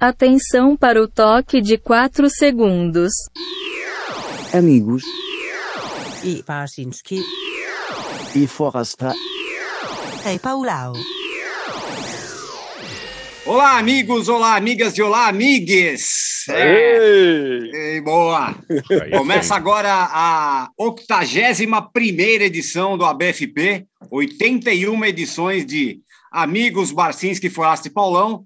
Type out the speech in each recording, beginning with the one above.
Atenção para o toque de 4 segundos. Amigos E Parsinski. e Forasta Hey Paulau. Olá, amigos, olá, amigas e olá, amigues. É, ei, boa. Começa agora a 81 primeira edição do ABFP, 81 edições de Amigos Barcinski, Foraste e Paulão,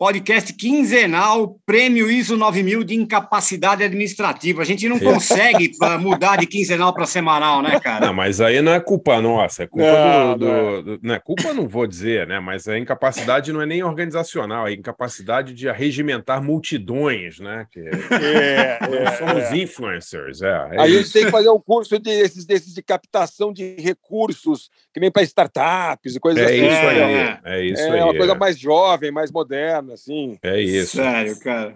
podcast quinzenal, prêmio ISO 9000 de incapacidade administrativa. A gente não consegue ah, mudar de quinzenal para semanal, né, cara? Não, mas aí não é culpa nossa, é culpa Não, do, não do- do- Não é culpa, não vou dizer, né? Mas a incapacidade não é nem organizacional, é incapacidade de arregimentar multidões, né? Que É, é, somos é. influencers, é. é Aí a gente tem que fazer um curso desses, desses de captação de recursos, que nem para startups e coisas É assim. isso aí, É. é isso é aí. uma coisa mais jovem, mais moderna, assim. É isso. Sério, cara.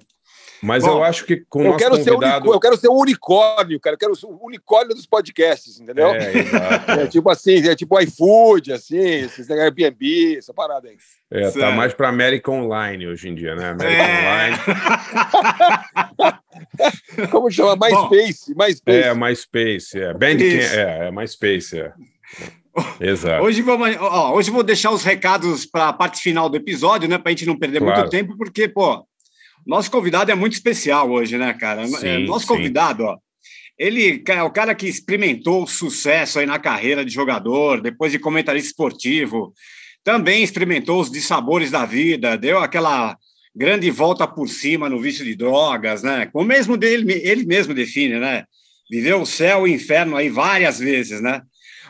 Mas Bom, eu acho que com o Eu nosso quero, ser convidado. unicórnio, eu quero ser um unicórnio, cara. Eu quero ser o unicórnio dos podcasts, entendeu? É, exato. É tipo assim, é tipo iFood, assim, esses Airbnb, essa parada aí. É, tá mais para América Online hoje em dia, né? América É. Online. Como chama? MySpace, MySpace. É, MySpace, é. Bandcamp, é, é MySpace, é. Exato. Hoje, vamos, ó, hoje eu vou deixar os recados para a parte final do episódio, né? Para a gente não perder Claro. muito tempo, porque, pô, nosso convidado é muito especial hoje, né, cara? Sim, É, nosso sim. convidado, ó, ele é o cara que experimentou o sucesso aí na carreira de jogador, depois de comentarista esportivo, também experimentou os dissabores da vida, deu aquela grande volta por cima no vício de drogas, né? Como mesmo dele, ele mesmo define, né? Viveu o céu e o inferno aí várias vezes, né?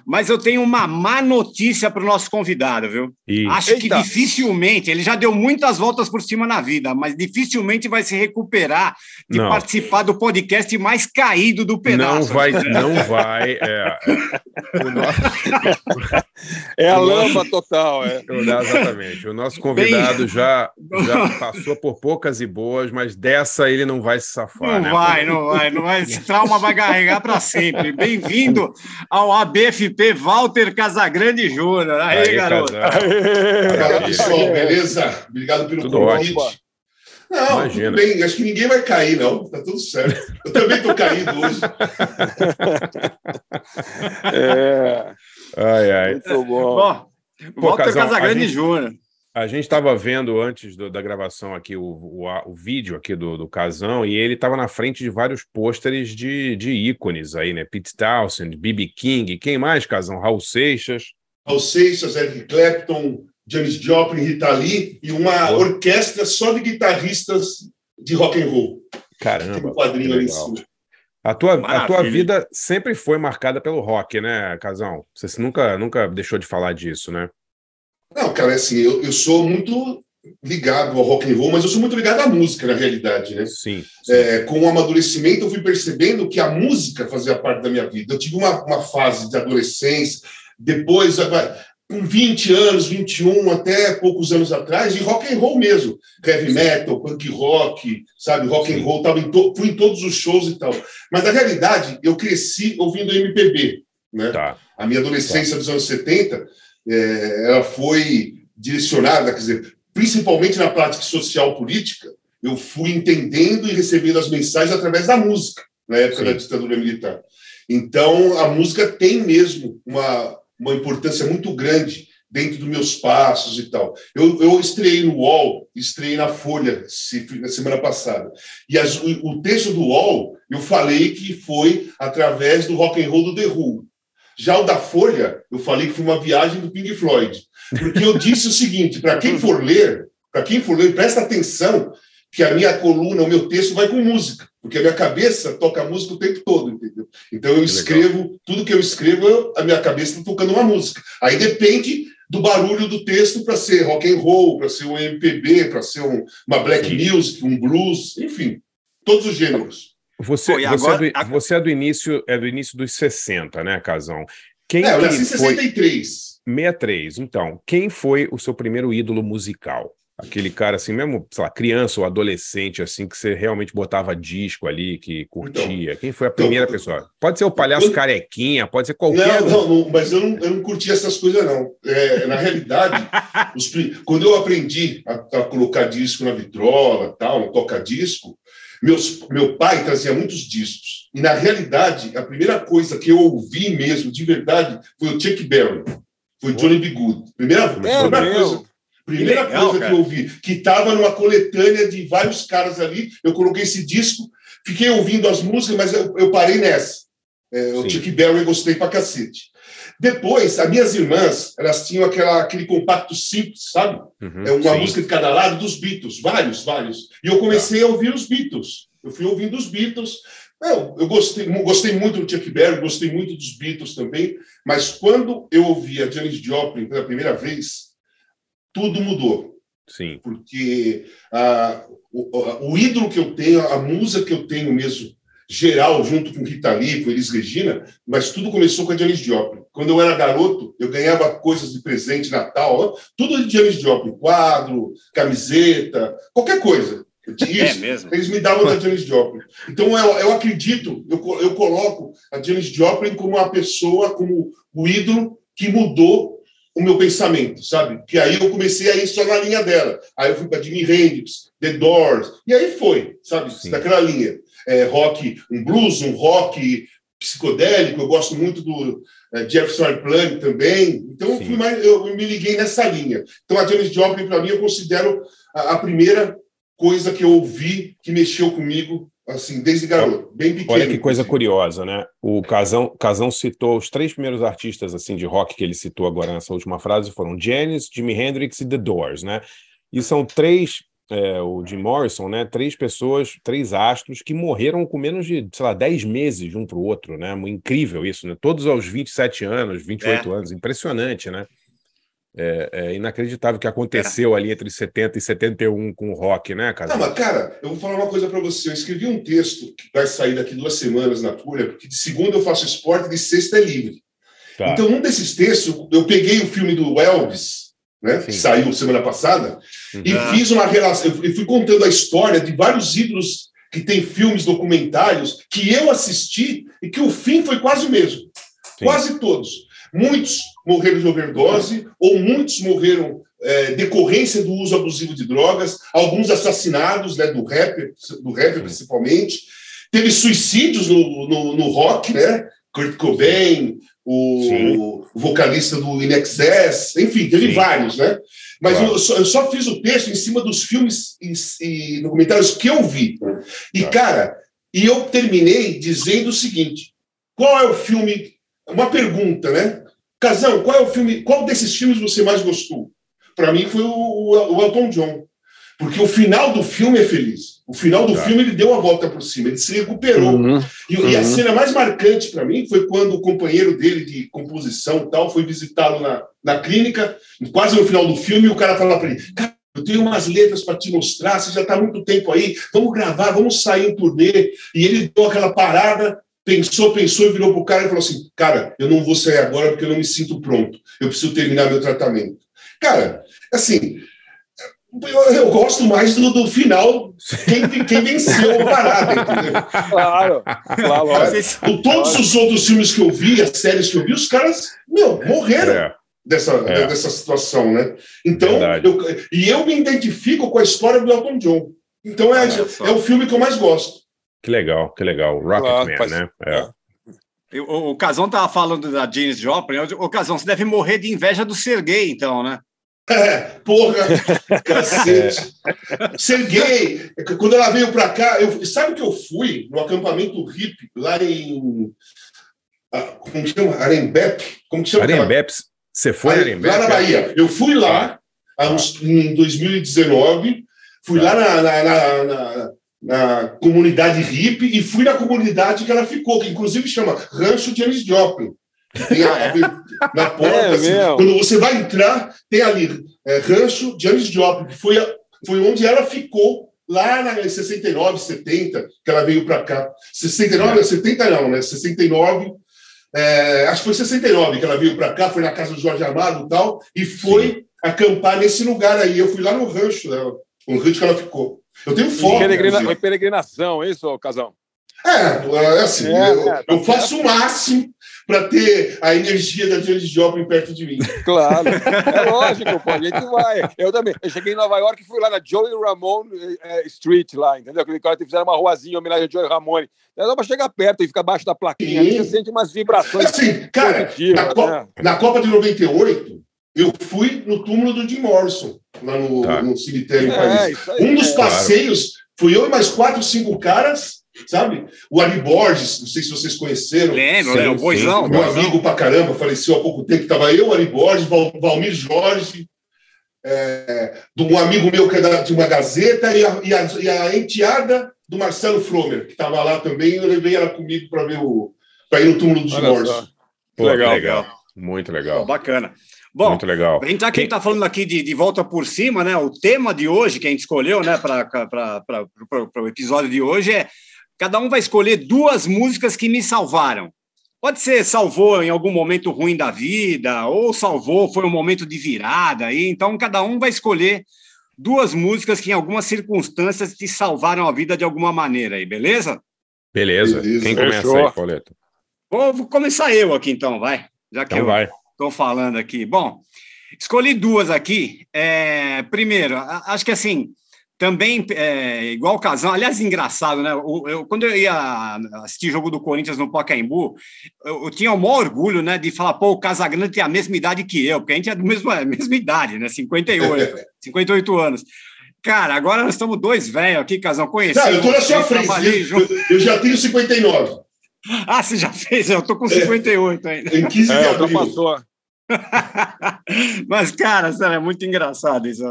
Mas eu tenho uma má notícia para o nosso convidado, viu? E Acho que Eita. dificilmente, ele já deu muitas voltas por cima na vida, mas dificilmente vai se recuperar de Não. participar do podcast mais caído do pedaço. não vai, não vai. É, é. O nosso, É a o nosso- lama total, é. exatamente. O nosso convidado já, já passou por poucas e boas, mas dessa ele não vai se safar. Não né? vai, não vai, não vai. Esse trauma vai carregar para sempre. Bem-vindo ao ABFP Walter Casagrande Júnior. Aí, Aí, garoto. Maravilha. pessoal, beleza? Obrigado pelo Tudo convite. ótimo. Não, Imagina. tudo bem. Acho que ninguém vai cair, não. Tá tudo certo. Eu também tô caído hoje. É, Ai, ai. muito bom. Bom, Walter Casal, a Casagrande gente- Júnior. A gente estava vendo antes do- da gravação aqui o, o, a- o vídeo aqui do, do Casão e ele estava na frente de vários pôsteres de, de ícones aí, né? Pete Townsend, B.B. King, quem mais, Casão? Raul Seixas. Raul Seixas, Eric Clapton, James Joplin, Rita Lee e uma Boa. orquestra só de guitarristas de rock and roll. Tem Caramba. um quadrinho ali em cima. A tua, a tua vida sempre foi marcada pelo rock, né, Casão? Você nunca, nunca deixou de falar disso, né? Não, cara, assim, eu, eu sou muito ligado ao rock and roll, mas eu sou muito ligado à música, na realidade, né? Sim. sim. É, com o amadurecimento, eu fui percebendo que a música fazia parte da minha vida. Eu tive uma, uma fase de adolescência, depois, agora, com 20 anos, 21, até poucos anos atrás, de rock and roll mesmo. Heavy metal, punk rock, sabe? Rock and Sim. roll, tava em to- fui em todos os shows e tal. Mas, na realidade, eu cresci ouvindo MPB, né? Tá. A minha adolescência dos anos 70, eh, ela foi direcionada, quer dizer, principalmente na prática social política, eu fui entendendo e recebendo as mensagens através da música, na época Sim. da ditadura militar. Então, a música tem mesmo uma, uma importância muito grande dentro dos meus passos e tal. Eu, eu estreiei no UOL, estreiei na Folha se- na semana passada. E as- o, o texto do UOL, eu falei que foi através do rock and roll do The Who. Já o da Folha, eu falei que foi uma viagem do Pink Floyd. Porque eu disse o seguinte, para quem for ler, para quem for ler, presta atenção que a minha coluna, o meu texto vai com música, porque a minha cabeça toca música o tempo todo, entendeu? Então eu escrevo, tudo que eu escrevo, eu- a minha cabeça está tocando uma música. Aí depende do barulho do texto para ser rock and roll, para ser um MPB, para ser um- uma black Sim. music, um blues, enfim, todos os gêneros. Você, Pô, você, agora- é do, você é do início, é do início dos 60, né, Casão? Quem É, eu nasci em foi 63. 63. Então, quem foi o seu primeiro ídolo musical? Aquele cara assim, mesmo, sei lá, criança ou adolescente, assim, que você realmente botava disco ali, que curtia. Quem foi a primeira pessoa? Pode ser o palhaço eu- carequinha, pode ser qualquer. Não, não, não, mas eu não, eu não curti essas coisas, não. É, na realidade, os quando eu aprendi a, a colocar disco na vitrola, tal, no toca-disco, meus, meu pai trazia muitos discos. E, na realidade, a primeira coisa que eu ouvi mesmo, de verdade, foi o Chuck Berry. Foi Johnny B. Good. Primeira, É primeira meu. coisa, primeira Que legal, coisa cara. que eu ouvi, que estava numa coletânea de vários caras ali. Eu coloquei esse disco, fiquei ouvindo as músicas, mas eu, eu parei nessa. É, o. Chuck Berry eu gostei pra cacete. Depois, as minhas irmãs, elas tinham aquela, aquele compacto simples, sabe? Uhum, É uma sim. música de cada lado dos Beatles, vários, vários. E eu comecei a ouvir os Beatles. Eu fui ouvindo os Beatles. Eu, eu gostei, gostei muito do Chuck Berry, gostei muito dos Beatles também. Mas quando eu ouvi a Janis Joplin pela primeira vez, tudo mudou Sim. porque ah, o, o- o ídolo que eu tenho, a musa que eu tenho mesmo, geral, junto com Rita Lee, com Elis Regina, mas tudo começou com a Janis Joplin. Quando eu era garoto, eu ganhava coisas de presente, Natal, tudo de Janis Joplin, quadro, camiseta, qualquer coisa. É isso. mesmo? Eles me davam da Janis Joplin. Então, eu, eu acredito, eu, eu coloco a Janis Joplin como uma pessoa, como o ídolo que mudou o meu pensamento, sabe? Que aí eu comecei a ir só na linha dela. Aí eu fui para Jimi Hendrix, The Doors, e aí foi, sabe? Sim. Daquela linha. É, rock, um blues, um rock psicodélico, eu gosto muito do é, Jefferson Airplane também. Então eu, mais, eu, eu me liguei nessa linha. Então a Janis Joplin, para mim, eu considero a, a primeira coisa que eu ouvi que mexeu comigo, assim, desde garoto, bem pequeno. Olha que coisa curiosa, né? O Casão, Casão citou os três primeiros artistas assim de rock que ele citou agora nessa última frase foram Janis, Jimi Hendrix e The Doors, né? E são três, é, o Jim Morrison, né? Três pessoas, três astros que morreram com menos de, sei lá, 10 meses um para o outro, né? Incrível isso, né? Todos aos 27 anos, 28 anos, impressionante, né? É, é inacreditável o que aconteceu ali entre 70 e 71 com o rock, né, Não, Casão? mas, cara, eu vou falar uma coisa para você. Eu escrevi um texto que vai sair daqui duas semanas na Folha, porque de segunda eu faço esporte, de sexta é livre. Tá. Então, num desses textos, eu peguei o filme do Elvis, né, que saiu semana passada, e Uhum. fiz uma relação. Eu fui contando a história de vários ídolos que tem filmes, documentários, que eu assisti e que o fim foi quase o mesmo. Sim. Quase todos. Muitos morreram de overdose, ou muitos morreram é, decorrência do uso abusivo de drogas, alguns assassinados, né, do rap, do rap principalmente. Teve suicídios no, no, no rock, né? Kurt Cobain. O, o vocalista do In Excess, enfim, teve Sim. vários, né? Mas Claro. eu, só, eu só fiz o texto em cima dos filmes e, e documentários que eu vi. E, Tá. cara, e eu terminei dizendo o seguinte: qual é o filme? Uma pergunta, né? Casão, qual é o filme? Qual desses filmes você mais gostou? Para mim foi o, o, o Elton John. Porque o final do filme é feliz. O final do Tá. filme ele deu a volta por cima, ele se recuperou. Uhum. E, e a Uhum. cena mais marcante para mim foi quando o companheiro dele de composição e tal foi visitá-lo na, na clínica, quase no final do filme, e o cara fala para ele: Cara, eu tenho umas letras para te mostrar, você já está há muito tempo aí, vamos gravar, vamos sair em turnê. E ele deu aquela parada, pensou, pensou e virou para o cara e falou assim: Cara, eu não vou sair agora porque eu não me sinto pronto, eu preciso terminar meu tratamento. Cara, assim. Eu, eu gosto mais do, do final, quem, quem venceu a parada, entendeu? Claro, claro. Com todos os outros filmes que eu vi, as séries que eu vi, os caras, meu, morreram É, dessa, É. dessa situação, né? Então, eu, e eu me identifico com a história do Elton John. Então, é, só. é o filme que eu mais gosto. que legal, que legal. Rocketman, Claro, faz- né? É. Eu- O, o Casão estava falando da Janis Joplin. O Casão, você deve morrer de inveja do Sergei, então, né? É, porra, cacete. Ser gay, quando ela veio pra cá, eu, sabe que eu fui no acampamento hippie lá em. ah, Como que chama? Arembep? Como que chama? Arembeps, você foi a Aí, Arembeps? Lá na Bahia. Eu fui lá uns- em 2019, fui lá na, na, na- na- comunidade hippie e fui na comunidade que ela ficou, que inclusive chama Rancho Janis Joplin. Tem a- na porta, É assim, quando você vai entrar, tem ali é, Rancho Janis Joplin, que foi, a- foi onde ela ficou lá na, em 69, 70, que ela veio para cá. 69, 70 não, né? 69 é, acho que foi 69 que ela veio para cá, foi na casa do Jorge Amado e tal, e foi acampar nesse lugar aí. Eu fui lá no rancho dela, no rancho que ela ficou. Eu tenho foto. Peregrina, inclusive. peregrinação, é isso, Casão? É, é assim, É, eu, é, tá eu faço o máximo para ter a energia da Janis Joplin perto de mim. Claro, é lógico, pô, a gente vai. Eu também. Eu cheguei em Nova York e fui lá na Joey Ramone eh, Street, lá, entendeu? Aquele cara que fizeram uma ruazinha em homenagem a Joey Ramone. Não dá pra chegar perto e ficar abaixo da plaquinha. Sim. ali Você sente umas vibrações Assim, cara, na, Co- né? na Copa de 98, eu fui no túmulo do Jim Morrison, lá no, Tá. no cemitério em É, Paris. isso aí. Um dos é. passeios, fui eu e mais quatro, cinco caras, sabe? O Ari Borges, não sei se vocês conheceram. Lembro, né? O. Boizão. Meu amigo pra caramba, faleceu há pouco tempo. Tava eu, Ari Borges, Val- Valmir Jorge, é, de um amigo meu que é da- de uma gazeta, e a, e a- e a enteada do Marcelo Fromer, que estava lá também. Eu levei ela comigo para ver o. para ir no túmulo do só. Pô, Legal. legal. Muito Pô, legal. bacana. Bom, Muito legal. a gente que Quem- está falando aqui de, de volta por cima, né? O tema de hoje que a gente escolheu, né, para o episódio de hoje é cada um vai escolher duas músicas que me salvaram. Pode ser salvou em algum momento ruim da vida, ou salvou, foi um momento de virada aí. Então, cada um vai escolher duas músicas que, em algumas circunstâncias, te salvaram a vida de alguma maneira aí, beleza? Beleza. Beleza. Quem começa Fechou. aí, Pauleto? Vou, vou começar eu aqui então, vai. Já que Então eu vai. estou falando aqui. Bom, escolhi duas aqui. É, primeiro, acho que assim, também é, igual o Casão, aliás, engraçado, né? O- eu- quando eu ia assistir jogo do Corinthians no Pacaembu, eu, eu tinha o maior orgulho né, de falar, pô, o Casagrande tem a mesma idade que eu, porque a gente é da mesma, mesma idade, né? 58, 58 anos. Cara, agora nós estamos dois velhos aqui, Casão, conhecidos. Não, eu tô na sua eu frente. Eu, eu já tenho 59. Ah, você já fez? Eu tô com 58 ainda. Em 15 de É, abril. ultrapassou. Mas, cara, sério, é muito engraçado isso.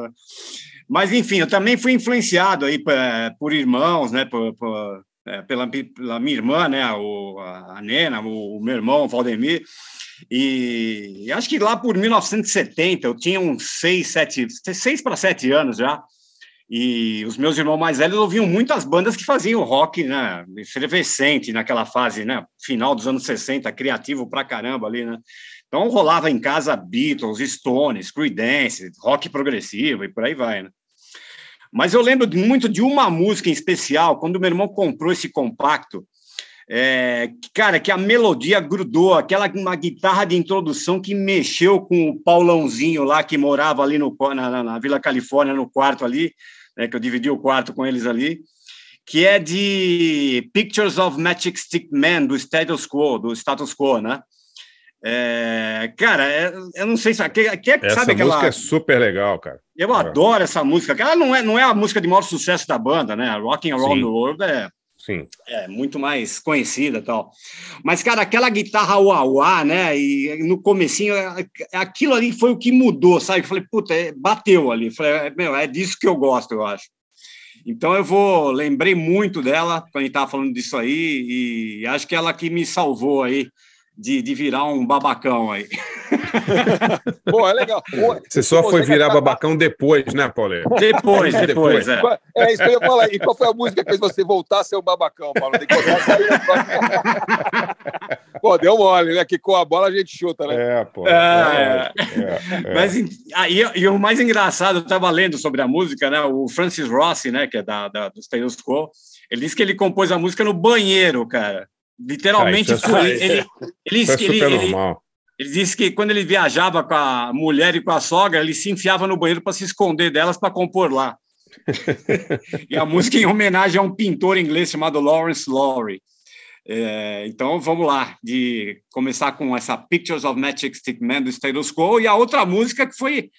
Mas, enfim, eu também fui influenciado aí por, por irmãos, né? Por, por, é, pela, pela minha irmã, né? O, a Nena, o meu irmão, o Valdemir. E, e acho que lá por 1970, eu tinha uns seis, sete, seis para sete anos já. E os meus irmãos mais velhos ouviam muitas bandas que faziam rock, né? Efervescente naquela fase, né? Final dos anos 60, criativo pra caramba ali, né? Então rolava em casa Beatles, Stones, Creedence, rock progressivo e por aí vai, né? Mas eu lembro muito de uma música em especial, quando meu irmão comprou esse compacto, é, cara, que a melodia grudou, aquela uma guitarra de introdução que mexeu com o Paulãozinho lá, que morava ali no, na, na- na Vila Califórnia, no quarto ali, né, que eu dividi o quarto com eles ali, que é de Pictures of Magic Stick Man, do Status Quo, do Status Quo, né? É, cara, é- eu não sei se que, que, Essa sabe aquela. música é super legal, cara. Eu adoro essa música. Ela não é, não é a música de maior sucesso da banda, né? Rocking Around Sim. the World é, Sim. é muito mais conhecida tal. Mas, cara, aquela guitarra uauá, né? E no comecinho, é- aquilo ali foi o que mudou, sabe? Eu falei, puta, é- bateu ali. Eu Falei, é, meu, é disso que eu gosto, eu acho. Então eu vou, lembrei muito dela quando a gente estava falando disso aí, e acho que ela que me salvou aí de, de virar um babacão aí. Pô, é legal. Pô, Você só Pô, foi você virar tá- babacão depois, né, Pauleto? Depois, depois, Depois. é. É isso que eu ia falar. E qual foi a música que fez você voltar a ser um babacão, Paulo? Tem que agora. Pô, deu mole, né? Que com a bola a gente chuta, né? É, pô. É. lógico, é, é. Mas aí, e o mais engraçado, eu estava lendo sobre a música, né? O Francis Rossi, né? Que é da, da do Status Quo, ele disse que ele compôs a música no banheiro, cara. Literalmente, Ah, isso é ele, ele, é ele, ele, ele disse que quando ele viajava com a mulher e com a sogra, ele se enfiava no banheiro para se esconder delas para compor lá. e a música em homenagem a um pintor inglês chamado Lawrence Lowry. É, então vamos lá, de começar com essa Pictures of Magic Stick Man do Status Quo e a outra música que foi,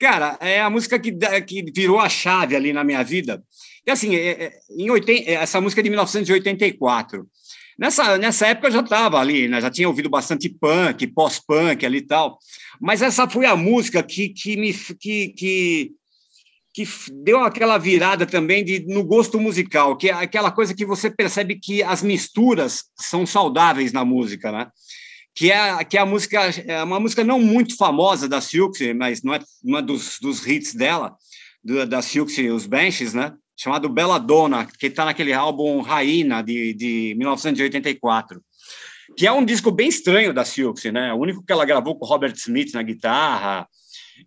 cara, é a música que, que virou a chave ali na minha vida. E assim, é, é, em 80, essa música é de 1984. Nessa, nessa época eu já estava ali, né? já tinha ouvido bastante punk, pós-punk ali e tal, mas essa foi a música que, que me que, que, que deu aquela virada também de, no gosto musical, que é aquela coisa que você percebe que as misturas são saudáveis na música, né? Que é, que é a música, é uma música não muito famosa da Silks, mas não é uma dos, dos hits dela, do, da Silks e os Benches, né? Chamado Belladonna, que está naquele álbum Raina, de, de 1984, que é um disco bem estranho da Silks, né? O único que ela gravou com Robert Smith na guitarra,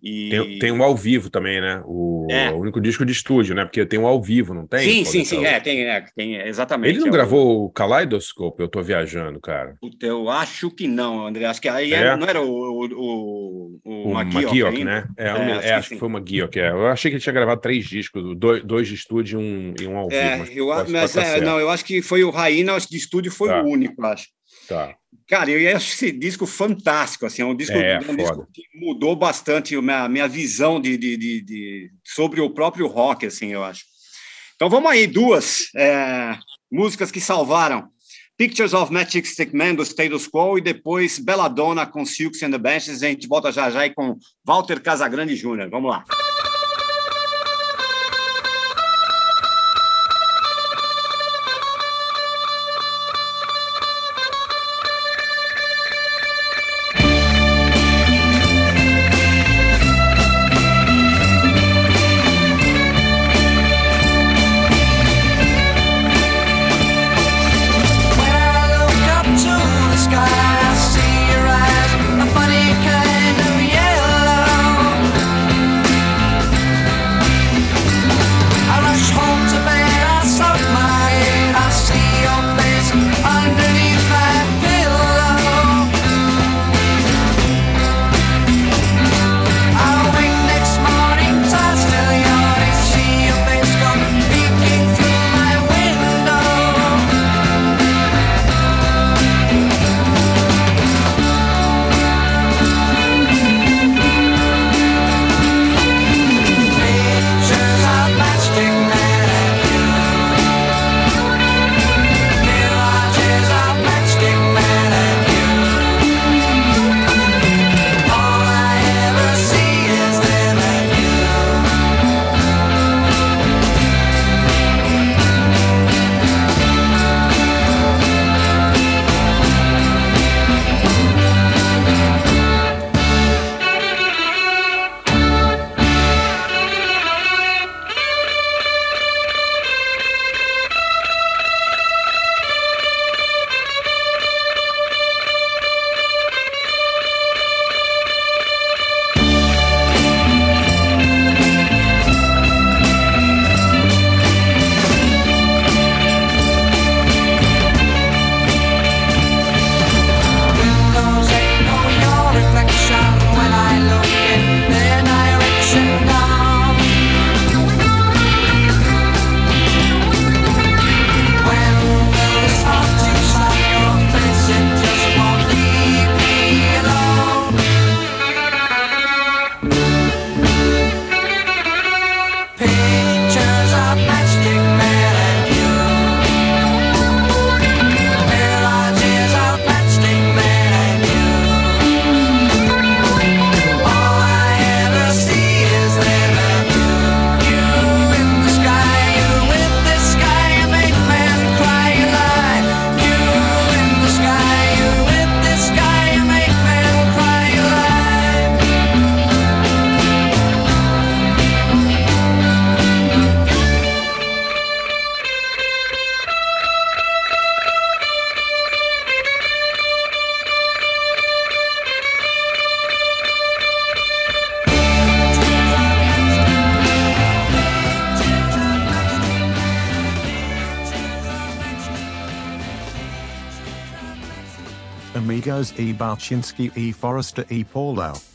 E... Tem, tem um ao vivo também, né? O, É. o único disco de estúdio, né? Porque tem um ao vivo, não tem? sim, sim, sim, é, tem, é, tem, exatamente. Ele não é o- gravou o Kaleidoscope? Eu tô viajando, cara. Puta, Eu acho que não, André. Acho que aí É? era- não era o, o, o, o O McGeoch né? É, É, acho é, que acho que sim. foi o McGeoch. É. Eu achei que ele tinha gravado três discos, dois, dois de estúdio e um, e um ao vivo. É, mas eu, pode- mas pode tá é, não, eu acho que foi o Raína, acho que de estúdio foi Tá. o único, acho. Tá. Cara, eu acho esse disco fantástico, assim, é um disco, É, um disco que mudou bastante a minha, minha visão de, de, de, de- sobre o próprio rock, assim, eu acho. Então vamos aí, duas é, músicas que salvaram. Pictures of Magic Stick Man, do Status Quo, e depois Belladonna com Silks and the Benches. A gente volta já já aí com Walter Casagrande Jr. Vamos lá. Balchinski e Forrester e Paulo.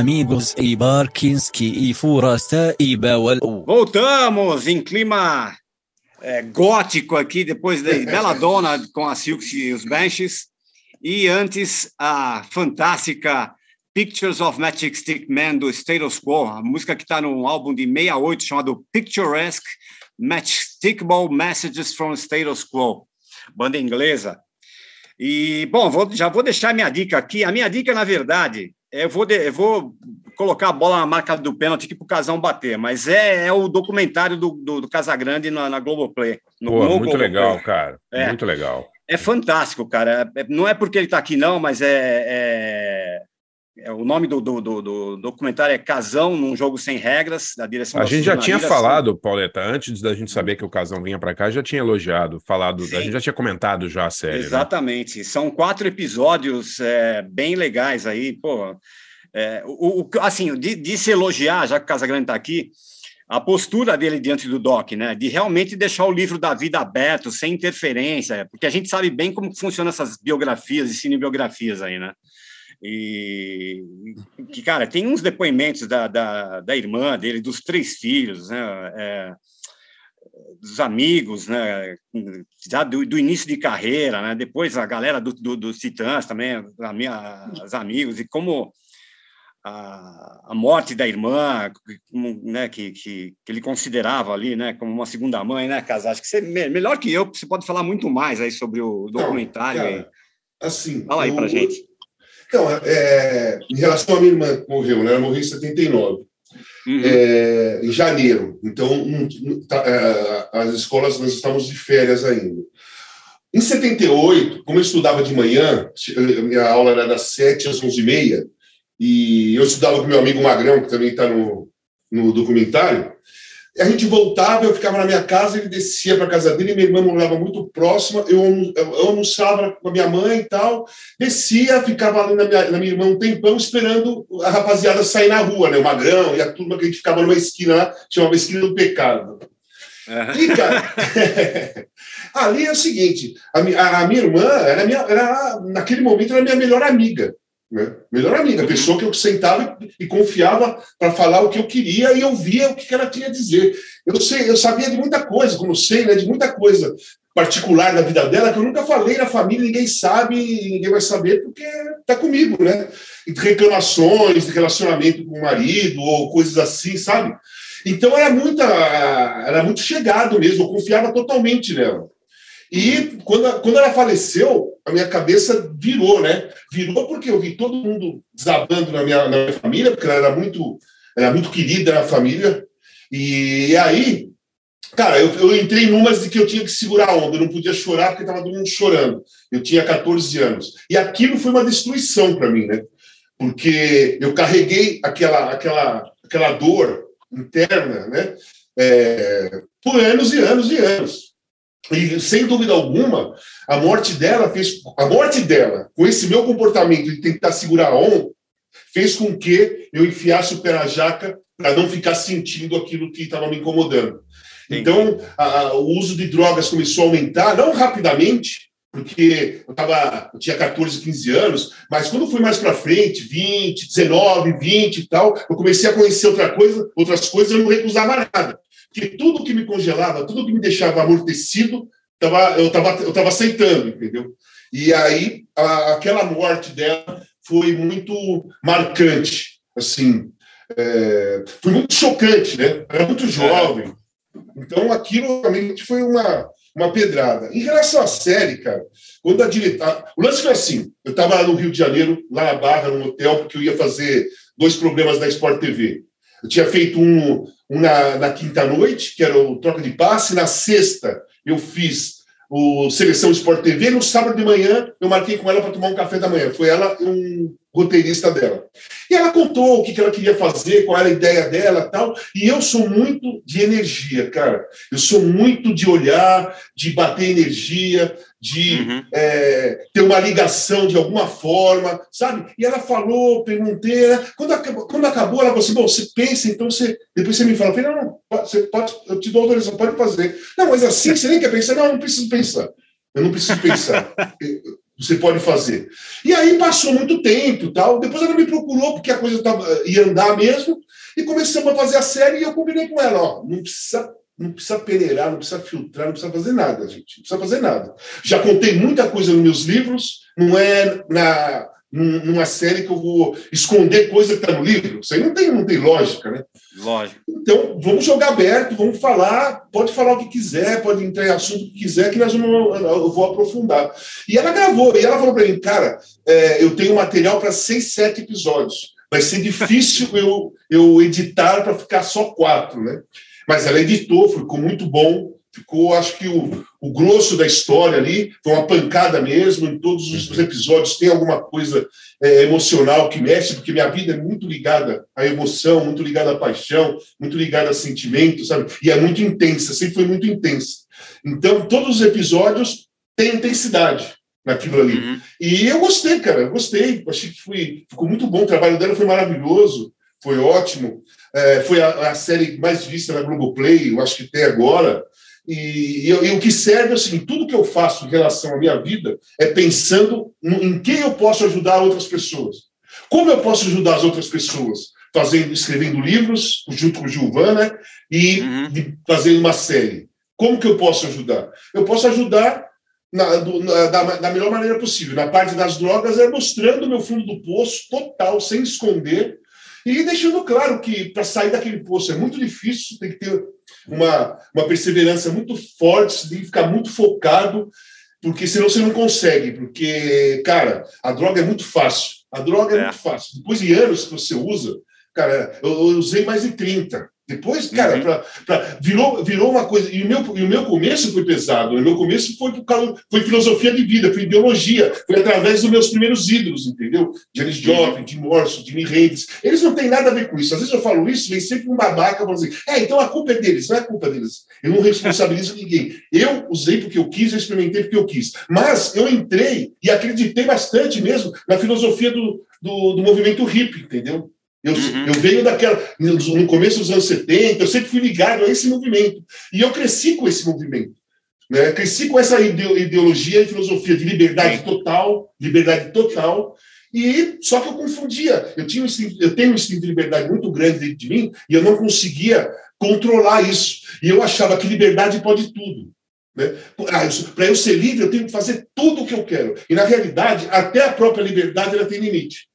Amigos e Barkinski e Furasta e Bawal. Voltamos em clima é, gótico aqui, depois da Belladonna com a Silks e os Benches. E antes, a fantástica Pictures of Magic Stick Man do Status Quo, a música que está no álbum de 68 chamado Picturesque Matchstickable Messages from Status Quo, banda inglesa. E, bom, vou- já vou deixar minha dica aqui. A minha dica, na verdade, eu vou, de- eu vou colocar a bola na marca do pênalti aqui para o Casão bater, mas é, é o documentário do, do, do Casagrande na, na Globoplay. No, Pô, no muito Globoplay. legal, cara. É. Muito legal. É fantástico, cara. É- Não é porque ele está aqui, não, mas é. É- o nome do, do, do- do documentário é Casão num Jogo Sem Regras, da direção A gente já tinha falado, Pauleta, antes da gente saber que o Casão vinha pra cá, já tinha elogiado, falado, a Sim. gente já tinha comentado já a série, né? Exatamente. São quatro episódios é, bem legais aí, pô. É, o, o- assim, de, de se elogiar, já que o Casagrande está aqui, a postura dele diante do Doc, né? De realmente deixar o livro da vida aberto, sem interferência, porque a gente sabe bem como funcionam essas biografias e cinebiografias aí, né? E que, cara, tem uns depoimentos da, da, da irmã dele, dos três filhos, né? É, dos amigos, né? Já do, do início de carreira, né? Depois a galera do, do, dos Titãs também, a minha, os amigos, e como a, a morte da irmã, como, né? Que, que, que ele considerava ali, né? Como uma segunda mãe, né, Casal? Acho que você, me- melhor que eu, você pode falar muito mais aí sobre o documentário. cara, aí. Assim, Fala aí pra gente. Então, é, em relação à minha irmã que morreu, né? Ela morreu em 79, Uhum. é, em janeiro. Então, tá, é, as escolas, nós estamos de férias ainda. Em 78, como eu estudava de manhã, minha aula era das 7 às 11h30, e eu estudava com meu amigo Magrão, que também está no, no documentário, a gente voltava, eu ficava na minha casa, ele descia para casa dele, minha irmã morava muito próxima, eu, eu almoçava com a minha mãe e tal, descia, ficava ali na minha, na minha irmã um tempão esperando a rapaziada sair na rua, né? O Magrão e a turma que a gente ficava numa esquina lá, chamava Esquina do Pecado. E, cara, ali é o seguinte: a, a- a minha irmã era, minha, era, naquele momento, era minha melhor amiga. Né? Melhor amiga, a pessoa que eu sentava e, confiava para falar o que eu queria e eu via o que ela tinha a dizer. Eu, sei, eu sabia de muita coisa, como sei, né, de muita coisa particular da vida dela que eu nunca falei na família, ninguém sabe ninguém vai saber porque está comigo, né? Reclamações de relacionamento com o marido ou coisas assim, sabe? Então era muita, era muito chegado mesmo, eu confiava totalmente nela. E quando, quando ela faleceu, a minha cabeça virou, né? Virou porque eu vi todo mundo desabando na minha, na minha família, porque ela era muito, era muito querida na família. E aí, cara, eu, eu entrei numas de que eu tinha que segurar a onda, eu não podia chorar porque estava todo mundo chorando. Eu tinha 14 anos. E aquilo foi uma destruição para mim, né? Porque eu carreguei aquela, aquela, aquela dor interna, né? É, por anos e anos e anos. E sem dúvida alguma, a morte dela fez. A morte dela, com esse meu comportamento de tentar segurar a onda, fez com que eu enfiasse o pé na jaca para não ficar sentindo aquilo que estava me incomodando. Então, a- a- o uso de drogas começou a aumentar, não rapidamente, porque eu, tava, eu tinha 14, 15 anos, mas quando foi mais para frente, 20, 19, 20 e tal, eu comecei a conhecer outra coisa, outras coisas, eu não recusava nada. Porque tudo que me congelava, tudo que me deixava amortecido, tava, eu estava eu tava aceitando, entendeu? E aí, a- aquela morte dela foi muito marcante, assim, é, foi muito chocante, né? Era muito jovem. Então, aquilo realmente foi uma, uma pedrada. Em relação à série, cara, quando a diretora. O lance foi assim: eu estava no Rio de Janeiro, lá na Barra, num hotel, porque eu ia fazer dois programas da Sport TV. Eu tinha feito um na, na quinta noite, que era o Troca de Passe, na sexta eu fiz o Seleção Sport TV, no sábado de manhã eu marquei com ela para tomar um café da manhã. Foi ela e um roteirista dela. E ela contou o que, que ela queria fazer, qual era a ideia dela tal. E eu sou muito de energia, cara. Eu sou muito de olhar, de bater energia, de é, ter uma ligação de alguma forma, sabe? E ela falou, perguntei. né? Quando acabou, quando acabou ela falou assim: bom, você pensa, então você. Depois você me fala. Eu falei: não, não, você pode, eu te dou autorização, pode fazer. Não, mas assim, você nem quer pensar? Não, eu não preciso pensar. Eu não preciso pensar. Você pode fazer. E aí passou muito tempo tal. Depois ela me procurou, porque a coisa tava, ia andar mesmo, e começamos a fazer a série e eu combinei com ela: ó, não precisa. Não precisa peneirar, não precisa filtrar, não precisa fazer nada, gente. Não precisa fazer nada. Já contei muita coisa nos meus livros, não é na, num- numa série que eu vou esconder coisa que está no livro. Isso aí não tem, não tem lógica, né? Lógico. Então, vamos jogar aberto, vamos falar, pode falar o que quiser, pode entrar em assunto que quiser, que nós vamos, eu vou aprofundar. E ela gravou, e ela falou para mim, cara, é, eu tenho material para seis, sete episódios. Vai ser difícil eu, eu editar para ficar só quatro, né? Mas ela editou, ficou muito bom. Ficou, acho que o, o grosso da história ali foi uma pancada mesmo. Em todos os episódios tem alguma coisa é, emocional que mexe, porque minha vida é muito ligada à emoção, muito ligada à paixão, muito ligada a sentimento, sabe? E é muito intensa, sempre foi muito intensa. Então, todos os episódios têm intensidade naquilo ali. E eu gostei, cara, eu gostei. Achei que foi, ficou muito bom. O trabalho dela foi maravilhoso, foi ótimo. É, foi a, a série mais vista na Globoplay, eu acho que até agora. E, e, e o que serve é o seguinte: tudo que eu faço em relação à minha vida é pensando em quem eu posso ajudar outras pessoas. Como eu posso ajudar as outras pessoas? Fazendo, escrevendo livros, junto com o Giovanna, e de- fazendo uma série. Como que eu posso ajudar? Eu posso ajudar na- do- na- da, da melhor maneira possível. Na parte das drogas, é mostrando o meu fundo do poço total, sem esconder, e deixando claro que para sair daquele poço é muito difícil, tem que ter uma, uma perseverança muito forte, tem que ficar muito focado, porque senão você não consegue. Porque, cara, a droga é muito fácil. A droga é, muito fácil. Depois de anos que você usa, cara, eu, eu usei mais de 30. Depois, cara, pra- pra- virou, virou uma coisa. E o, meu, e o meu começo foi pesado. O meu começo foi, por causa, foi filosofia de vida, foi ideologia. Foi através dos meus primeiros ídolos, entendeu? Janis Joplin, Jim Morrison, Jimi Hendrix. Eles não têm nada a ver com isso. Às vezes eu falo isso, vem sempre um babaca falando assim: é, então a culpa é deles. Não é culpa deles. Eu não responsabilizo ninguém. Eu usei porque eu quis, eu experimentei porque eu quis. Mas eu entrei e acreditei bastante mesmo na filosofia do, do, do movimento hippie, entendeu? Eu, eu venho daquela. No começo dos anos 70, eu sempre fui ligado a esse movimento. E eu cresci com esse movimento. Né? Cresci com essa ide- ideologia e filosofia de liberdade total, liberdade total. E só que eu confundia. Eu, tinha um instinto, eu tenho um instinto de liberdade muito grande dentro de mim e eu não conseguia controlar isso. E eu achava que liberdade pode tudo. Né? Para eu ser livre, eu tenho que fazer tudo o que eu quero. E, na realidade, até a própria liberdade ela tem limite.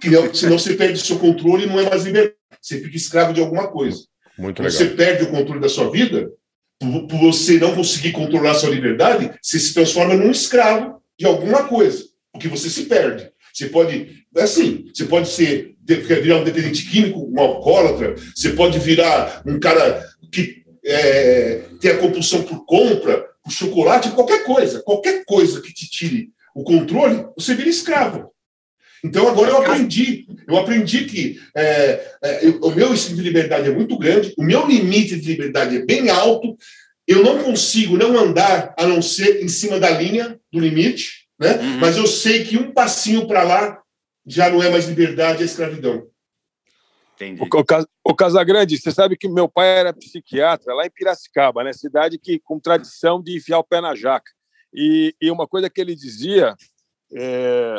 Que não- senão você perde o seu controle e não é mais liberdade. Você fica escravo de alguma coisa. Muito legal. você perde o controle da sua vida, por, por você não conseguir controlar a sua liberdade, você se transforma num escravo de alguma coisa, porque você se perde. Você pode, é assim, você pode ser virar um dependente químico, um alcoólatra, você pode virar um cara que é, tem a compulsão por compra, por chocolate, qualquer coisa, qualquer coisa que te tire o controle, você vira escravo. Então agora eu aprendi, eu aprendi que é, é, o meu instinto de liberdade é muito grande, o meu limite de liberdade é bem alto, eu não consigo não andar a não ser em cima da linha do limite, né? Mas eu sei que um passinho para lá já não é mais liberdade, é escravidão. Entendi. O, o Casagrande, você sabe que meu pai era psiquiatra lá em Piracicaba, né? Cidade que com tradição de enfiar o pé na jaca. E, e uma coisa que ele dizia é,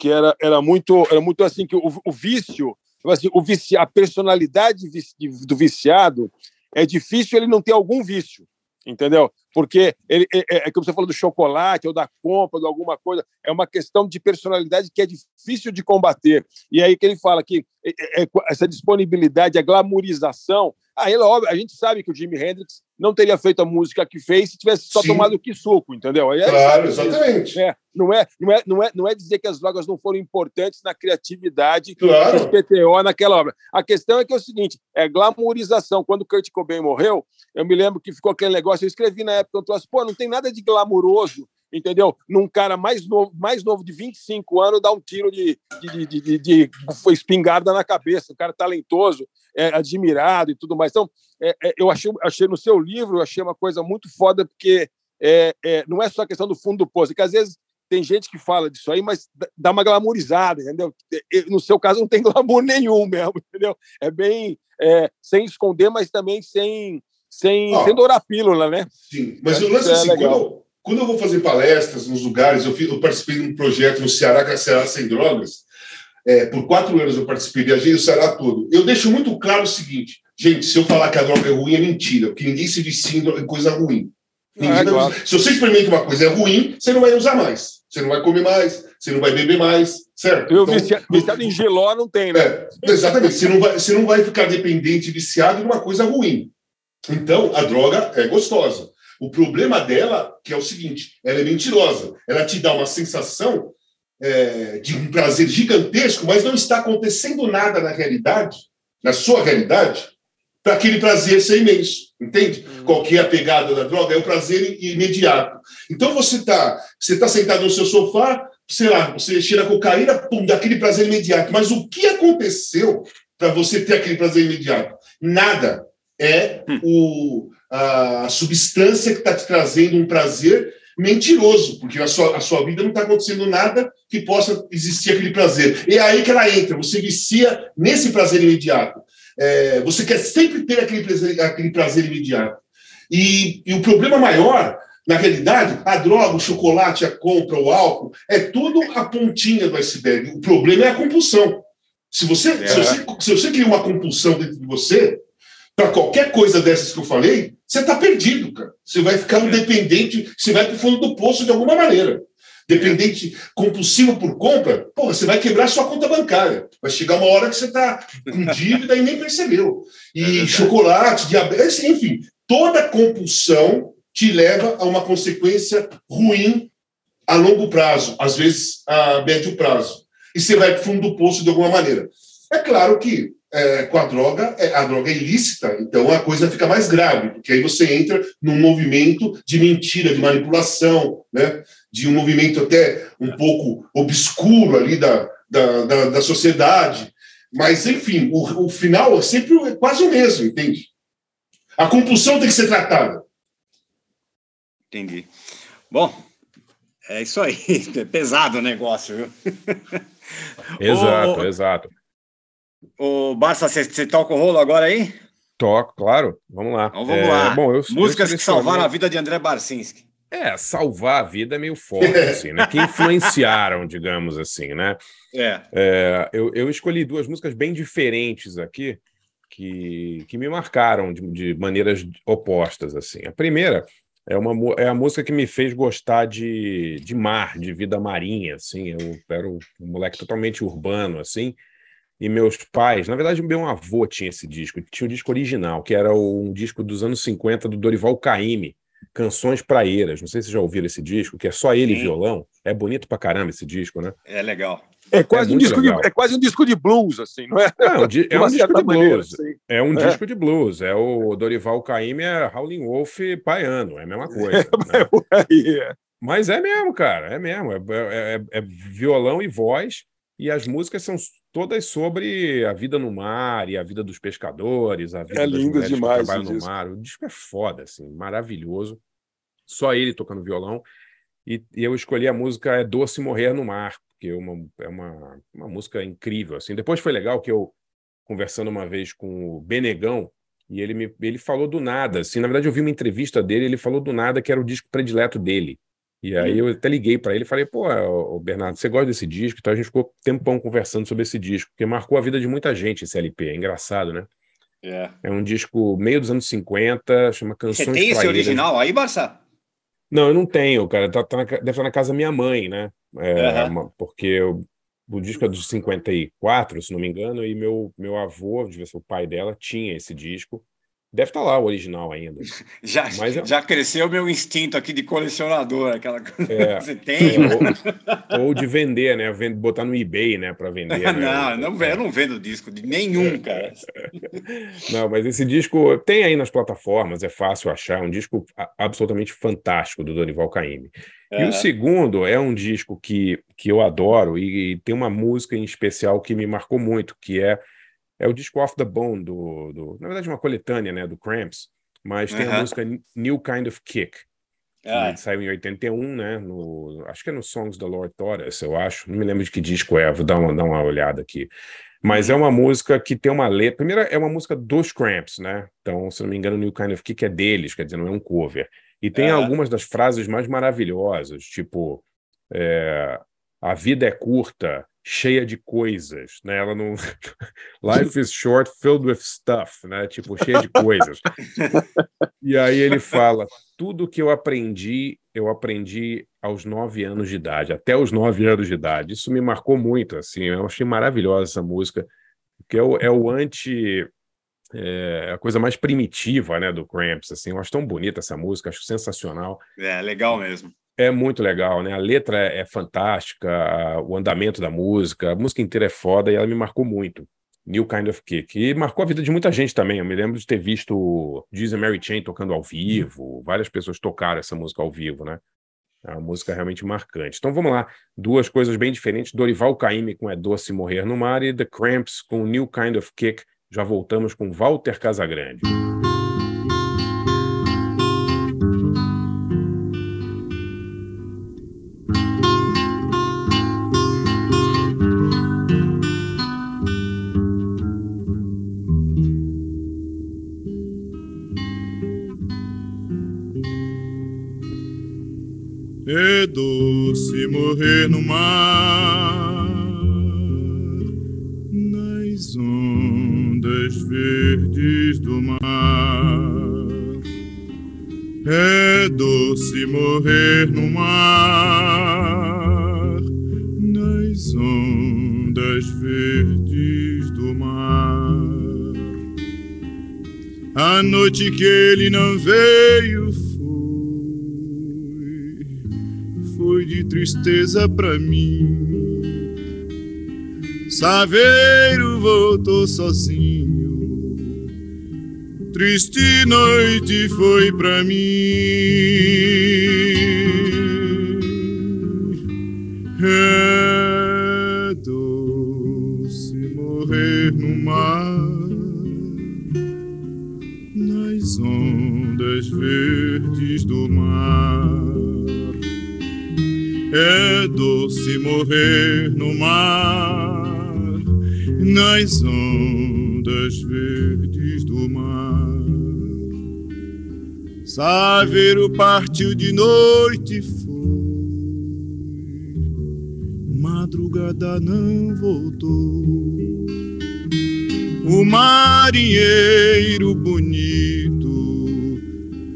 que era, era muito era muito assim que o, o vício, assim, o vici, a personalidade do viciado é difícil ele não ter algum vício, entendeu? Porque ele, é, é, é como você falou do chocolate ou da compra de alguma coisa, é uma questão de personalidade que é difícil de combater. E aí que ele fala que é, é, é, essa disponibilidade, a glamorização. Ele, óbvio, a gente sabe que o Jimi Hendrix não teria feito a música que fez se tivesse só Sim. tomado que suco, entendeu? Aí, Claro, sabe, exatamente. é, não, é, não, é, não, é, não é dizer que as drogas não foram importantes na criatividade Claro. dos PTO naquela obra. A questão é que é o seguinte: é glamorização. Quando Kurt Cobain morreu, eu me lembro que ficou aquele negócio, eu escrevi na época, eu trouxe, pô, não tem nada de glamuroso, entendeu? Num cara mais novo, mais novo de 25 anos, dar um tiro de, de, de, de, de espingarda na cabeça, um cara talentoso, é, admirado e tudo mais. Então, é, é, eu achei, achei no seu livro, eu achei uma coisa muito foda, porque é, é, não é só a questão do fundo do poço, é que às vezes tem gente que fala disso aí, mas dá- dá uma glamorizada, entendeu? No seu caso, não tem glamour nenhum mesmo, entendeu? É bem é, sem esconder, mas também sem, sem, Ó. sem dourar a pílula, né? Sim, mas Acho o lance é isso assim, é quando eu, quando eu vou fazer palestras nos lugares, eu, eu participei de um projeto no Ceará, que é Ceará Sem Drogas, é, por quatro anos eu participei, viajei o Ceará todo. Eu deixo muito claro o seguinte, gente, se eu falar que a droga é ruim, é mentira, porque ninguém se vicia em em coisa ruim. Ah, claro. Se você experimenta uma coisa é ruim, você não vai usar mais. Você não vai comer mais, você não vai beber mais, certo? Eu Então, vicia- viciado em geló não tem, né? é, exatamente. Você não, vai, você não vai ficar dependente, viciado de uma coisa ruim. Então, a droga é gostosa. O problema dela, que é o seguinte, ela é mentirosa. Ela te dá uma sensação é, de um prazer gigantesco, mas não está acontecendo nada na realidade, na sua realidade, para aquele prazer ser imenso. Entende? Qual que é a pegada da droga? É o prazer imediato. Então, você está você tá sentado no seu sofá, sei lá, você cheira cocaína, pum, dá aquele prazer imediato. Mas o que aconteceu para você ter aquele prazer imediato? Nada. É o, a substância que está te trazendo um prazer mentiroso, porque na sua, a sua vida não está acontecendo nada que possa existir aquele prazer. E é aí que ela entra, você vicia nesse prazer imediato. É, você quer sempre ter aquele prazer, aquele prazer imediato. E, e o problema maior, na realidade, a droga, o chocolate, a compra, o álcool, é tudo a pontinha do iceberg. O problema é a compulsão. Se você, É. se você, se você cria uma compulsão dentro de você, para qualquer coisa dessas que eu falei, você está perdido, cara. Você vai ficar um dependente, você vai para o fundo do poço de alguma maneira. Dependente compulsivo por compra, porra, você vai quebrar sua conta bancária. Vai chegar uma hora que você está com dívida e nem percebeu. E chocolate, diabetes, enfim, toda compulsão te leva a uma consequência ruim a longo prazo, às vezes a médio prazo. E você vai para o fundo do poço de alguma maneira. É claro que é, com a droga, é, a droga é ilícita, então a coisa fica mais grave, porque aí você entra num movimento de mentira, de manipulação, né? de um movimento até um pouco obscuro ali da, da, da, da sociedade. Mas, enfim, o, o final é sempre é quase o mesmo, entende? A compulsão tem que ser tratada. Entendi. Bom, é isso aí. É pesado o negócio, viu? Exato, exato. Ô, Barça, você, toca o rolo agora aí? Toco, claro. Vamos lá. Então vamos É, lá. Bom, eu, Músicas eu que salvaram a vida de André Barcinski. É, salvar a vida é meio forte, assim, né? Que influenciaram, digamos assim, né? É. É, eu, eu escolhi duas músicas bem diferentes aqui que, que me marcaram de, de maneiras opostas, assim. A primeira é, uma, é a música que me fez gostar de, de mar, de vida marinha, assim. Eu era um moleque totalmente urbano, assim. E meus pais, na verdade, meu avô tinha esse disco, tinha o disco original, que era um disco dos anos 50 do Dorival Caymmi, Canções Praeiras. Não sei se vocês já ouviram esse disco, que é só ele e Sim. violão. É bonito pra caramba esse disco, né? É legal. É quase, É um disco de, é quase um disco de blues, assim, não é? É um, di- De é um disco de maneira, blues. assim. É um É. disco de blues. É o Dorival Caymmi é Howlin' Wolf baiano. É a mesma coisa. né? Aí, é. Mas é mesmo, cara. É mesmo. É, é- é- é violão e voz. E as músicas são todas sobre a vida no mar e a vida dos pescadores, a vida É das lindo demais que trabalham no mar. O disco é foda, assim, maravilhoso. Só ele tocando violão. E, e eu escolhi a música É Doce Morrer no Mar, porque é uma, é uma, uma música incrível. Assim. Depois foi legal que eu, conversando uma vez com o Benegão, e ele me ele falou do nada. Assim, na verdade, eu vi uma entrevista dele, ele falou do nada que era o disco predileto dele. E aí eu até liguei para ele e falei, pô, Bernardo, você gosta desse disco? Então a gente ficou tempão conversando sobre esse disco, porque marcou a vida de muita gente esse LP. É engraçado, né? É. É um disco meio dos anos 50, chama Canções Você tem esse original aí, Barça? Não, eu não tenho, cara. Tá, tá na deve estar na casa da minha mãe, né? É, uma- porque o, o disco é dos 54, se não me engano, e meu, meu avô, devia ser o pai dela, tinha esse disco. Deve estar lá o original ainda. Já, Mas é- já cresceu meu instinto aqui de colecionador, aquela coisa. É. Você tem? ou, ou de vender, né? Botar no eBay, né? Para vender. né? não, não, eu não vendo disco de nenhum, cara. Não, mas esse disco tem aí nas plataformas, é fácil achar, é um disco absolutamente fantástico do Dorival Caymmi. E o segundo é um disco que, que eu adoro e, e tem uma música em especial que me marcou muito, que é, é o disco Off the Bone, do, do, na verdade uma coletânea né, do Cramps, mas tem a música New Kind of Kick, que Ah. saiu em 81, né? No, acho que é no Songs da Lord Us, eu acho. Não me lembro de que disco é, vou dar uma, dar uma olhada aqui. Mas é uma música que tem uma letra. Primeiro, é uma música dos Cramps, né? Então, se não me engano, New Kind of Kick é deles, quer dizer, não é um cover. E tem Aham. algumas das frases mais maravilhosas, tipo. é, a vida é curta, cheia de coisas, né? Ela não. Life is short, filled with stuff, né? Tipo, cheia de coisas. E aí ele fala: tudo que eu aprendi, eu aprendi aos nove anos de idade, até os nove anos de idade. Isso me marcou muito, assim. Eu achei maravilhosa essa música, porque é o, é o anti. É a coisa mais primitiva, né, do Cramps, assim. Eu acho tão bonita essa música, acho sensacional. É, legal mesmo. É muito legal, né? A letra é, é fantástica, o andamento da música, a música inteira é foda e ela me marcou muito. New Kind of Kick. E marcou a vida de muita gente também. Eu me lembro de ter visto and Mary Chain tocando ao vivo, várias pessoas tocaram essa música ao vivo, né? É uma música realmente marcante. Então vamos lá, duas coisas bem diferentes. Dorival Caymmi com É Doce Morrer no Mar e The Cramps com New Kind of Kick. Já voltamos com Walter Casagrande. Doce morrer no mar, nas ondas verdes do mar. É doce morrer no mar, nas ondas verdes do mar. A noite que ele não veio tristeza pra mim. Saveiro voltou sozinho. Triste noite foi pra mim. É É doce morrer no mar, nas ondas verdes do mar. Saveiro partiu de noite foi, madrugada não voltou. O marinheiro bonito,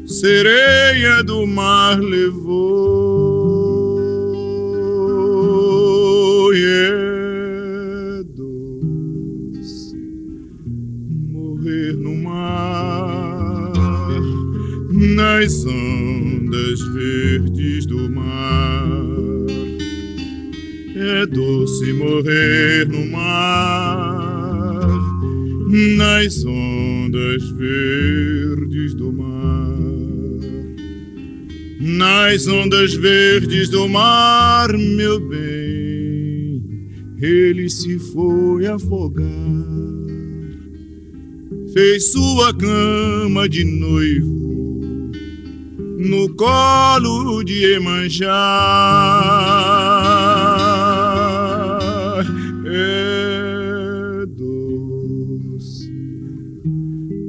sereia do mar levou. Nas ondas verdes do mar. É doce morrer no mar, nas ondas verdes do mar. Nas ondas verdes do mar, meu bem, ele se foi afogar. Fez sua cama de noivo no colo de Emanjá. É doce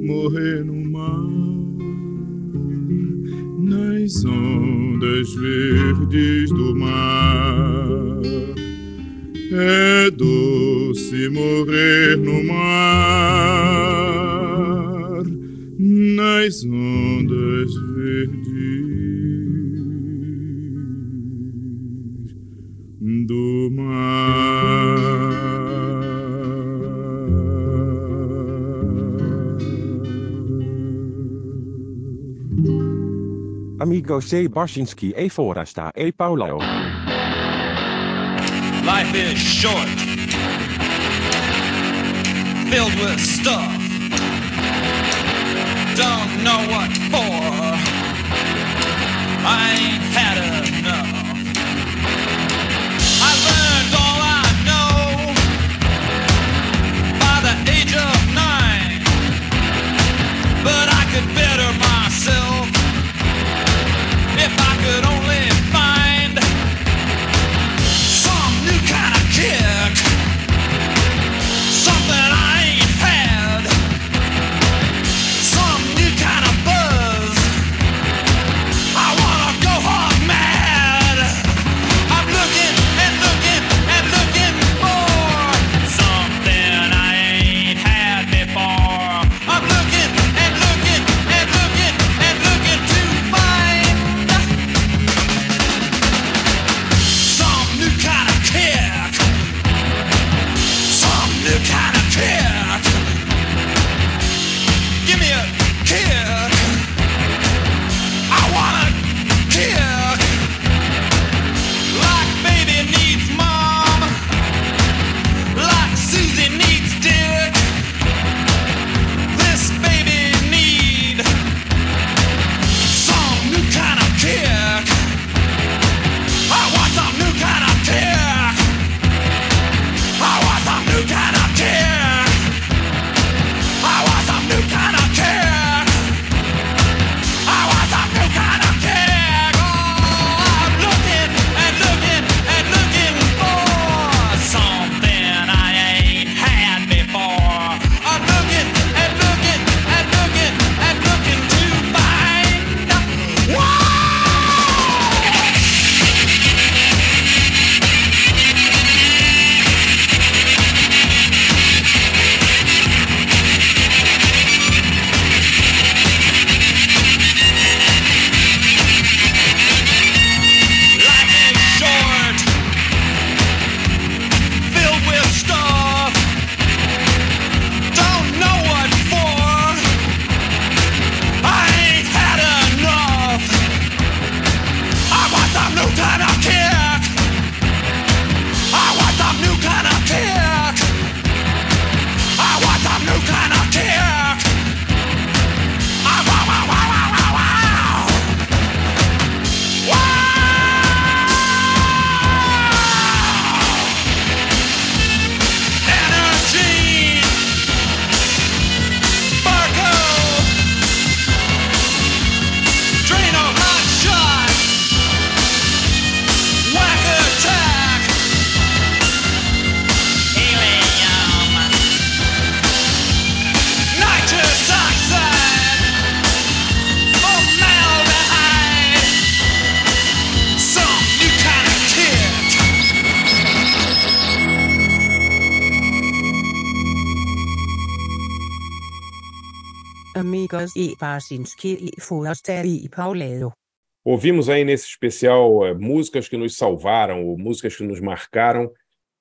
morrer no mar nas ondas verdes do mar. É doce morrer no mar, Amigo se Barshinsky e Forasta e Paulo. Life is short, filled with stuff. Don't know what for. I ain't had enough. I learned all I know by the age of nine, but I could better myself Amigos e Barsinski e Forasta e Paulo. Ouvimos aí nesse especial eh, músicas que nos salvaram, ou músicas que nos marcaram,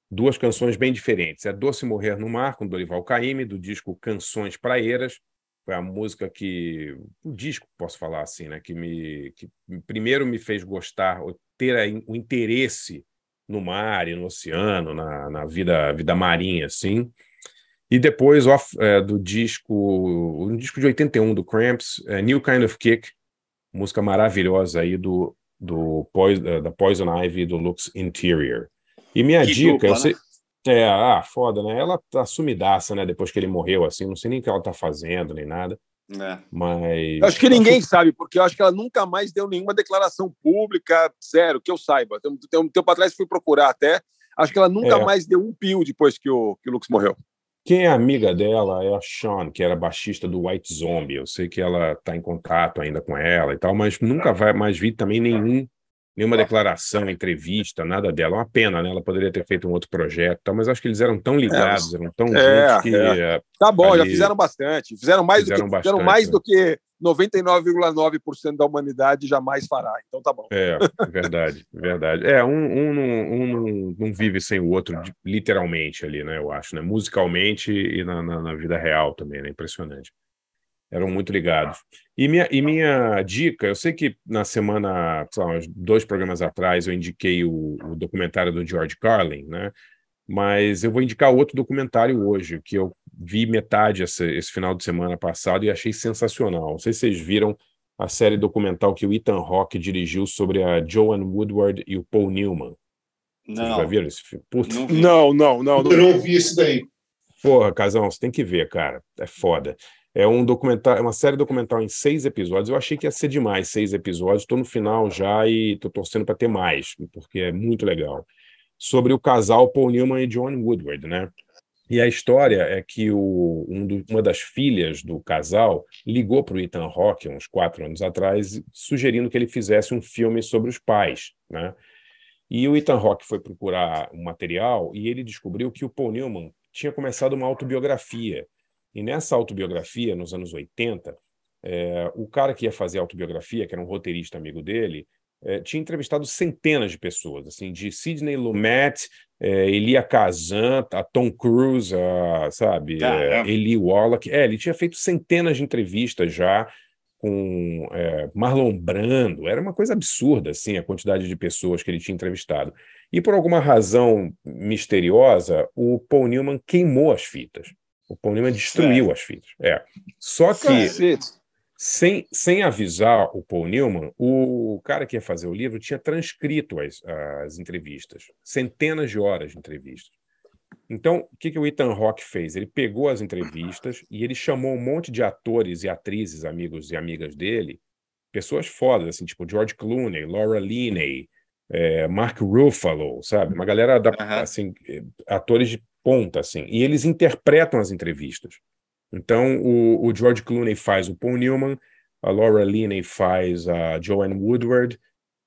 duas canções bem diferentes. É Doce Morrer no Mar, com Dorival Caymmi, do disco Canções Praeiras, Foi a música que. O disco, posso falar assim, né? Que me. Que primeiro me fez gostar, ou ter o interesse no mar e no oceano, na, na vida, vida marinha, assim. E depois off, é, do disco. Um disco de 81 do Cramps, é, New Kind of Kick, música maravilhosa aí do, do Pois- eh, da Poison Ivy e do Lux Interior. E minha Que dica, dupla, eu né? sei. É, ah, foda, né? Ela tá sumidaça, né? Depois que ele morreu, assim, não sei nem o que ela tá fazendo, nem nada. É. Mas. Eu acho que ninguém sabe, porque eu acho que ela nunca mais deu nenhuma declaração pública, sério, que eu saiba. Tem, tem um tempo atrás fui procurar até. Acho que ela nunca É. mais deu um pio depois que o, que o Lux morreu. Quem é amiga dela é a Sean, que era baixista do White Zombie. Eu sei que ela tá em contato ainda com ela e tal, mas nunca vai mais vi também nenhum, nenhuma declaração, entrevista, nada dela. É uma pena, né? Ela poderia ter feito um outro projeto, e tal, mas acho que eles eram tão ligados, eram tão É, juntos que. é. eh, Tá bom, já ali- fizeram bastante. Fizeram mais Fizeram do que, bastante, fizeram mais né? do que 99,9% da humanidade jamais fará. Então tá bom. É, verdade, verdade. É, um, um, não, um não, não vive sem o outro, literalmente ali, né? Eu acho, né? Musicalmente e na, na, na vida real também, né? Impressionante. Eram muito ligados. E minha, e minha dica, eu sei que na semana, sei lá, dois programas atrás, eu indiquei o, o documentário do George Carlin, né? Mas eu vou indicar outro documentário hoje, que eu vi metade esse, esse final de semana passado e achei sensacional. Não sei se vocês viram a série documental que o Ethan Hawke dirigiu sobre a Joan Woodward e o Paul Newman. Vocês Não. já viram esse filme? Putz, Não, não, não. Eu não vi esse daí. Porra, Casão, você tem que ver, cara. É foda. É um documentário, é uma série documental em seis episódios. Eu achei que ia ser demais, seis episódios. Estou no final já e estou torcendo para ter mais, porque é muito legal. Sobre o casal Paul Newman e Joan Woodward, né? E a história é que o, um do- uma das filhas do casal ligou para o Ethan Hawke, uns quatro anos atrás, sugerindo que ele fizesse um filme sobre os pais, né? E o Ethan Hawke foi procurar um material e ele descobriu que o Paul Newman tinha começado uma autobiografia. E nessa autobiografia, nos anos 80, eh, o cara que ia fazer a autobiografia, que era um roteirista amigo dele, eh, tinha entrevistado centenas de pessoas, assim, de Sidney Lumet, eh, Elia Kazan, a Tom Cruise, a, sabe, Caramba. Eli Wallach. É, ele tinha feito centenas de entrevistas já com eh, Marlon Brando. Era uma coisa absurda, assim, a quantidade de pessoas que ele tinha entrevistado. E por alguma razão misteriosa, o Paul Newman queimou as fitas. O Paul Newman destruiu as fitas. É. Só que Cacete. sem, sem avisar o Paul Newman, o cara que ia fazer o livro tinha transcrito as, as entrevistas, centenas de horas de entrevistas. Então, o que, que o Ethan Hawke fez? Ele pegou as entrevistas e ele chamou um monte de atores e atrizes, amigos e amigas dele, pessoas fodas, assim, tipo George Clooney, Laura Linney, eh, Mark Ruffalo, sabe? Uma galera, da, assim, eh, atores de ponta, assim. E eles interpretam as entrevistas. Então, o, o George Clooney faz o Paul Newman, a Laura Linney faz a Joanne Woodward,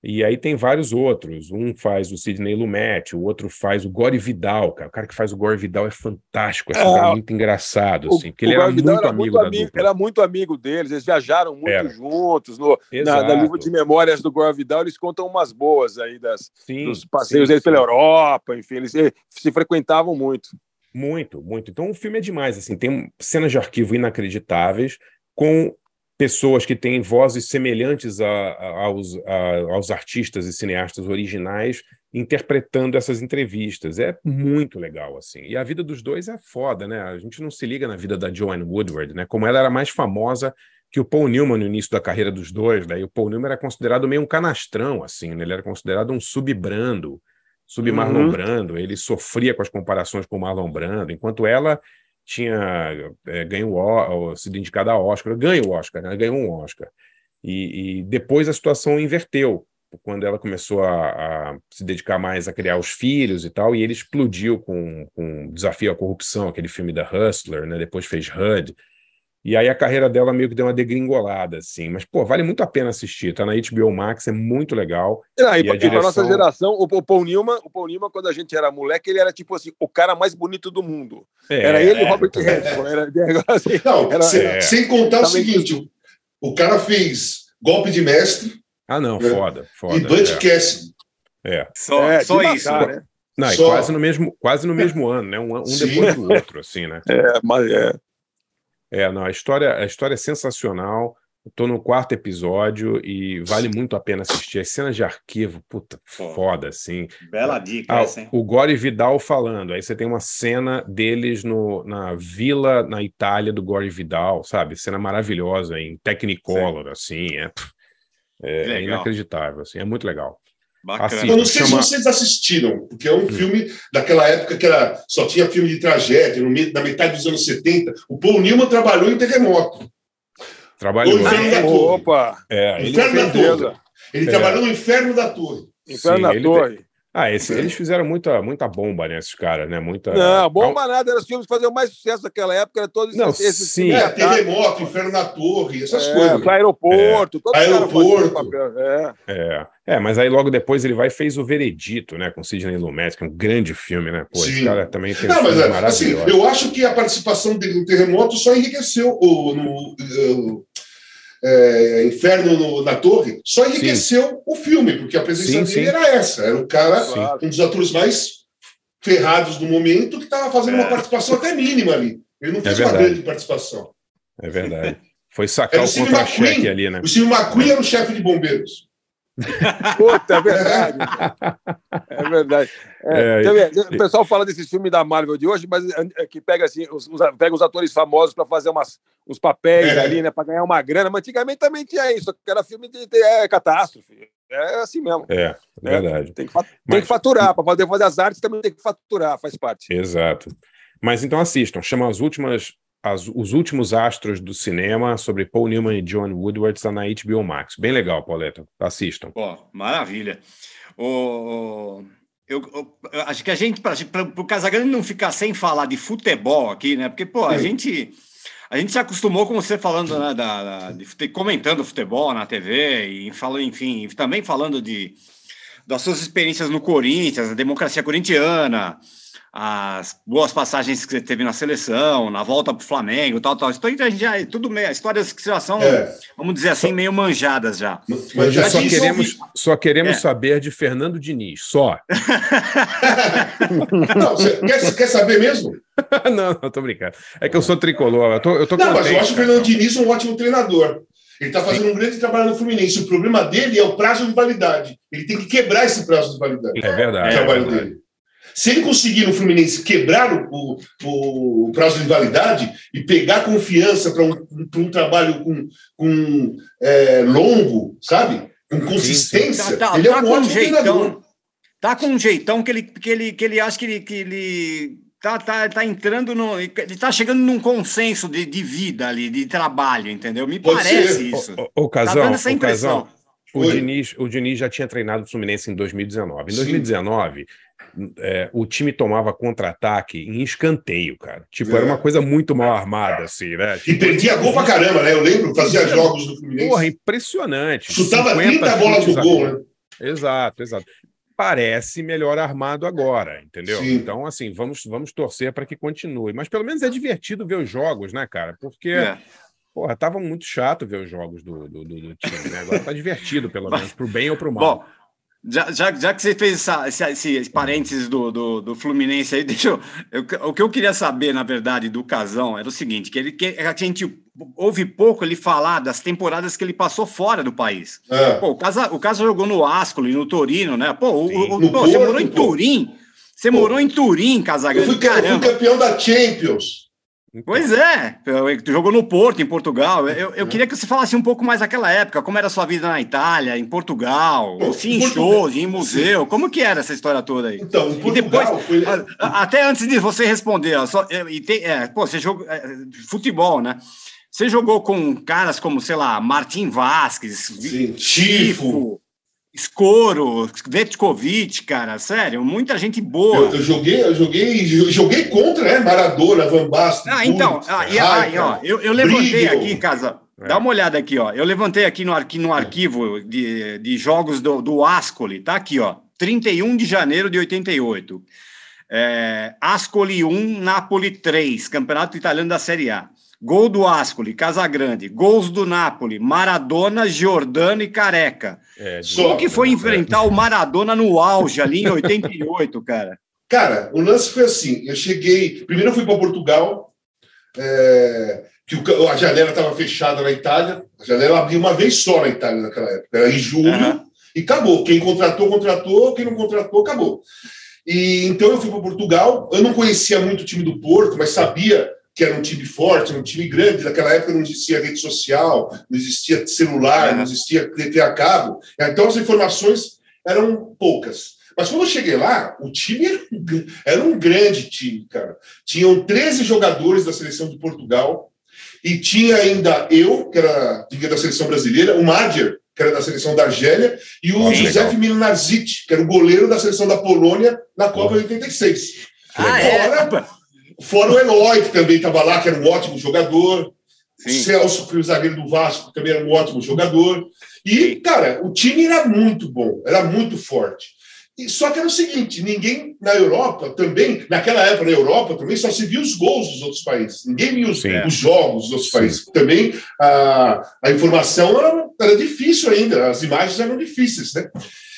e aí tem vários outros. Um faz o Sidney Lumet, o outro faz o Gore Vidal, cara. O cara que faz o Gore Vidal é fantástico, assim, cara É, muito engraçado, O- assim, porque ele era muito era amigo muito da amigo, dupla. era muito amigo deles, eles viajaram muito Era. juntos. No, na, Exato. na livro de memórias do Gore Vidal, eles contam umas boas aí das, Sim, dos passeios sim, deles pela sim. Europa, enfim, eles eh, se frequentavam muito. Muito, muito. Então o filme é demais, assim, tem cenas de arquivo inacreditáveis com pessoas que têm vozes semelhantes a- a- aos, a- aos artistas e cineastas originais interpretando essas entrevistas. É muito legal, assim. E a vida dos dois é foda, né? A gente não se liga na vida da Joanne Woodward, né? Como ela era mais famosa que o Paul Newman no início da carreira dos dois, daí o Paul Newman era considerado meio um canastrão, assim, né? Ele era considerado um subbrando, sub Marlon Uhum. Brando, ele sofria com as comparações com o Marlon Brando, enquanto ela tinha é, ganho o sido indicada a Oscar, ganhou o Oscar, né? Ganhou um Oscar. E, e depois a situação inverteu, quando ela começou a, a se dedicar mais a criar os filhos e tal, e ele explodiu com, com Desafio à Corrupção, aquele filme da Hustler, né? Depois fez HUD. E aí a carreira dela meio que deu uma degringolada, assim. Mas, pô, vale muito a pena assistir. Tá na HBO Max, é muito legal. Ah, e, E a pra- pra nossa direção- geração, o, o Paul Newman, o Paul Newman, quando a gente era moleque, ele era tipo assim, o cara mais bonito do mundo. É, era ele e é, Robert Redford. Era, assim, Não, era- sem, é. sem contar o seguinte: o, o cara fez golpe de mestre Ah, não, É. foda, foda. e Butch é. Cassidy. É. Só, É, só de isso. matar, né? Não, e Só- quase no mesmo, quase no mesmo ano, né? Um, um depois do outro, assim, né? É, mas é. É, não, a história, a história é sensacional. Estou no quarto episódio e vale muito a pena assistir. As cenas de arquivo, puta, foda, assim. Bela dica Ah, essa, hein? o Gore Vidal falando. Aí você tem uma cena deles no, na vila na Itália do Gore Vidal, sabe? Cena maravilhosa em Technicolor, assim. É, é, é inacreditável, assim. É muito legal. Bacana. Assista, Eu não sei chama- se vocês assistiram, porque é um filme daquela época que era, só tinha filme de tragédia, no na metade dos anos 70. O Paul Newman trabalhou em Terremoto. Trabalhou. O Inferno da Torre. Opa! É, ele Inferno da Torre. Ele É. trabalhou no Inferno da Torre. Inferno da ele Torre. tem- Ah, esse- eles fizeram muita, muita bomba, né, esses caras, né? Muita... Não, bomba nada, eram os filmes que faziam mais sucesso naquela época, era todos Não, esses sim. É, de ataque. Terremoto, Inferno na Torre, essas É, coisas. aeroporto, os caras Aeroporto. papel, é. É, é, mas aí logo depois ele vai e fez o Veredito, né, com Sidney Lumet, que é um grande filme, né? Pô, esse Sim. cara também tem Não, um mas filme é, assim, maravilhoso. eu acho que a participação dele no terremoto só enriqueceu o no, o, é, Inferno no- na Torre, só enriqueceu o filme, porque a presença Sim, dele sim. era essa. Era o cara, Sim. um dos atores mais ferrados do momento, que estava fazendo uma participação até mínima ali. Ele não É fez uma verdade. grande participação. É verdade. Foi sacar Era o contra-cheque ali, né? O Steve McQueen era o chefe de bombeiros. Puta, é verdade. É verdade. É, É, o pessoal fala desses filmes da Marvel de hoje, mas é, que pega assim, os, os- pega os atores famosos para fazer umas, uns papéis É. ali, né, para ganhar uma grana. Mas antigamente também tinha isso, que era filme de, de- é, catástrofe. É assim mesmo. É, verdade. Tem que, tem que faturar, para poder fazer as artes também tem que faturar, faz parte. Exato. Mas então assistam, chama as últimas, as- os últimos astros do cinema sobre Paul Newman e John Woodward, está na HBO Max. Bem legal, Pauleta. Assistam. Pô, maravilha. O, eu, eu- eu acho que a gente, para o Casagrande não ficar sem falar de futebol aqui, né? Porque, pô, a Sim. gente. A gente se acostumou com você falando, né, da, da- de comentando futebol na TV e falando, enfim, também falando de das suas experiências no Corinthians, a democracia corintiana, as boas passagens que você teve na seleção, na volta para o Flamengo, tal, tal. Aí a gente já, tudo meio, histórias que já são, É. vamos dizer assim, meio manjadas já. Mas Já só queremos, só queremos É. saber de Fernando Diniz, só. Não, você quer, quer saber mesmo? não, não, tô brincando. É que eu sou tricolor, eu tô, eu tô Não, mas eu contente, acho o. Fernando Diniz um ótimo treinador. Ele está fazendo um grande trabalho no Fluminense. O problema dele é o prazo de validade. Ele tem que quebrar esse prazo de validade. É verdade. o trabalho dele. Se ele conseguir no Fluminense quebrar o, o, o prazo de validade e pegar confiança para um, um trabalho com, com é, longo, sabe? Com consistência, Tá, tá- ele é tá um um ótimo treinador. jeitão. Tá com um jeitão que ele, que ele, que ele acha que ele, que ele tá, tá, tá entrando no. Ele tá chegando num consenso de, de vida ali, de trabalho, entendeu? Me Pode parece ser. isso. Ô, ô, tá Casão, dando essa impressão. Casão, o. Diniz, o Diniz já tinha treinado o Fluminense em 2019. Em Sim. 2019, é, o time tomava contra-ataque em escanteio, cara. Tipo, É. era uma coisa muito mal armada, assim, né? E Tipo, perdia gol pra caramba, né? Eu lembro, fazia jogos no Fluminense. Porra, impressionante. Chutava 50 30 bolas a gol, né? Exato, exato. Parece melhor armado agora, entendeu? Sim. Então, assim, vamos, vamos torcer para que continue. Mas pelo menos é divertido ver os jogos, né, cara? Porque, É. porra, tava muito chato ver os jogos do, do, do- do time, né? Agora tá divertido, pelo menos, pro bem ou pro mal. Bom, já, já, já que você fez essa, esse, parênteses do, do, do Fluminense aí, deixa eu, eu- O que eu queria saber, na verdade, do Casão era o seguinte: que, ele, que a gente ouve pouco ele falar das temporadas que ele passou fora do país. É. Pô, o Casa, o Casa jogou no Ascoli, no Torino, né? Pô, o, o- pô, você morou em pô. Turim. Você morou em Turim, Eu Casagrande. fui, ca- eu fui campeão da Champions. Pois é, tu jogou no Porto, em Portugal. Eu, eu queria que você falasse um pouco mais daquela época, como era a sua vida na Itália, em Portugal, Pô, se em shows, em museu, como que era essa história toda aí? Então, em E depois, foi... até antes de você responder, ó, só, é, e tem- é, pô, você jogou é, futebol, né? Você jogou com caras como, sei lá, Martim Vasquez, Sim, Chifo. Escoro, Vetkovic, cara, sério, muita gente boa. Eu, eu joguei, eu joguei, joguei contra, né? Maradona, Van Basten. Ah, então, ah, e aí, ó, eu, eu levantei Brigel. aqui, casa. Dá uma olhada aqui, ó. Eu levantei aqui no, arqui, no arquivo de, de jogos do, do Ascoli, tá aqui, ó. 31 de janeiro de 88. É, Ascoli 1, Napoli 3, Campeonato Italiano da Série A. Gol do Ascoli, Casagrande. Gols do Napoli, Maradona, Giordano e Careca. É, Como que foi enfrentar o Maradona no auge ali em 88, cara? Cara, o lance foi assim: eu cheguei. Primeiro eu fui para Portugal, é, que o a janela estava fechada na Itália. A janela abriu uma vez só na Itália naquela época. Era em julho Aham. e acabou. Quem contratou, contratou. Quem não contratou, acabou. E então eu fui para Portugal. Eu não conhecia muito o time do Porto, mas sabia que era um time forte, era um time grande. Naquela época não existia rede social, não existia celular, não existia TV a cabo. Então as informações eram poucas. Mas quando eu cheguei lá, o time era um, era um grande time, cara. Tinham 13 jogadores da seleção de Portugal e tinha ainda eu, que era da seleção brasileira, o Madjer, que era da seleção da Argélia, e o Nossa, Josef. Milnarzic, que era o goleiro da seleção da Polônia na Copa de 86. Ah, é? Fora, o Eloy, que também estava lá, que era um ótimo jogador. O Celso, que o zagueiro do Vasco, também era um ótimo jogador. E, cara, o time era muito bom, era muito forte. E, só que era o seguinte: ninguém na Europa também, naquela época na Europa também, só se via os gols dos outros países. Ninguém via os, os jogos dos outros países. Também a, a informação era, era difícil ainda, as imagens eram difíceis, né?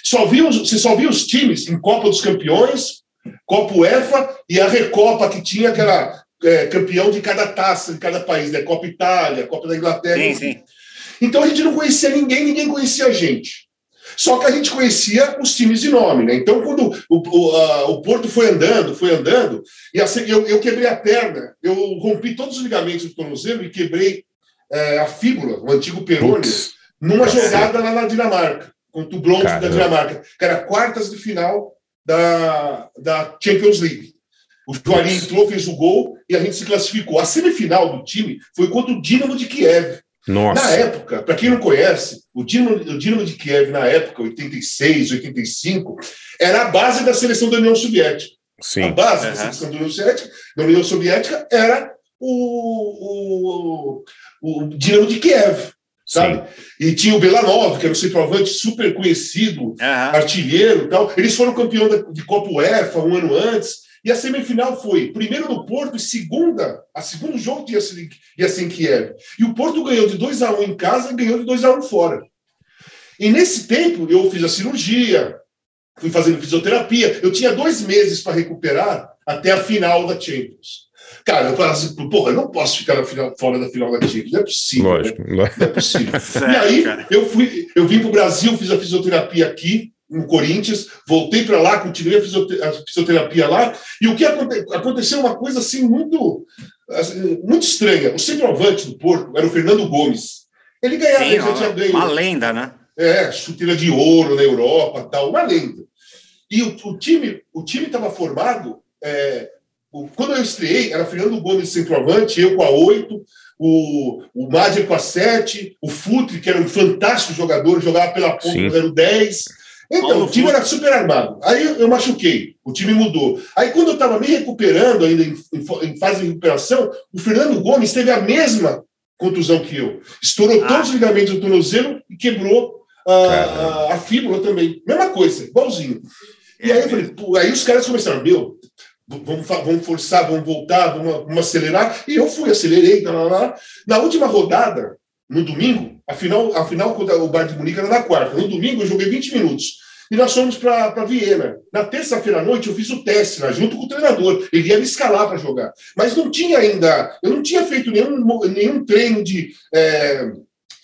Só via, os- você só via os times em Copa dos Campeões, Copa UEFA e a Recopa, que tinha aquela é, campeão de cada taça de cada país, né? Copa Itália, Copa da Inglaterra. Sim, sim. Então a gente não conhecia ninguém, ninguém conhecia a gente. Só que a gente conhecia os times de nome, né? Então, quando o, o, a- o Porto foi andando, foi andando, e assim, eu, eu quebrei a perna, eu rompi todos os ligamentos do tornozelo e quebrei é, a fíbula, o antigo perônio, numa jogada lá na Dinamarca, contra o Bronx da. Dinamarca, que era quartas de final da, da Champions League. O Juari entrou, fez o gol e a gente se classificou. A semifinal do time foi contra o Dinamo de Kiev. Nossa. Na época, para quem não conhece, o Dinamo, o Dinamo de Kiev, na época, 86, 85, era a base da seleção da União Soviética. Sim. A base Aham. da seleção da União Soviética, da União Soviética era o, o, o Dinamo de Kiev. Sabe? E tinha o Belanov, que era um centroavante super conhecido, artilheiro e tal. Eles foram campeão da- de Copa UEFA um ano antes. E a semifinal foi primeiro no Porto e segunda, a segundo jogo ia ser, ia ser em Kiev. E o Porto ganhou de 2 a 1 em casa e ganhou de 2 a 1 fora. E nesse tempo eu fiz a cirurgia, fui fazendo fisioterapia. Eu tinha dois meses para recuperar até a final da Champions. Cara, eu falava assim, porra, eu não posso ficar na final- fora da final da Champions, não é possível. né? Lógico. Não é possível. e aí, eu, fui, eu vim para o Brasil, fiz a fisioterapia aqui, no Corinthians, voltei para lá, continuei a, fisiote- a fisioterapia lá, e o que aconte- aconteceu uma coisa assim muito, assim, muito estranha. O centroavante do Porto era o Fernando Gomes. Ele ganhava, Sim, ele já uma, tinha ganho. uma lenda, né? É, chuteira de ouro na Europa, tal, uma lenda. E o, o time o time estava formado. é, quando eu estreiei, era Fernando Gomes centroavante, eu com a 8, o, o Madger com a 7, o Futre, que era um fantástico jogador, jogava pela ponta, Sim. era o 10. Então, Paulo o time Futre. era super armado. Aí eu, machuquei, o time mudou. Aí, quando eu estava me recuperando, ainda em, em fa- em fase de recuperação, o Fernando Gomes teve a mesma contusão que eu. Estourou todos os ligamentos do tornozelo e quebrou a, a, a fíbula também. Mesma coisa, igualzinho. E aí eu falei, pô, aí os caras começaram, meu, vamos, vamos forçar, vamos voltar, vamos, vamos acelerar. E eu fui, acelerei, lá, lá. Na última rodada, no domingo, a final, a final contra o Bar de Munique era na quarta. No domingo eu joguei 20 minutos. E nós fomos para Viena. Na terça-feira à noite eu fiz o teste lá, junto com o treinador. Ele ia me escalar para jogar. Mas não tinha ainda, eu não tinha feito nenhum, nenhum treino de. é,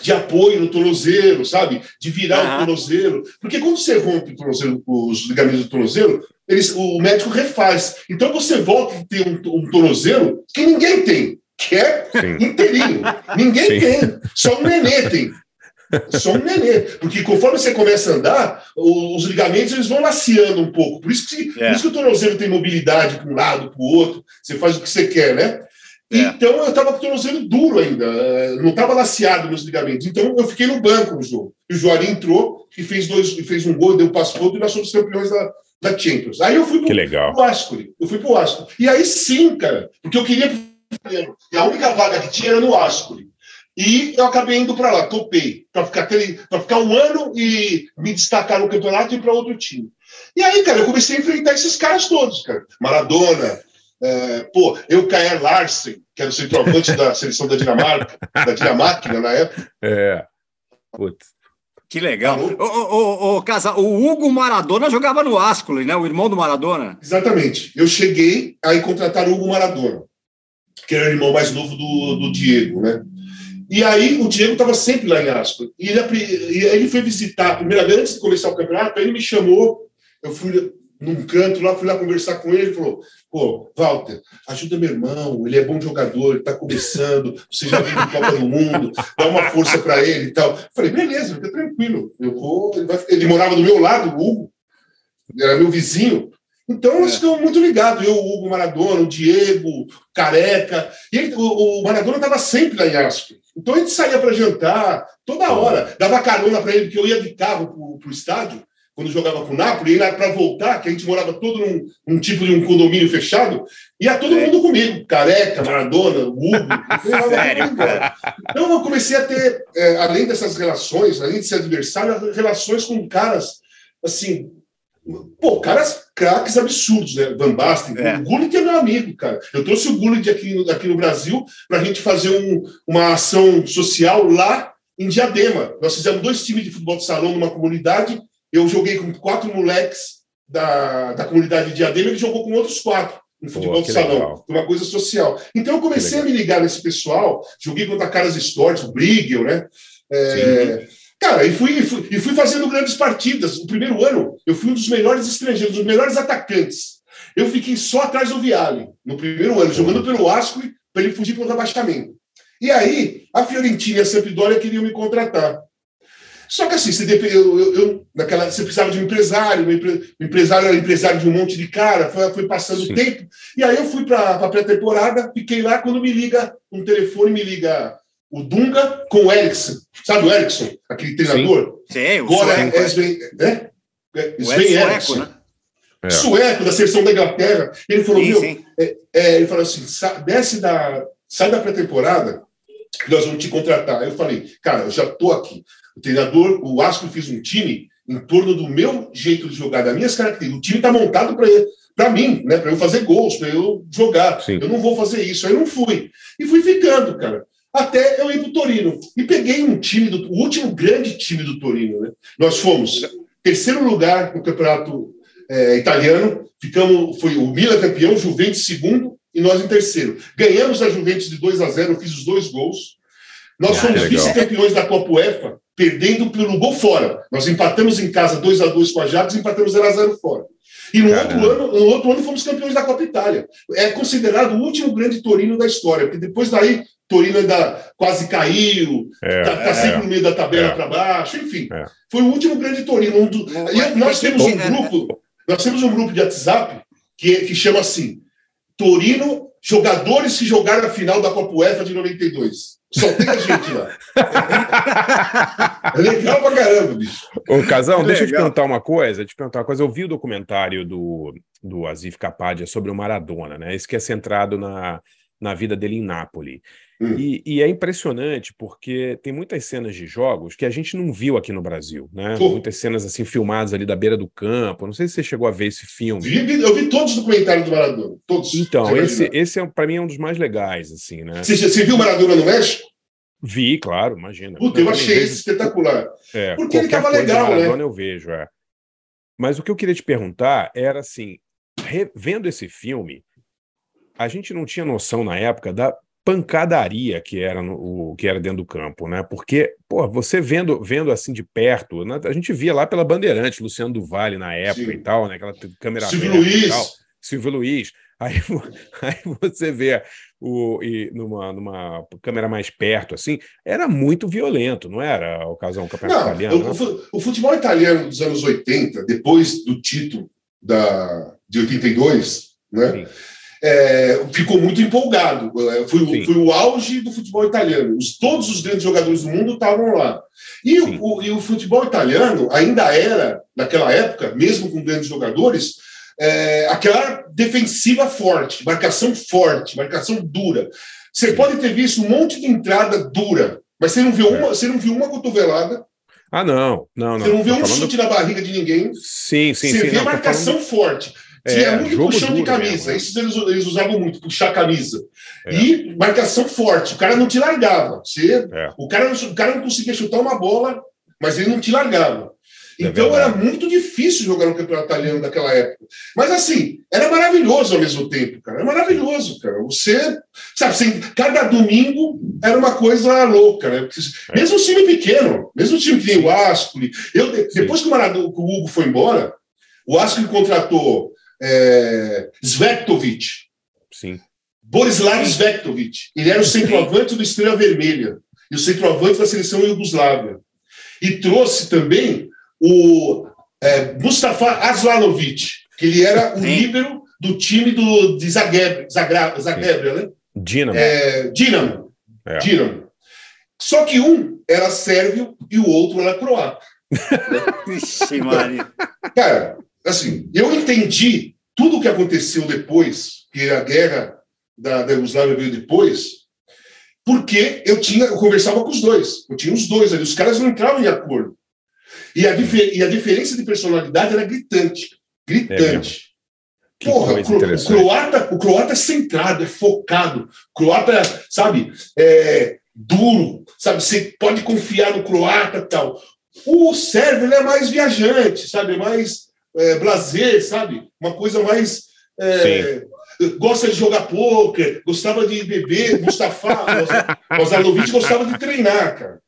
de apoio no tornozelo, sabe? De virar o tornozelo. Porque quando você rompe o tornozelo, os ligamentos do tornozelo, eles, o médico refaz. Então você volta a ter um, um tornozelo que ninguém tem, que é inteirinho. Ninguém Sim. tem. Só um nenê tem. Só um nenê. Porque conforme você começa a andar, os ligamentos eles vão laceando um pouco. Por isso que, É. por isso que o tornozelo tem mobilidade para um lado, para o outro. Você faz o que você quer, né? Então eu estava com o tornozelo duro ainda, eh, não estava laceado meus ligamentos. Então eu fiquei no banco no jogo. E o Juari entrou e fez, dois, fez um gol, deu um passo outro e nós somos campeões da, da Champions. Aí eu fui Que pro, legal. pro Ascoli. Eu fui pro Ascoli. E aí sim, cara, porque eu queria. E a única vaga que tinha era no Ascoli. E eu acabei indo para lá, topei, para ficar, pra ficar um ano e me destacar no campeonato e ir para outro time. E aí, cara, eu comecei a enfrentar esses caras todos, cara. Maradona, é, pô, eu, Kaer Larsen, que era o centroavante da seleção da Dinamarca, da Dinamarca na época. É. Putz. Que legal. Ô, ô, Casa, o Hugo Maradona jogava no Ascoli, né? O irmão do Maradona. Exatamente. Eu cheguei, aí contrataram o Hugo Maradona. que era o irmão mais novo do, do Diego, né? E aí o Diego estava sempre lá em Aspa. E ele, ele foi visitar, a primeira vez antes de começar o campeonato, aí ele me chamou, eu fui num canto lá, fui lá conversar com ele, ele falou, pô, Walter, ajuda meu irmão, ele é bom jogador, ele está começando, você já viu Copa do Mundo, dá uma força para ele e tal. Eu falei, beleza, fica tranquilo, eu vou, ele, vai ele morava do meu lado, o Hugo, era meu vizinho, então nós ficamos muito ligados, eu, o Hugo Maradona, o Diego, o Careca, e ele- o, o Maradona estava sempre lá em. Então a gente saía para jantar toda hora, dava carona para ele, que eu ia de carro para o estádio, quando jogava com o Napoli, e para voltar, que a gente morava todo num, num tipo de um condomínio fechado, ia todo mundo comigo, Careca, Maradona, Hugo, Sério, embora. Então eu comecei a ter, é, além dessas relações, além de ser adversário, relações com caras, assim, pô, caras craques absurdos, né? Van Basten, o Gullit é meu amigo, cara. Eu trouxe o Gullit aqui, no- aqui no Brasil para a gente fazer um- uma ação social lá em Diadema. Nós fizemos dois times de futebol de salão numa comunidade. Eu joguei com quatro moleques da, da comunidade de Diadema, ele jogou com outros quatro no futebol de salão, legal. uma coisa social. Então eu comecei a me ligar nesse pessoal, joguei contra caras históricos, o Brigel, né? É, Cara, e fui, e fui, e fui fazendo grandes partidas. No primeiro ano, eu fui um dos melhores estrangeiros, um dos melhores atacantes. Eu fiquei só atrás do Viale, no primeiro ano, jogando pelo Ascoli, para ele fugir pelo rebaixamento. E aí, a Fiorentina e a Sampdoria queriam me contratar. Só que assim, você, eu, eu- eu- naquela, você precisava de um empresário, empre- o empresário era empresário de um monte de cara, foi, foi passando o tempo. E aí eu fui para a pré-temporada, fiquei lá, quando me liga um telefone, me liga o Dunga com o Eriksson. Sabe o Eriksson? Aquele treinador? Sim, o Agora sueco, é é. Sven, né? É, O Sven Eriksson, Eriksson. né? É. Sueco, da seleção da Inglaterra. Ele falou, Sim, meu, sim. é, é, ele falou assim, "Sa- desce da, sai da pré-temporada, nós vamos te contratar. Aí eu falei, cara, eu já estou aqui. O treinador, o Asco fez um time em torno do meu jeito de jogar, das minhas características. O time está montado para para mim, né, para eu fazer gols, para eu jogar. Eu não vou fazer isso. Aí eu não fui. E fui ficando, cara. Até eu ir para o Torino. E peguei um time, do, o último grande time do Torino. Né? Nós fomos terceiro lugar no campeonato é, italiano. Ficamos, foi o Milan campeão, Juventus segundo e nós em terceiro. Ganhamos a Juventus de 2 a 0, eu fiz os dois gols. Nós Ah, fomos vice-campeões da Copa UEFA, perdendo pelo gol fora. Nós empatamos em casa 2 a 2 com a Ajax e empatamos 0 a 0 fora. E no outro, ano, no outro ano fomos campeões da Copa Itália. É considerado o último grande Torino da história, porque depois daí Torino ainda quase caiu, É, tá, tá é, sempre no meio da tabela é. para baixo, enfim. É. Foi o último grande Torino. Um do- E nós temos um grupo, nós temos um grupo de WhatsApp que, que chama assim: Torino, jogadores que jogaram a final da Copa UEFA de 92. Só tem a gente lá. É legal pra caramba, bicho. Ô, Casão, deixa eu te perguntar uma coisa. Te perguntar uma coisa. Eu vi o documentário do, do Azif Kapadia sobre o Maradona, né? Esse que é centrado na, na vida dele em Nápoles. Hum. E, e é impressionante porque tem muitas cenas de jogos que a gente não viu aqui no Brasil, né? Pô. Muitas cenas assim filmadas ali da beira do campo. Não sei se você chegou a ver esse filme. Vi- eu vi todos os documentários do Maradona. Todos. Então, Você esse, esse é, para mim é um dos mais legais, assim, né? Você, você viu Maradona no México? Vi, claro, imagina. Puta, eu achei vejo- espetacular. É, Porque ele tava legal, né? Maradona eu vejo, é. Mas o que eu queria te perguntar era assim, vendo esse filme, a gente não tinha noção na época da pancadaria que era no, o que era dentro do campo, né? Porque, pô, você vendo vendo assim de perto, né, a gente via lá pela Bandeirante, Luciano do Vale na época Sim. e tal, né? Aquela câmera Silvio aberta e Luiz. tal. Silvio Luiz. Aí, aí você vê o, e numa, numa câmera mais perto, assim, era muito violento, não era o casal campeonato Não, italiano? o, né? o fu- o futebol italiano dos anos 80, depois do título da, de 82, né, é, ficou muito empolgado. É, Foi, o- foi o auge do futebol italiano. Os- todos os grandes jogadores do mundo estavam lá. E o, o- e o futebol italiano ainda era, naquela época, mesmo com grandes jogadores, é, aquela defensiva forte, marcação forte, marcação dura. Você pode ter visto um monte de entrada dura, mas você não viu uma, você não viu uma cotovelada, Ah, não, não, não. você não vê Tô um falando- chute na barriga de ninguém. Sim, sim, você sim. vê não, marcação falando- forte. É, Tinha muito jogo puxão de camisa. mesmo, é. Isso eles, eles usavam muito, puxar a camisa. É. E marcação forte. O cara não te largava. Você, É. o, cara, não- o cara não conseguia chutar uma bola, mas ele não te largava. Então era muito difícil jogar no campeonato italiano daquela época. Mas assim, era maravilhoso ao mesmo tempo, cara. Era maravilhoso, cara. Você, sabe, assim, cada domingo era uma coisa louca, né? Porque, Mesmo um time pequeno, mesmo time que nem o Ascoli. Eu, de- depois que o, Maradona, que o Hugo foi embora, o Ascoli contratou é, Zvektovic, Sim. Borislav Zvektovic. Ele era o centroavante do Estrela Vermelha e o centroavante da seleção Iugoslávia. E trouxe também o é, Mustafa Aslanovic, que ele era o líbero do time do, de Zagreb, Zagreb, Zagreb né? Dinamo. É, Dinamo. É. Dinamo. Só que um era sérvio e o outro era croata. Vixe, Maria. Cara, assim, eu entendi tudo o que aconteceu depois, que a guerra da, da Iugoslávia veio depois, porque eu tinha, eu conversava com os dois. Eu tinha os dois ali, os caras não entravam em acordo. E a, e a diferença de personalidade era gritante. Gritante. Que Porra, o, cro- croata, o croata é centrado, é focado. O croata, sabe, é duro, sabe? Você pode confiar no croata e tal. O sérvio ele é mais viajante, sabe? É mais é, blazer, sabe? Uma coisa mais. é, gosta de jogar pôquer, gostava de beber, Mustafa, o Ozalovic gostava de treinar, cara.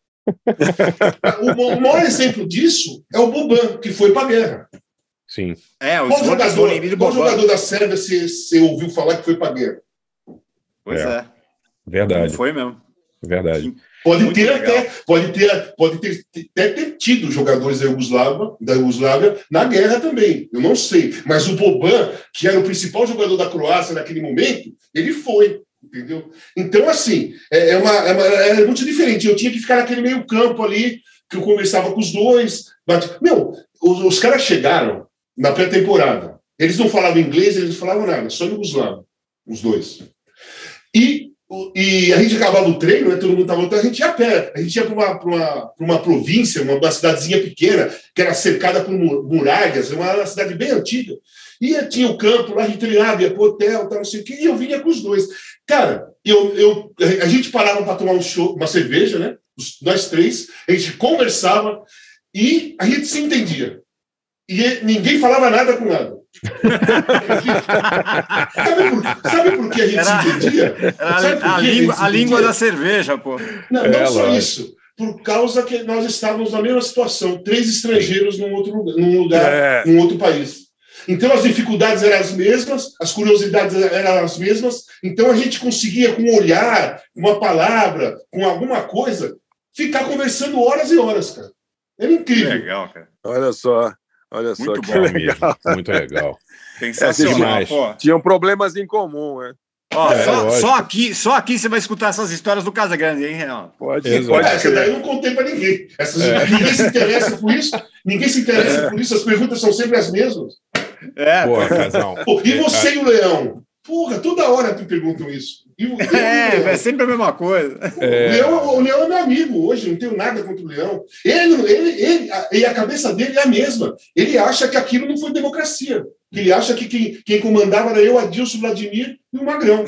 O, o maior exemplo disso é o Boban, que foi para a guerra. Sim. É, Qual jogador, qual jogador da Sérvia você, você ouviu falar que foi para a guerra? Pois é. Verdade. Foi mesmo. Verdade. Pode Muito ter legal. até, pode ter, pode ter, até ter tido jogadores da Iugoslávia, da Iugoslávia na guerra também. Eu não sei. Mas o Boban, que era o principal jogador da Croácia naquele momento, ele foi. Entendeu? Então, assim, é, é uma, é, uma- é muito diferente. Eu tinha que ficar naquele meio campo ali, que eu conversava com os dois. bate- Meu, os, os caras chegaram na pré-temporada. Eles não falavam inglês, eles não falavam nada, só Iugoslávio, os dois. E, e a gente acabava o treino, né, todo mundo estava lutando, a gente ia a pé. A gente ia para uma, uma, uma província, uma, uma cidadezinha pequena, que era cercada por mu- muralhas, uma, uma cidade bem antiga. E tinha o campo lá, a gente treinava, ia para hotel, tal, não sei o quê, e eu vinha com os dois. Cara, eu, eu, a gente parava para tomar um show, uma cerveja, né? Nós três, a gente conversava e a gente se entendia. E ninguém falava nada com nada. Sabe, por, sabe por que a gente Era- se entendia? Era Sabe por a, que língua, a língua da cerveja, pô. Não, É, não só lógico. isso. Por causa que nós estávamos na mesma situação, três estrangeiros num outro lugar, num, lugar, É. num outro país. Então as dificuldades eram as mesmas, as curiosidades eram as mesmas. Então a gente conseguia, com um olhar, uma palavra, com alguma coisa, ficar conversando horas e horas, cara. Era incrível. Legal, cara. Olha só, olha só Muito que bom legal. Muito legal. Sensacional, pô. Tinham problemas em comum, né? Ó, É, só, só aqui, só aqui você vai escutar essas histórias do Casa Grande, hein, Renan? Pode, Exato. pode Essa crer. daí eu não contei para ninguém. Essas, É. Ninguém se interessa por isso. Ninguém se interessa por isso. As perguntas são sempre as mesmas. É, Pô, casal. Pô, e você e o Leão? Porra, toda hora me perguntam isso. E o, e o é, é sempre a mesma coisa. O, Leão, o Leão é meu amigo hoje, não tenho nada contra o Leão. Ele, ele, ele, a, e a cabeça dele é a mesma. Ele acha que aquilo não foi democracia. Ele acha que quem, quem comandava era eu, Adilson, Vladimir e o Magrão.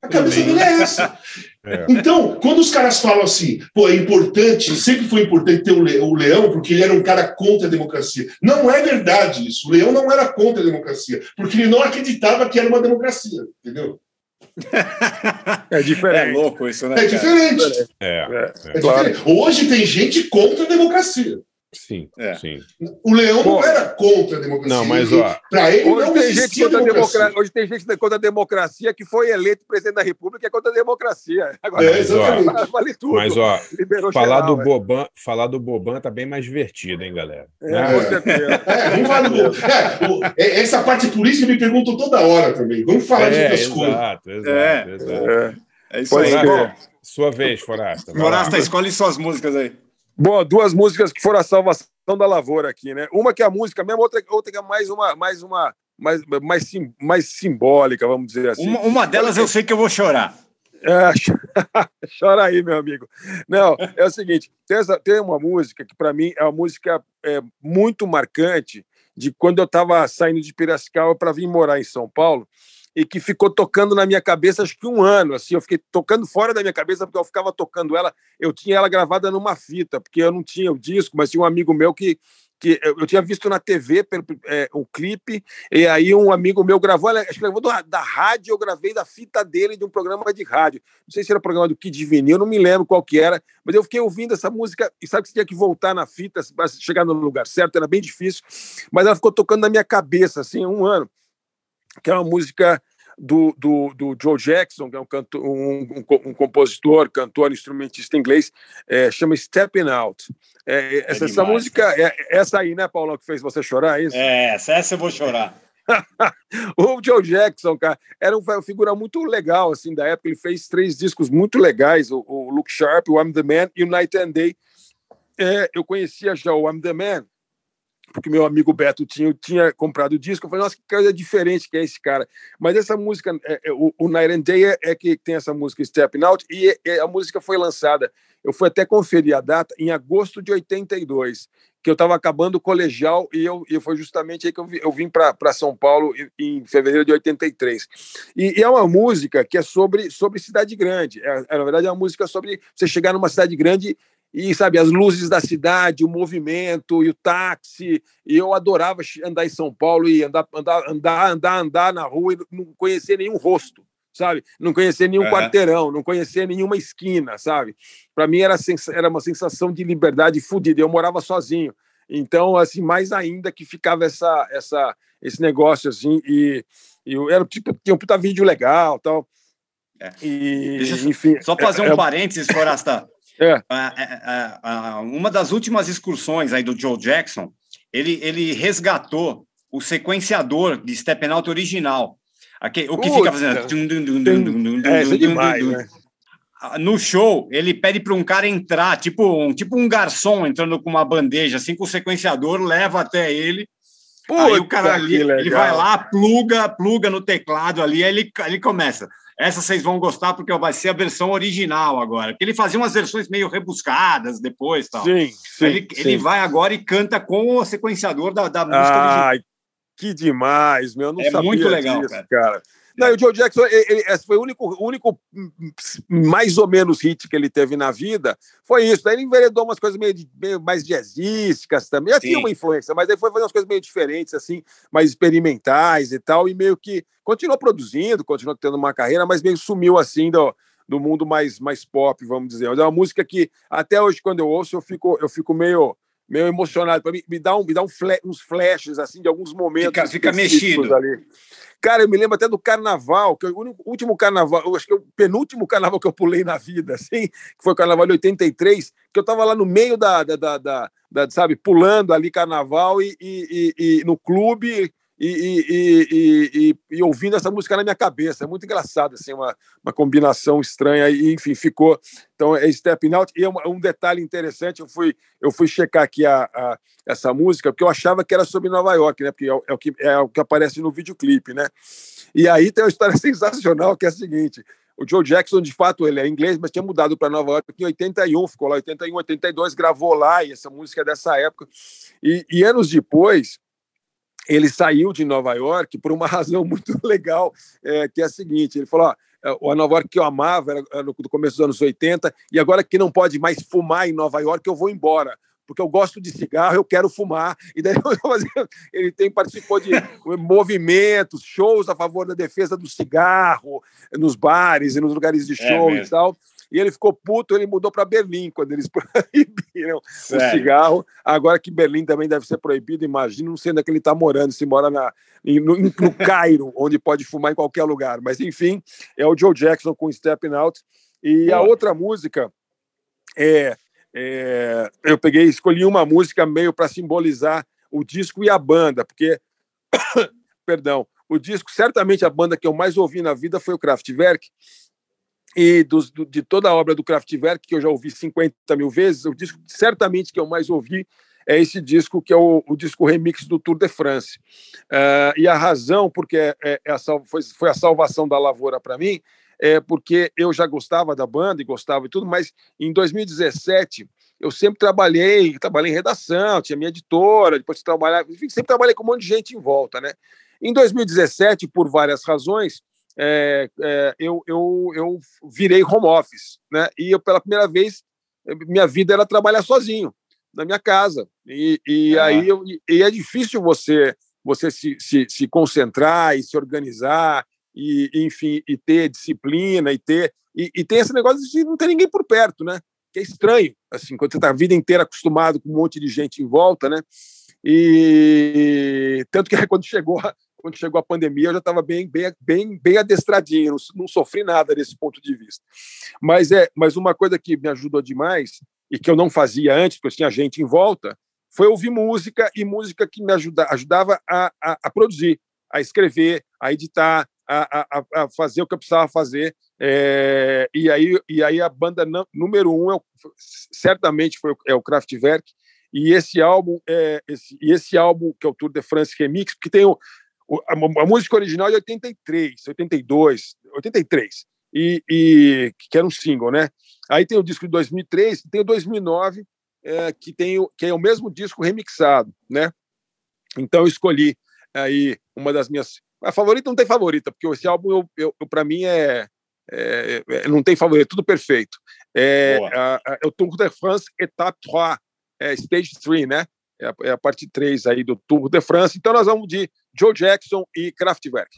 A cabeça dele é essa. É. Então, quando os caras falam assim, pô, é importante, sempre foi importante ter o Leão, porque ele era um cara contra a democracia. Não é verdade isso. O Leão não era contra a democracia, porque ele não acreditava que era uma democracia, entendeu? É É diferente. louco isso, né? É cara? diferente. É, É Claro. diferente. Hoje tem gente contra a democracia. Sim, É. sim. O Leão Pô. não era contra a democracia. Não, mas, Pra ele Hoje não tem, gente contra a democracia. democracia. Hoje tem gente contra a democracia que foi eleito presidente da República é contra a democracia. Agora, É, exatamente. vale tudo. Mas, ó, Liberou falar geral, do é. Boban, falar do Boban tá bem mais divertido, hein, galera? É, Né? com certeza. É, vamos falar do. É, o- é, essa parte política me perguntam toda hora também. Vamos falar de outras coisas. exato, exato, É. exato. É. É isso aí. Sua vez, Forasta. Morasta, escolhe suas músicas aí. Bom, duas músicas que foram a salvação da lavoura aqui, né? Uma que é a música mesmo, outra, outra que é mais uma, mais uma, mais, mais, sim- mais simbólica, vamos dizer assim. Uma, uma delas eu sei que eu vou chorar. É, chora aí, meu amigo. Não, é o seguinte: tem, essa- tem uma música que, para mim, é uma música é, muito marcante de quando eu estava saindo de Piracicaba para vir morar em São Paulo e que ficou tocando na minha cabeça acho que um ano. Assim, eu fiquei tocando fora da minha cabeça porque eu ficava tocando ela. Eu tinha ela gravada numa fita, porque eu não tinha o disco, mas tinha um amigo meu que, que eu, tinha visto na TV pelo, é, um clipe, e aí um amigo meu gravou, acho que gravou do- da rádio, eu gravei da fita dele de um programa de rádio. Não sei se era programa do Kid eu não me lembro qual que era, mas eu fiquei ouvindo essa música, e sabe que você tinha que voltar na fita para chegar no lugar certo, era bem difícil, mas ela ficou tocando na minha cabeça, assim, um ano, que é uma música do, do, do Joe Jackson, que é um, cantor, um, um um compositor, cantor, instrumentista inglês, é, chama Stepping Out. É, essa, essa demais, música, é, essa aí, né, Paulo, que fez você chorar, é isso? É, essa, essa eu vou chorar. o Joe Jackson, cara, era um- uma figura muito legal, assim, da época. Ele fez três discos muito legais: o, o Look Sharp, o I'm the Man e o Night and Day. É, eu conhecia já o I'm the Man, porque meu amigo Beto tinha, tinha comprado o disco. Eu falei, nossa, que coisa diferente que é esse cara. Mas essa música, é, é, o, o Night and Day é, é que tem essa música Stepping Out, e a música foi lançada. Eu fui até conferir a data em agosto de 82, que eu estava acabando o colegial, e, eu, e foi justamente aí que eu, vi- eu vim para São Paulo em, em fevereiro de 83. E, e é uma música que é sobre, sobre cidade grande. É, é, na verdade, é uma música sobre você chegar numa cidade grande e sabe as luzes da cidade, o movimento e o táxi. E eu adorava andar em São Paulo e andar, andar, andar, andar, andar na rua e não conhecer nenhum rosto, sabe? Não conhecer nenhum Aham. quarteirão, não conhecer nenhuma esquina, sabe? Para mim era, era uma sensação de liberdade fodida. Eu morava sozinho, então assim mais ainda que ficava essa, essa, esse negócio assim e, e eu era tipo tinha um puta vídeo legal, tal. E Deixa eu só- enfim, Só fazer é- um é- parênteses, Forasta. É. Ah, ah, ah, uma das últimas excursões aí do Joe Jackson, ele, ele resgatou o sequenciador de Stepping Out original. Aqui, o que fica Puta. fazendo. É, isso é demais, né? Ah, No show, ele pede para um cara entrar, tipo um, tipo um garçom entrando com uma bandeja, assim, com o sequenciador, leva até ele. aí o cara Puta, ali, ele vai lá, pluga, pluga no teclado ali, aí ele, ele começa. Essa vocês vão gostar porque vai ser a versão original agora. Porque ele fazia umas versões meio rebuscadas depois tal. Sim, sim, ele, sim. ele vai agora e canta com o sequenciador da, da música original. Ai, que demais, meu. Eu não É sabia muito legal, disso, cara. Não, o Joe Jackson, ele, ele- esse foi o único, único hum, mais ou menos hit que ele teve na vida. Foi isso. Daí ele enveredou umas coisas meio, meio mais jazzísticas também. Já tinha uma influência, mas aí foi fazer umas coisas meio diferentes, assim, mais experimentais e tal. E meio que continuou produzindo, continuou tendo uma carreira, mas meio sumiu assim do, do mundo mais, mais pop, vamos dizer. Mas é uma música que até hoje, quando eu ouço, eu fico, eu fico meio meio emocionado para mim me dá um me dá um uns flashes assim de alguns momentos Fica- fica mexido. ali cara eu me lembro até do carnaval que é o último carnaval eu acho que é o penúltimo carnaval que eu pulei na vida assim que foi o carnaval de 83 que eu tava lá no meio da, da, da, da- da- sabe pulando ali carnaval e, e, e- e no clube e, e- e- ouvindo essa música na minha cabeça. É muito engraçado, assim, uma, uma combinação estranha, e enfim, ficou. Então, é Stepping Out. E é um detalhe interessante: eu fui, eu fui checar aqui a, a- essa música, porque eu achava que era sobre Nova York, né? Porque é, é o que, é o que aparece no videoclipe, né? E aí tem uma história sensacional que é a seguinte. O Joe Jackson, de fato, ele é inglês, mas tinha mudado para Nova York em 81, ficou lá em 81, 82, gravou lá, e essa música é dessa época. E, e anos depois, ele saiu de Nova York por uma razão muito legal, é, que é a seguinte: ele falou, ó, a Nova York que eu amava era no do começo dos anos 80, e agora que não pode mais fumar em Nova York, eu vou embora. Porque eu gosto de cigarro, eu quero fumar. E daí ele tem, participou de movimentos, shows a favor da defesa do cigarro, nos bares e nos lugares de É show e mesmo. tal. E ele ficou puto, ele mudou para Berlim quando eles proibiram o Sério? cigarro. Agora que Berlim também deve ser proibido, imagino, não sei onde é que ele está morando, se mora na, no, no Cairo, onde pode fumar em qualquer lugar. Mas, enfim, é o Joe Jackson com Stepping Out. E a outra música é, é, eu peguei, escolhi uma música meio para simbolizar o disco e a banda, porque, perdão, o disco, certamente a banda que eu mais ouvi na vida foi o Kraftwerk, e dos, do- de toda a obra do Kraftwerk, que eu já ouvi 50 mil vezes, o disco certamente que eu mais ouvi é esse disco, que é o, o disco remix do Tour de France. Ah, e a razão porque é, é- a foi, foi a salvação da lavoura para mim é porque eu já gostava da banda e gostava e tudo, mas em 2017 eu sempre trabalhei, trabalhei em redação, tinha minha editora, depois trabalhava, enfim, sempre trabalhei com um monte de gente em volta, né? Em 2017, por várias razões, é, é, eu, eu, eu virei home office, né? E eu, pela primeira vez, minha vida era trabalhar sozinho. na minha casa. E, e É. aí eu, e- é difícil você você se, se, se concentrar e se organizar e enfim e ter disciplina e ter e, e tem esse negócio de não ter ninguém por perto, né? Que é estranho, assim, quando você está a vida inteira acostumado com um monte de gente em volta, né? E tanto que quando chegou quando chegou a pandemia eu já estava bem bem bem bem adestradinho, não, não sofri nada desse ponto de vista. Mas é, mas uma coisa que me ajudou demais e que eu não fazia antes, porque eu tinha gente em volta, foi ouvir música e música que me ajuda, ajudava a, a, a produzir, a escrever, a editar, a, a, a fazer o que eu precisava fazer. É, e, aí, e aí a banda nã- número um é certamente foi é o Kraftwerk. E esse álbum, é, esse, e esse álbum que é o Tour de France Remix, porque tem o- a, a música original é de 83, 82, 83, e, e que era um single, né? Aí tem o disco de 2003, tem o 2009, é, que tem o, que é o mesmo disco remixado, né? Então eu escolhi aí uma das minhas a favorita não tem favorita, porque esse álbum eu, eu, eu para mim é, é- é- não tem favorito, tudo perfeito. É, a, a, é o Tour de France Étape 3, é, Stage 3, né? É a, é a parte 3 aí do Tour de France. Então nós vamos de Joe Jackson e Kraftwerk.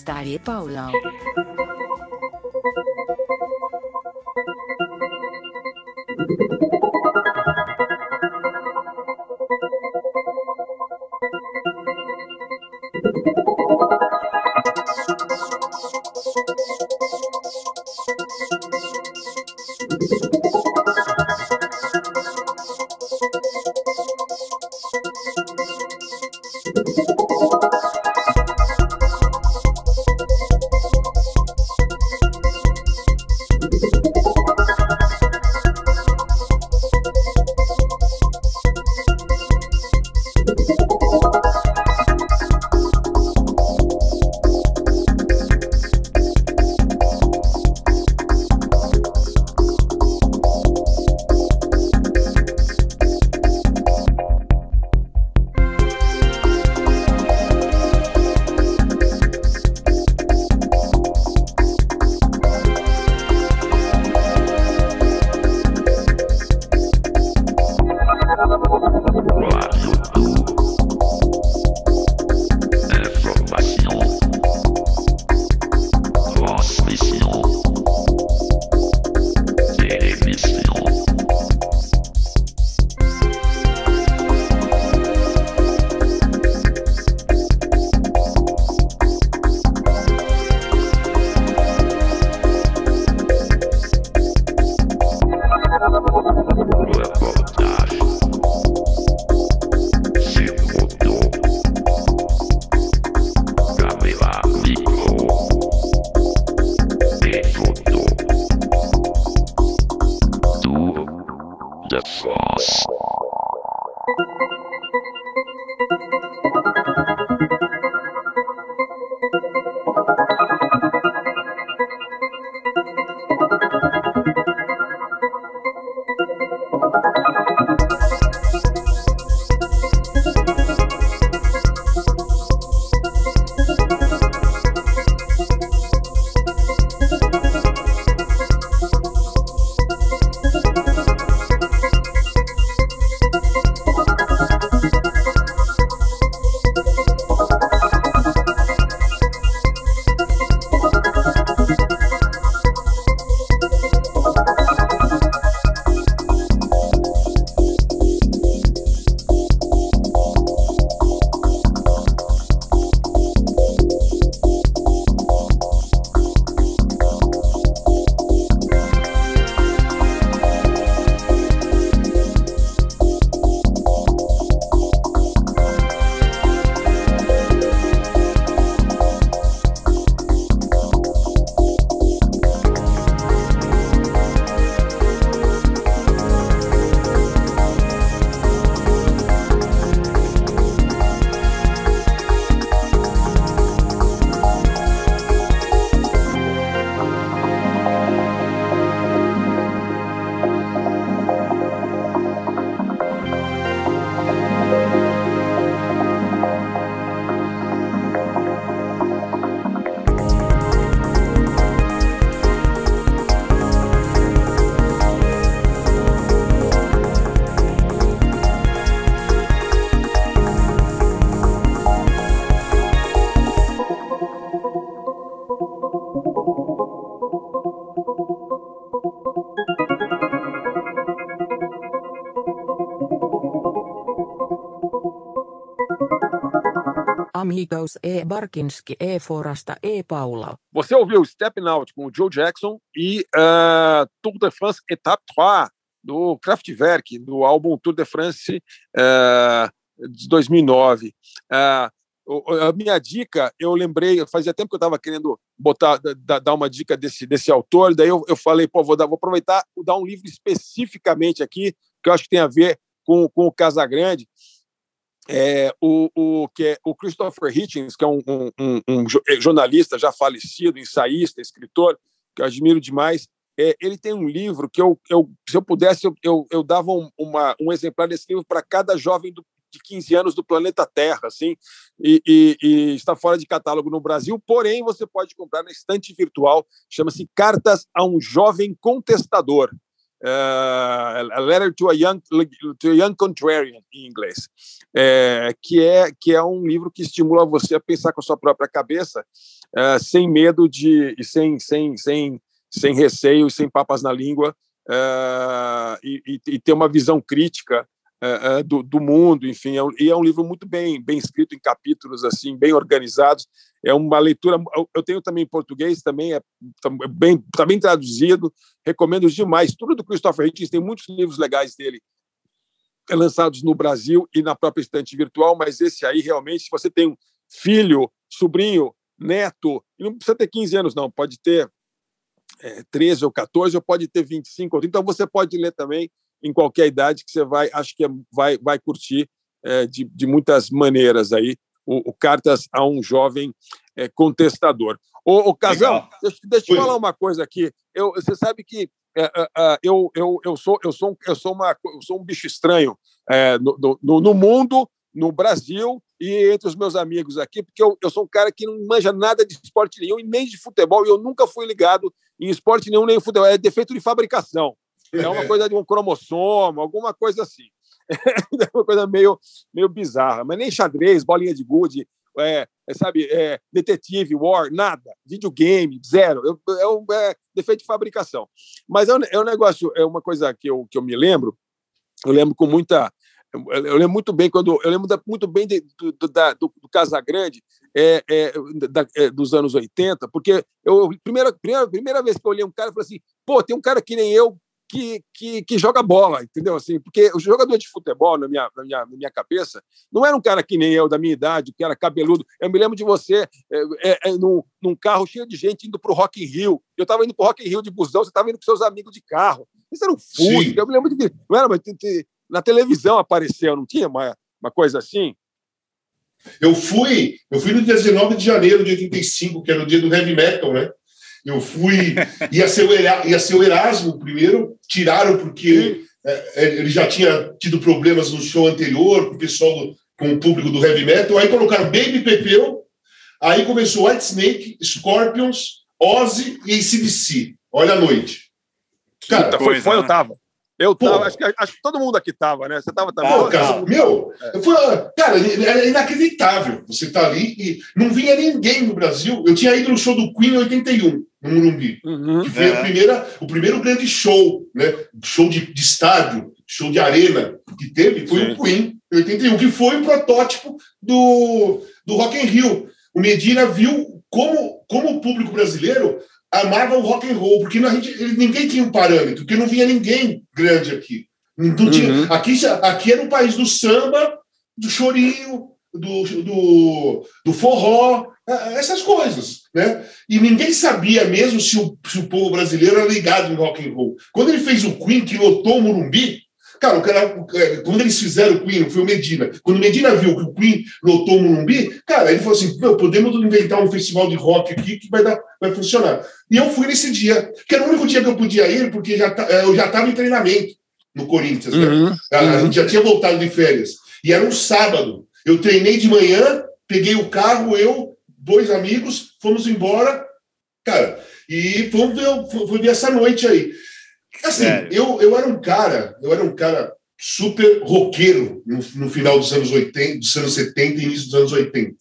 Forasta e Paulo. E Barkinski e Forasta e Paula. Você ouviu Stepping Out com o Joe Jackson e uh, Tour de France Étape 3 do Kraftwerk, do álbum Tour de France uh, de 2009. Uh, a minha dica, eu lembrei, fazia tempo que eu estava querendo botar, da, dar uma dica desse, desse autor, daí eu, eu falei, pô, vou, dar, vou aproveitar e dar um livro especificamente aqui, que eu acho que tem a ver com, com o Casagrande, é, o, o, que é, o Christopher Hitchens, que é um, um, um, um jornalista já falecido, ensaísta, escritor, que eu admiro demais, é, ele tem um livro que eu, eu se eu pudesse, eu, eu, eu dava um, uma, um exemplar desse livro para cada jovem do, de 15 anos do planeta Terra, assim, e, e, e, está fora de catálogo no Brasil, porém você pode comprar na estante virtual, chama-se Cartas a um Jovem Contestador. Uh, A Letter to a Young, to a young Contrarian, em inglês, é, que, é, que é um livro que estimula você a pensar com a sua própria cabeça, uh, sem medo de, e sem, sem, sem, sem receio sem papas na língua, uh, e, e ter uma visão crítica uh, do, do, mundo, enfim, é e é um livro muito bem, bem escrito em capítulos assim, bem organizados. É uma leitura. Eu tenho também em português, também é tá bem, tá bem traduzido. Recomendo demais. Tudo do Christopher Hitchens tem muitos livros legais dele lançados no Brasil e na própria estante virtual, mas esse aí realmente, se você tem um filho, sobrinho, neto, não precisa ter 15 anos, não, pode ter é, 13 ou 14, ou pode ter 25 ou 30, então você pode ler também em qualquer idade que você vai, acho que é, vai, vai curtir é, de, de muitas maneiras aí o, o Cartas a um jovem é, contestador. O, o Casal, deixa, deixa eu falar uma coisa aqui. Eu, você sabe que é, é, é, eu, eu, eu, sou, eu, sou, eu, sou uma, eu sou um bicho estranho é, no, no, no, mundo, no Brasil e entre os meus amigos aqui, porque eu, eu sou um cara que não manja nada de esporte nenhum e nem de futebol, e eu nunca fui ligado em esporte nenhum, nem em futebol. É defeito de fabricação. É uma coisa de um cromossomo, alguma coisa assim. É uma coisa meio, meio bizarra. Mas nem xadrez, bolinha de gude, é, é, sabe, é, detetive, war, nada. Videogame, zero. Eu, é, um, é defeito de fabricação. Mas é um, é um negócio, é uma coisa que eu, que eu me lembro, eu lembro com muita. Eu, lembro muito bem quando eu lembro da, muito bem de, do, do, da, do, do Casagrande é, é, da, é, dos anos 80, porque eu primeira, primeira, primeira vez que eu olhei um cara, eu falei assim, pô, tem um cara que nem eu que, que, que, joga bola, entendeu? Assim, porque o jogador de futebol, na minha, na, minha, na minha cabeça, não era um cara que nem eu, da minha idade, que era cabeludo. Eu me lembro de você é, é, é, num, num, carro cheio de gente indo para o Rock in Rio. Eu estava indo para o Rock in Rio de busão, você estava indo com seus amigos de carro. Isso era um fusca. Eu me lembro de. Não era, mas na televisão apareceu, não tinha uma, uma coisa assim? Eu fui, eu fui no dia 19 de janeiro de 85, que era o dia do heavy metal, né? Eu fui. Ia ser o, ia ser o Erasmo primeiro, tiraram porque é, ele já tinha tido problemas no show anterior com o pessoal, do, com o público do heavy metal. Aí colocaram Baby Pepeu, aí começou White Snake, Scorpions, Ozzy e ACDC. Olha a noite. Cara, foi, foi, eu tava. Eu tava, acho que, acho que todo mundo aqui tava, né? Você tava também. Pô, cara, meu, é. foi, cara, é inacreditável. Você tá ali e não vinha ninguém no Brasil. Eu tinha ido no show do Queen em 81, no Morumbi. Uhum, que foi é. a primeira, o primeiro grande show, né? Show de, de estádio, show de arena que teve, foi Sim. o Queen em 81, que foi o protótipo do, do Rock in Rio. O Medina viu como, como o público brasileiro amava o rock and roll, porque a gente, ninguém tinha um parâmetro, porque não vinha ninguém grande aqui. Não tinha, uhum. aqui, aqui era o país do samba, do chorinho, do, do, do forró, essas coisas, né? E ninguém sabia mesmo se o, se o povo brasileiro era ligado em rock and roll. Quando ele fez o Queen, que lotou o Morumbi, Cara, o cara, quando eles fizeram o Queen, foi o Medina. Quando o Medina viu que o Queen lotou o Morumbi, cara, ele falou assim: Meu, podemos inventar um festival de rock aqui que vai, dar, vai funcionar. E eu fui nesse dia, que era o único dia que eu podia ir, porque já, é, eu já estava em treinamento no Corinthians. Né? Uhum, a, uhum. gente já tinha voltado de férias. E era um sábado. Eu treinei de manhã, peguei o carro, eu, dois amigos, fomos embora, cara, e fomos ver, fomos ver essa noite aí. Assim, eu, eu era um cara, eu era um cara super roqueiro no, no, final dos anos 80, dos anos 70 e início dos anos 80.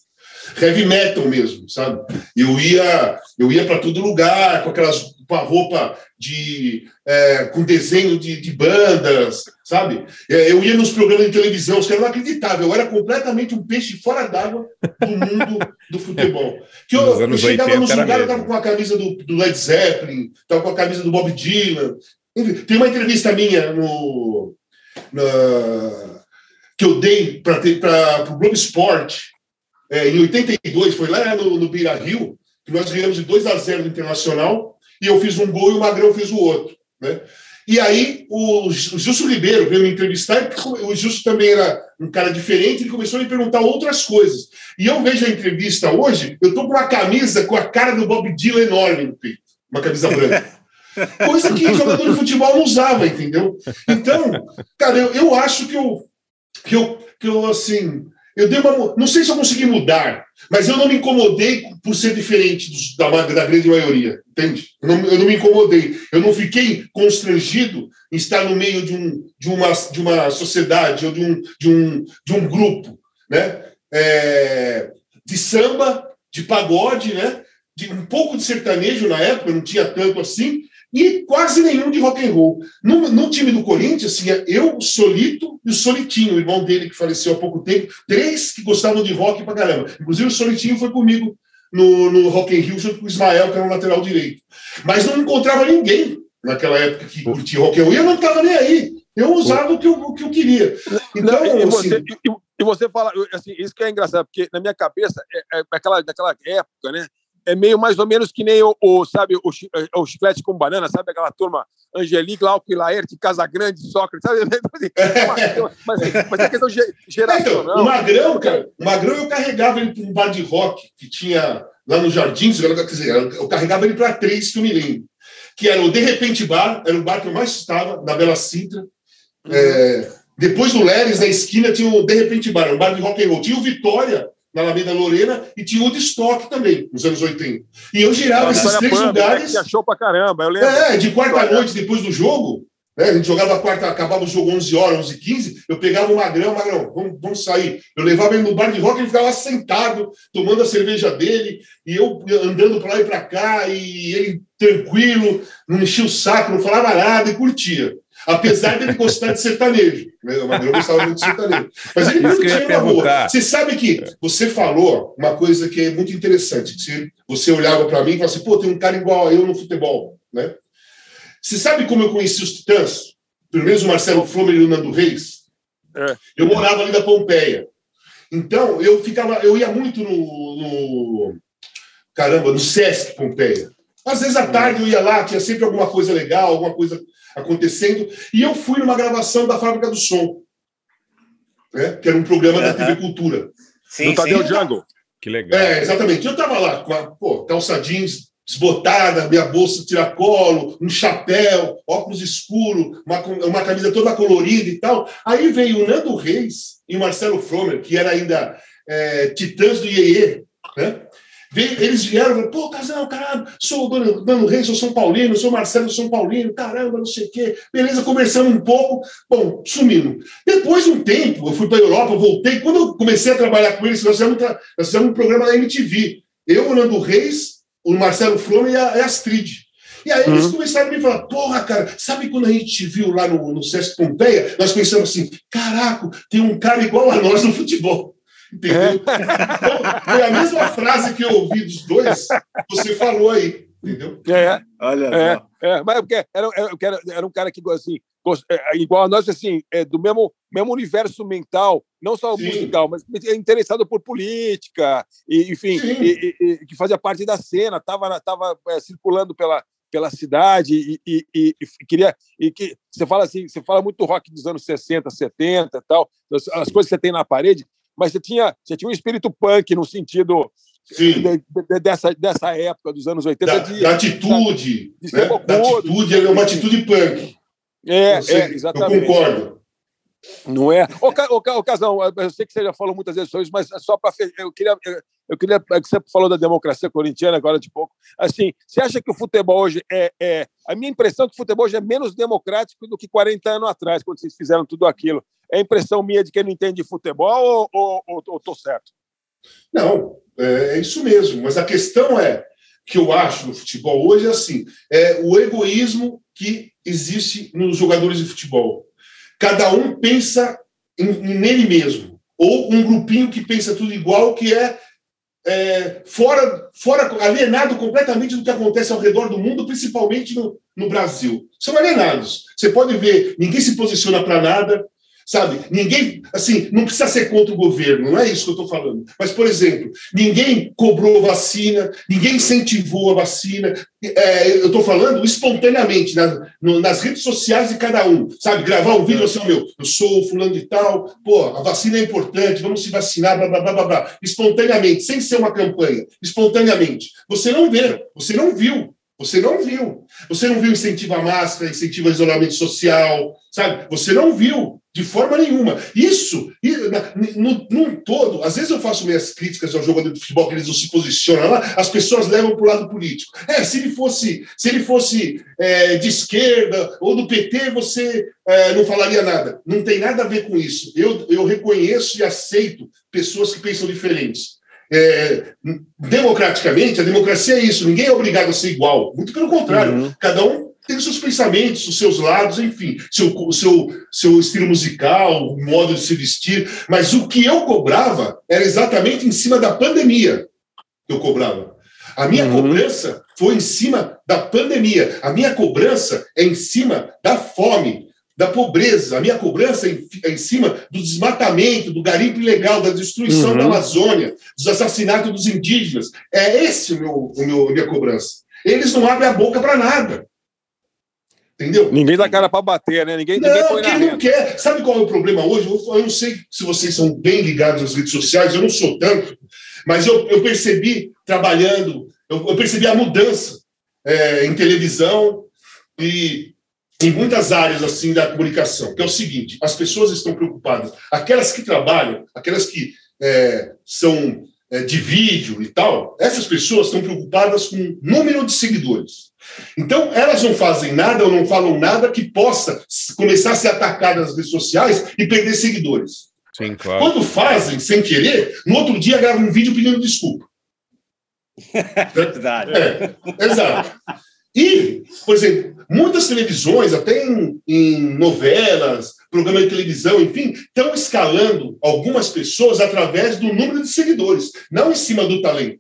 Heavy metal mesmo, sabe? Eu ia, eu ia para todo lugar com aquelas com a roupa de é, com desenho de, de, bandas, sabe? É, eu ia nos programas de televisão, os caras não acreditavam. Eu era completamente um peixe fora d'água do mundo do futebol. Que eu, eu chegava nos lugares, eu estava com a camisa do, do Led Zeppelin, estava com a camisa do Bob Dylan, tem uma entrevista minha no, na, que eu dei para o Globo Esporte é, em 82, foi lá no, no Beira Rio, que nós ganhamos de 2 a 0 do Internacional, e eu fiz um gol e o Magrão fez o outro. Né? E aí o, o Justo Ribeiro veio me entrevistar, o Justo também era um cara diferente, ele começou a me perguntar outras coisas. E eu vejo a entrevista hoje, eu estou com uma camisa com a cara do Bob Dylan enorme no peito, uma camisa branca. Coisa que jogador de futebol não usava, entendeu? Então, cara, eu, eu acho que eu, que eu, que eu assim, eu dei uma. Não sei se eu consegui mudar, mas eu não me incomodei por ser diferente dos- da, da grande maioria, entende? Eu não, eu não me incomodei. Eu não fiquei constrangido em estar no meio de, um, de, uma, de uma sociedade ou de um, de um, de um grupo, né? É, de samba, de pagode, né? De um pouco de sertanejo na época, não tinha tanto assim, e quase nenhum de rock and roll. No, no time do Corinthians, assim, eu, o Solito e o Solitinho, o irmão dele que faleceu há pouco tempo, três que gostavam de rock pra caramba. Inclusive o Solitinho foi comigo no, no Rock in Rio junto com o Ismael, que era o lateral direito. Mas não encontrava ninguém naquela época que curtia rock and roll, e eu não estava nem aí. Eu usava o que eu, o que eu queria. Então, Não, e, você, assim, e- e você fala, eu, assim, isso que é engraçado, porque na minha cabeça, é, é, naquela, naquela época, né? É meio mais ou menos que nem o, o, sabe, o, é, o chiclete com banana, sabe aquela turma Angelique, Lauco e Laerte, Casagrande, Sócrates, sabe? Mas, mas é questão ge- Então, geracional. o Magrão, cara, o Magrão eu carregava ele para um bar de rock que tinha lá no Jardins, quer dizer, eu carregava ele para três que eu me lembro. Que era o De Repente Bar, era o bar que eu mais estava, na Bela Sintra. É, depois do Leres, na esquina, tinha o De Repente Bar, um bar de rock and roll. Tinha o Vitória, na Alameda Lorena, e tinha o de Stock também, nos anos 80. E eu girava esses três Panda, lugares. achou pra caramba, eu lembro. É, de quarta-noite depois do jogo, né, a gente jogava quarta, acabava o jogo 11 horas, 11 15 eu pegava o Magrão, Magrão, vamos, vamos sair. Eu levava ele no bar de rock, ele ficava sentado, tomando a cerveja dele, e eu andando para lá e para cá, e ele tranquilo, não enchia o saco, não falava nada e curtia. Apesar dele gostar de sertanejo. né, O Magrão gostava muito de sertanejo. Mas ele Isso que eu ia curtia na rua. perguntar. Você sabe que você falou uma coisa que é muito interessante. que Você, olhava para mim e falava assim, pô, tem um cara igual a eu no futebol, né? Você sabe como eu conheci os Titãs? Pelo menos o Marcelo Flomer e o Nando Reis? Eu morava ali da Pompeia. Então, eu ficava, eu ia muito no, no- caramba, no Sesc Pompeia. Às vezes à tarde eu ia lá, tinha sempre alguma coisa legal, alguma coisa acontecendo, e eu fui numa gravação da Fábrica do Som, né? que era um programa da TV Cultura. Sim, do Tadeu. Django. Que legal. É, exatamente. Eu tava lá com a pô, calça jeans desbotada, minha bolsa tiracolo, um chapéu, óculos escuro, uma, uma camisa toda colorida e tal. Aí veio o Nando Reis e o Marcelo Fromer, que era ainda é, titãs do Iê, né? Eles vieram e falaram, pô, Casal, caramba, sou o Nando Reis, sou São Paulino, sou Marcelo São Paulino, caramba, não sei o quê. Beleza, conversamos um pouco, bom, sumindo. Depois de um tempo, eu fui para a Europa, voltei. Quando eu comecei a trabalhar com eles, nós fizemos, um tra- nós fizemos um programa da MTV. Eu, o Nando Reis, o Marcelo Flome e a, a Astrid. E aí eles começaram a me falar, porra, cara, sabe quando a gente te viu lá no, no Sesc Pompeia? Nós pensamos assim, caraca, tem um cara igual a nós no futebol. Entendeu? Então, foi a mesma frase que eu ouvi dos dois, você falou aí. Entendeu? É, Olha é, é, mas é porque era, era, era, era um cara que, assim, é, igual a nós, assim, é, do mesmo, mesmo universo mental, não só Sim. musical, mas é interessado por política, e, enfim, e- e- e que fazia parte da cena, estava tava, é, circulando pela, pela cidade e, e- e- e queria e que você fala assim você fala muito rock dos anos 60 70 e tal as, as coisas que você tem na parede mas você tinha você tinha um espírito punk no sentido de- de- dessa dessa época dos anos 80 Da, de, da atitude. de né? Da atitude, é uma atitude punk. é, Eu sei, é exatamente Eu concordo. Não é? Ô, ô, ô, Casão, eu sei que você já falou muitas vezes sobre isso, mas só para. Eu queria, eu- queria. é Você falou da democracia corintiana agora de pouco. Assim, você acha que o futebol hoje é. é a minha impressão é que o futebol hoje é menos democrático do que 40 anos atrás, quando vocês fizeram tudo aquilo. É impressão minha de quem não entende de futebol ou, ou, ou tô certo? Não, é, é isso mesmo. Mas a questão é que eu acho no futebol hoje é assim: é o egoísmo que existe nos jogadores de futebol. Cada um pensa em, nele mesmo. Ou um grupinho que pensa tudo igual, que é, é, fora, fora alienado completamente do que acontece ao redor do mundo, principalmente no, no Brasil. São alienados. Você pode ver, ninguém se posiciona para nada, sabe? Ninguém, assim, não precisa ser contra o governo, não é isso que eu estou falando. Mas, por exemplo, ninguém cobrou vacina, ninguém incentivou a vacina. É, eu estou falando espontaneamente, na- no- nas redes sociais de cada um, sabe? Gravar um vídeo assim, meu, eu sou fulano de tal, pô, a vacina é importante, vamos se vacinar, blá, blá, blá, blá, blá. Espontaneamente, sem ser uma campanha, espontaneamente. Você não vê, você não viu. Você não viu. Você não viu incentivo à máscara, incentivo ao isolamento social, sabe? Você não viu. De forma nenhuma. Isso, e, no, num todo, às vezes eu faço minhas críticas ao jogador de futebol, que eles não se posicionam lá, as pessoas levam para o lado político. É, se ele fosse, se ele fosse é, de esquerda ou do PT, você é, não falaria nada. Não tem nada a ver com isso. Eu, eu reconheço e aceito pessoas que pensam diferentes. É, democraticamente, a democracia é isso, ninguém é obrigado a ser igual. Muito pelo contrário, cada um tem seus pensamentos, os seus lados, enfim, seu, seu, seu estilo musical, o modo de se vestir. Mas o que eu cobrava era exatamente em cima da pandemia que eu cobrava. A minha cobrança foi em cima da pandemia. A minha cobrança é em cima da fome, da pobreza. A minha cobrança é em, é cima do desmatamento, do garimpo ilegal, da destruição Uhum. da Amazônia, dos assassinatos dos indígenas. É esse o meu, o meu, a minha cobrança. Eles não abrem a boca para nada. Entendeu? Ninguém dá cara para bater, né? Ninguém, ninguém Não, põe na quem não quer. Sabe qual é o problema hoje? Eu, não sei se vocês são bem ligados às redes sociais, eu não sou tanto, mas eu, eu percebi trabalhando, eu, eu percebi a mudança é, em televisão e em muitas áreas assim da comunicação, que é o seguinte: as pessoas estão preocupadas, aquelas que trabalham, aquelas que é, são de vídeo e tal, essas pessoas estão preocupadas com número de seguidores. Então, elas não fazem nada ou não falam nada que possa começar a ser atacada nas redes sociais e perder seguidores. Sim, claro. Quando fazem, sem querer, no outro dia gravam um vídeo pedindo desculpa. Verdade. É, exato. E, por exemplo, muitas televisões, até em, em novelas, programas de televisão, enfim, estão escalando algumas pessoas através do número de seguidores, não em cima do talento.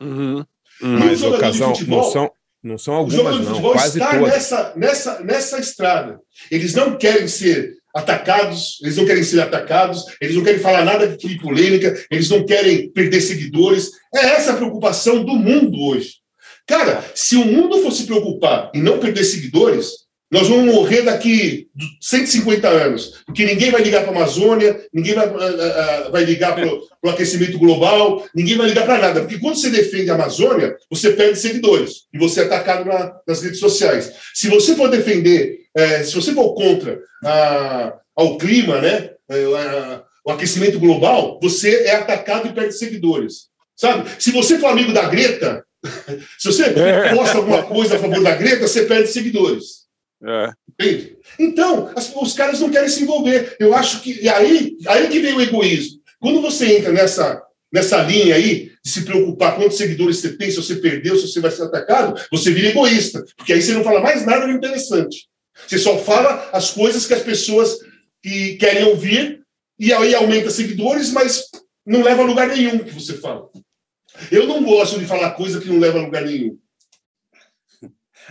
Uhum. Mas, jogador de ocasião, futebol- não são, não são O jogador algumas, de não, futebol quase está todas. nessa, nessa, nessa estrada. Eles não querem ser atacados, eles não querem ser atacados, eles não querem falar nada crie polêmica, eles não querem perder seguidores. É essa a preocupação do mundo hoje. Cara, se o mundo fosse preocupar em não perder seguidores, nós vamos morrer daqui 150 anos, porque ninguém vai ligar para a Amazônia, ninguém vai, ah, ah, vai ligar para o aquecimento global, ninguém vai ligar para nada, porque quando você defende a Amazônia, você perde seguidores e você é atacado na- nas redes sociais. Se você for defender, eh, se você for contra a- ao clima, né, o aquecimento global, você é atacado e perde seguidores. Sabe? Se você for amigo da Greta, se você posta alguma coisa a favor da Greta, você perde seguidores. É. Entende? Então, as- os caras não querem se envolver. Eu acho que. E aí, aí que vem o egoísmo. Quando você entra nessa, nessa linha aí de se preocupar quantos seguidores você tem, se você perdeu, se você vai ser atacado, você vira egoísta. Porque aí você não fala mais nada de interessante. Você só fala as coisas que as pessoas que querem ouvir, e aí aumenta seguidores, mas não leva a lugar nenhum que você fala. Eu não gosto de falar coisa que não leva a lugar nenhum.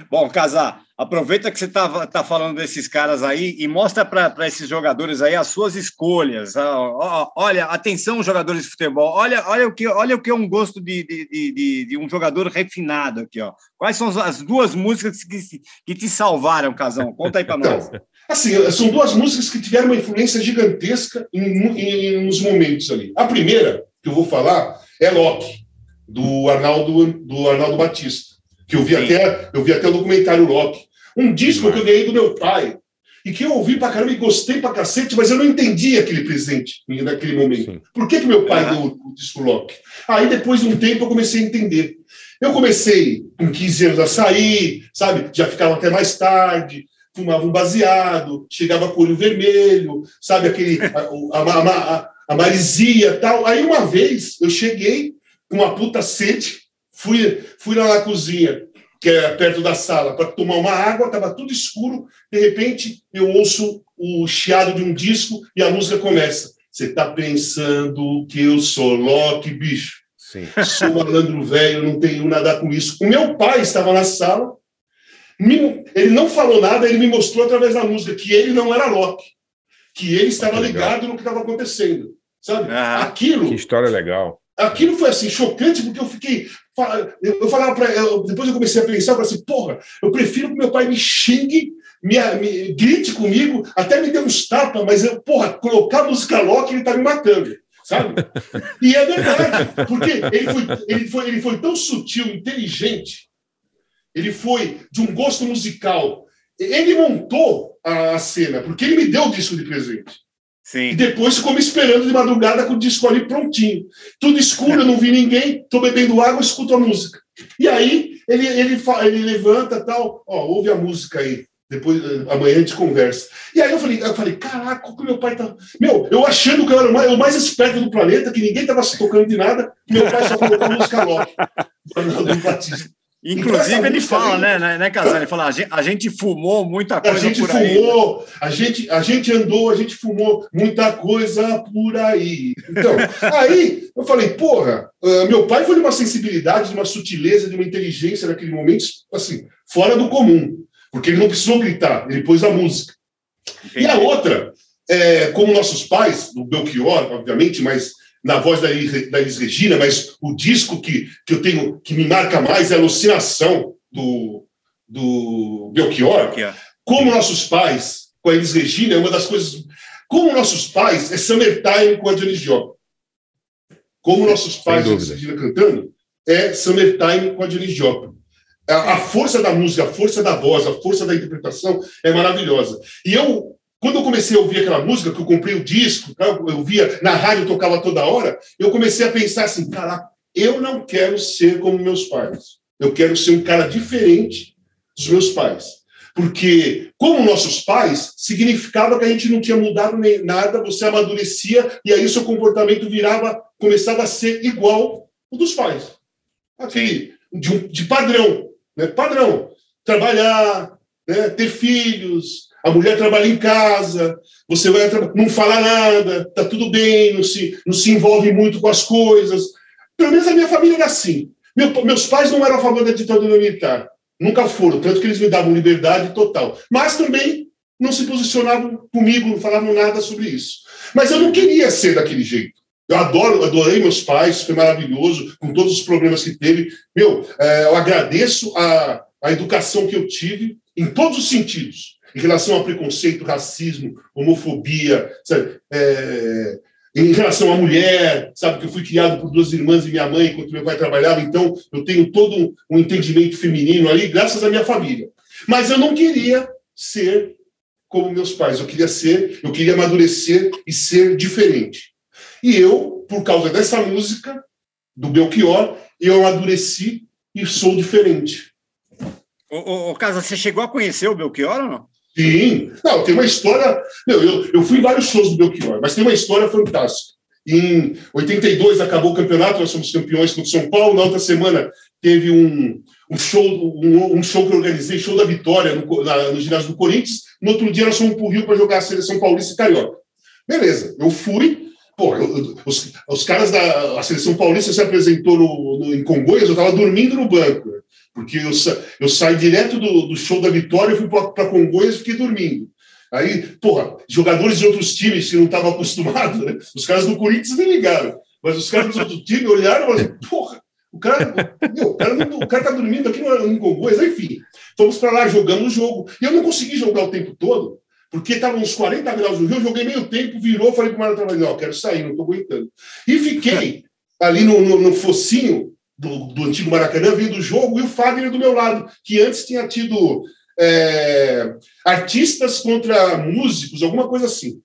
Bom, Casar, aproveita que você está tá falando desses caras aí e mostra para esses jogadores aí as suas escolhas. Ah, olha, atenção, jogadores de futebol. Olha, olha, o, que, olha o que é um gosto de, de, de- de, um jogador refinado aqui. Ó. Quais são as duas músicas que, que te salvaram, Casão? Conta aí para nós. Assim, são duas músicas que tiveram uma influência gigantesca em, em- nos momentos ali. A primeira que eu vou falar é Loki, do Arnaldo, do Arnaldo Batista, que eu vi, até, eu vi até o documentário Loki. Um disco que eu ganhei do meu pai e que eu ouvi pra caramba e gostei pra cacete, mas eu não entendi aquele presente naquele momento. Por que, que meu pai deu o disco Loki? Aí, depois de um tempo, eu comecei a entender. Eu comecei com 15 anos a sair, sabe? Já ficava até mais tarde, fumava um baseado, chegava com o olho vermelho, sabe? Aquele, a, a, a, a, a marisia e tal. Aí, uma vez, eu cheguei com uma puta sede, fui, fui lá na cozinha, que é perto da sala, para tomar uma água, estava tudo escuro. De repente, eu ouço o chiado de um disco e a música começa. Você tá pensando que eu sou Loki, bicho? Sim. Sou malandro velho, não tenho nada com isso. O meu pai estava na sala, me- ele não falou nada, ele me mostrou através da música que ele não era Loki, que ele estava ligado no que estava acontecendo, sabe? Aquilo Que história legal. Aquilo foi assim chocante porque eu fiquei eu falava para depois eu comecei a pensar eu falei assim porra eu prefiro que meu pai me xingue me, me grite comigo até me dê uns tapas mas eu porra colocar música Loki ele tá me matando sabe e é verdade porque ele foi ele foi ele foi tão sutil inteligente ele foi de um gosto musical ele montou a a cena, porque ele me deu o disco de presente. Sim. E depois me esperando de madrugada com o disco ali prontinho. Tudo escuro, eu não vi ninguém, estou bebendo água, escuto a música. E aí ele, ele, ele levanta tal, ó, ouve a música aí. Depois, eh, amanhã a gente conversa. E aí eu falei, eu falei, caraca, como meu pai tá. Meu, eu achando que eu era o mais, o mais esperto do planeta, que ninguém tava se tocando de nada, meu pai só colocou música Arnaldo Batista. Inclusive, ele fala, né, né, né Casal? Ele fala, a gente, a fumou muita A coisa gente por aí. fumou, a gente, a gente andou, a gente fumou muita coisa por aí. Então, aí eu falei, porra, ah, meu pai foi de uma sensibilidade, de uma sutileza, de uma inteligência naquele momento, assim, fora do comum. Porque ele não precisou gritar, ele pôs a música. E a outra, é, como nossos pais, do Belchior, obviamente, mas na voz da, Elis- da Elis Regina, mas o disco que, que eu tenho, que me marca mais é a alucinação do, do Belchior. Como nossos pais, com a Elis Regina, é uma das coisas. Como nossos pais, é Summertime com a Janis Joplin. Como nossos pais, a Elis Regina cantando, é Summertime com a Janis Joplin. A, a força da música, a força da voz, a força da interpretação é maravilhosa. E eu, quando eu comecei a ouvir aquela música, que eu comprei o disco, tá, eu via na rádio, tocava toda hora, eu comecei a pensar assim, caraca, eu não quero ser como meus pais. Eu quero ser um cara diferente dos meus pais. Porque, como nossos pais, significava que a gente não tinha mudado nem nada, você amadurecia e aí seu comportamento virava, começava a ser igual o dos pais. Aquele de, de padrão, né? Padrão. Trabalhar, né? ter filhos, a mulher trabalha em casa, você vai não fala nada, tá tudo bem, não se, não se envolve muito com as coisas. Pelo menos a minha família era assim. Meu- meus pais não eram a favor da ditadura militar. Nunca foram, tanto que eles me davam liberdade total. Mas também não se posicionavam comigo, não falavam nada sobre isso. Mas eu não queria ser daquele jeito. Eu adoro, adorei meus pais, foi maravilhoso, com todos os problemas que teve. Meu, eh, eu agradeço a, a educação que eu tive em todos os sentidos, em relação a preconceito, racismo, homofobia, sabe? Eh, em relação à mulher, sabe, que eu fui criado por duas irmãs e minha mãe enquanto meu pai trabalhava, então eu tenho todo um entendimento feminino ali, graças à minha família. Mas eu não queria ser como meus pais, eu queria ser, eu queria amadurecer e ser diferente. E eu, por causa dessa música, do Belchior, eu amadureci e sou diferente. Ô, ô, ô, Casa, você chegou a conhecer o Belchior ou não? Sim. Não, tem uma história. Meu, eu, eu fui em vários shows do Belchior, mas tem uma história fantástica. Em 82 acabou o campeonato, nós somos campeões contra São Paulo. Na outra semana teve um, um show, um, um show que eu organizei, show da Vitória, no, na- no ginásio do Corinthians. No outro dia nós fomos para o Rio para jogar a seleção paulista e carioca. Beleza, eu fui. Pô, eu- os, os caras da seleção paulista se apresentou no, no- em Congonhas, eu estava dormindo no banco? Porque eu, sa, eu saí direto do, do show da Vitória, eu fui para Congonhas e fiquei dormindo. Aí, porra, jogadores de outros times que não estavam acostumados, né? os caras do Corinthians nem ligaram, mas os caras dos outros times olharam e falaram, porra, o cara, meu, o cara, não- o cara tá dormindo aqui no, em Congonhas, enfim. Fomos para lá, jogamos o jogo. E eu não consegui jogar o tempo todo, porque estava uns 40 graus no Rio, eu joguei meio tempo, virou, falei para o Mara não, quero sair, não estou aguentando. E fiquei ali no, no, no focinho do, do antigo Maracanã, vendo o jogo, e o Fagner do meu lado, que antes tinha tido é, artistas contra músicos, alguma coisa assim.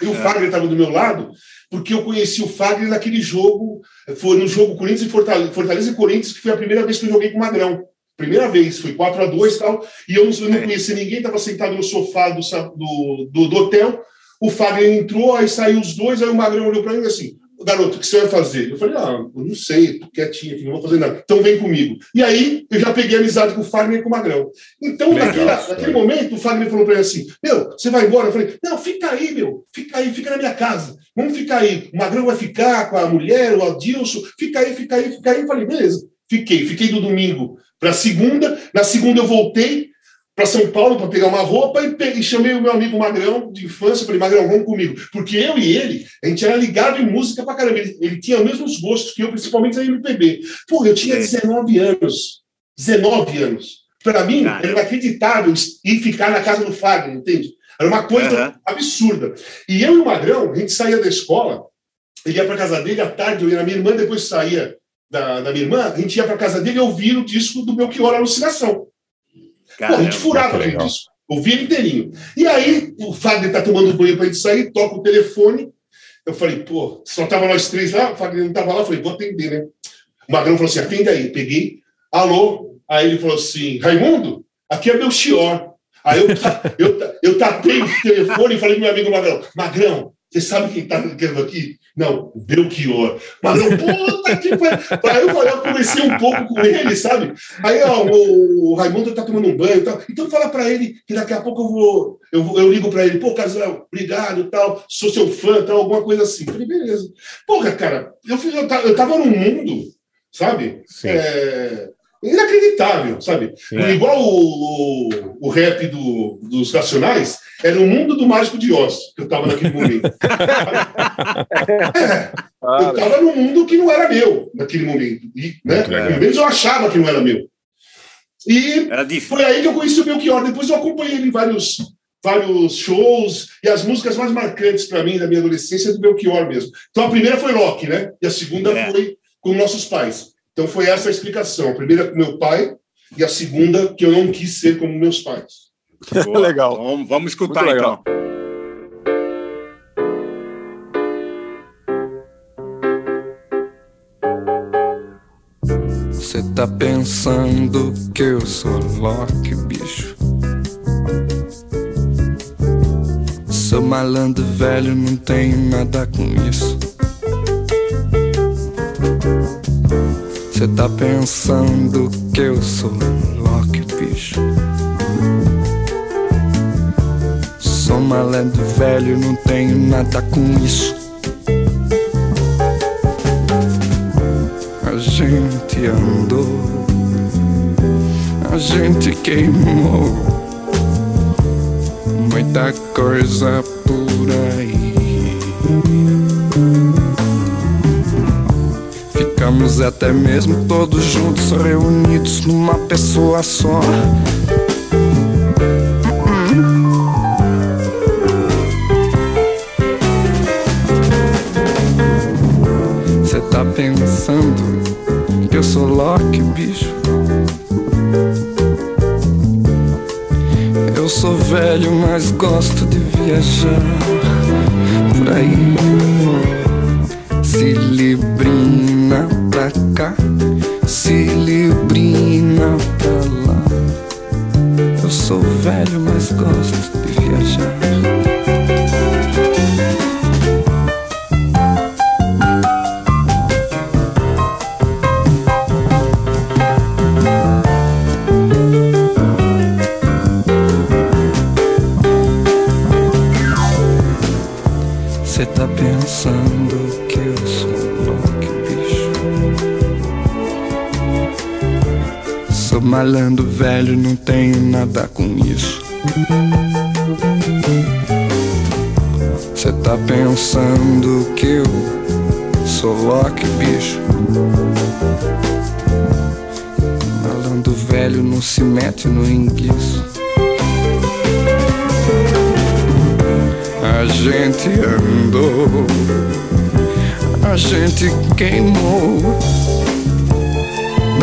E o Fagner estava do meu lado, porque eu conheci o Fagner naquele jogo, foi no jogo Corinthians e Fortaleza, Fortaleza e Corinthians, que foi a primeira vez que eu joguei com o Magrão. Primeira vez, foi 4 a 2 e tal, e eu não, não conhecia ninguém, estava sentado no sofá do, do, do, do hotel, o Fagner entrou, aí saiu os dois, aí o Magrão olhou para mim assim, garoto, o que você vai fazer? Eu falei, ah, eu não sei, tô quietinho aqui, não vou fazer nada. Então vem comigo. E aí eu já peguei amizade com o Fagner e com o Magrão. Então, Legal, naquela- cara. naquele momento, o Fagner falou para ele assim: Meu, você vai embora? Eu falei: Não, fica aí, meu, fica aí, fica na minha casa. Vamos ficar aí. O Magrão vai ficar com a mulher, o Adilson, fica aí, fica aí, fica aí. Eu falei: Beleza. Fiquei, fiquei do domingo para segunda. Na segunda eu voltei para São Paulo para pegar uma roupa e, e chamei o meu amigo Magrão de infância. Falei: Magrão, vamos comigo. Porque eu e ele, a gente era ligado em música pra caramba. Ele, ele tinha os mesmos gostos que eu, principalmente na MPB. Pô, eu tinha 19 anos. 19 anos. Para mim, era inacreditável ir ficar na casa do Fagner, entende? Era uma coisa absurda. E eu e o Magrão, a gente saía da escola, ele ia para casa dele à tarde, eu ia na minha irmã, depois saía da, da minha irmã, a gente ia para casa dele e ouvia o disco do Belchior Alucinação. Pô, a gente furava aquele disco. Ouvi ele inteirinho. E aí, o Fagner tá tomando banho pra gente sair, toca o telefone. Eu falei, pô, só tava nós três lá, o Fagner não tava lá, eu falei, vou atender, né? O Magrão falou assim, atende aí. Peguei, alô? Aí ele falou assim, Raimundo, aqui é meu Chior. Aí eu, eu, ta- eu tapei o telefone e falei pro meu amigo Magrão, Magrão, você sabe quem tá ligando aqui? Não, Belchior. Magrão, puta que. Aí eu falei, eu conversei um pouco com ele, sabe? Aí ó, o, o Raimundo tá tomando um banho e tal. Então fala pra ele que daqui a pouco eu vou. Eu, vou- eu ligo pra ele, pô, Casal, obrigado tal, sou seu fã, tal, alguma coisa assim. Falei, beleza. Porra, cara, eu, fiz, eu, eu tava num mundo, sabe? É, inacreditável, sabe? É. Igual o, o, o rap do, dos Racionais, era o mundo do Mágico de Oz, que eu tava naquele momento. É, eu tava num mundo que não era meu naquele momento. E, né? Pelo menos eu achava que não era meu. E foi aí que eu conheci o Belchior. Depois eu acompanhei ele em vários, vários shows e as músicas mais marcantes para mim da minha adolescência é do Belchior mesmo. Então a primeira foi rock, né? E a segunda foi com nossos pais. Então foi essa a explicação. A primeira com meu pai e a segunda que eu não quis ser como meus pais. Legal. Vamos, vamos escutar Muito legal. então. Cê tá pensando que eu sou Loki, bicho? Sou malandro velho, não tenho nada com isso. Cê tá pensando que eu sou Loki, bicho? Sou malandro velho, não tenho nada com isso. A gente andou, a gente queimou muita coisa por aí. Ficamos até mesmo todos juntos, reunidos numa pessoa só. Pensando que eu sou Loki, bicho? Eu sou velho, mas gosto de viajar por aí. Se pra cá, se pra lá. Eu sou velho, mas gosto de viajar. Sou malandro velho, não tenho nada com isso. Cê tá pensando que eu sou Loki, bicho? Malandro velho não se mete no enguiço. A gente andou, a gente queimou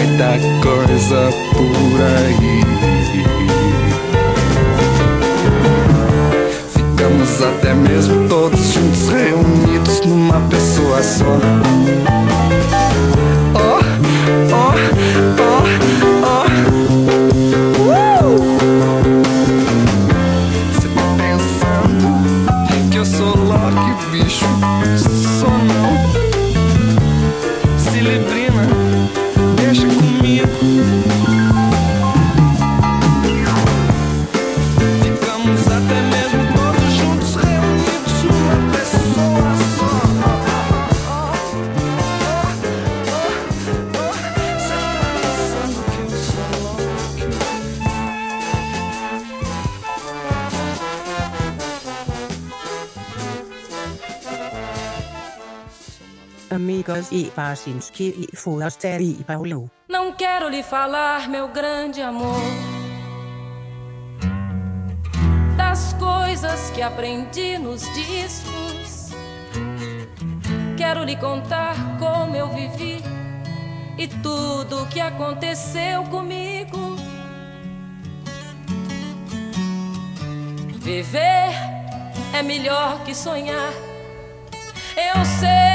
muita coisa por aí. Ficamos até mesmo todos juntos reunidos numa pessoa só. Amigas e Pasinski e Foraster e Paulo. Não quero lhe falar, meu grande amor, das coisas que aprendi nos discos. Quero lhe contar como eu vivi e tudo o que aconteceu comigo. Viver é melhor que sonhar. Eu sei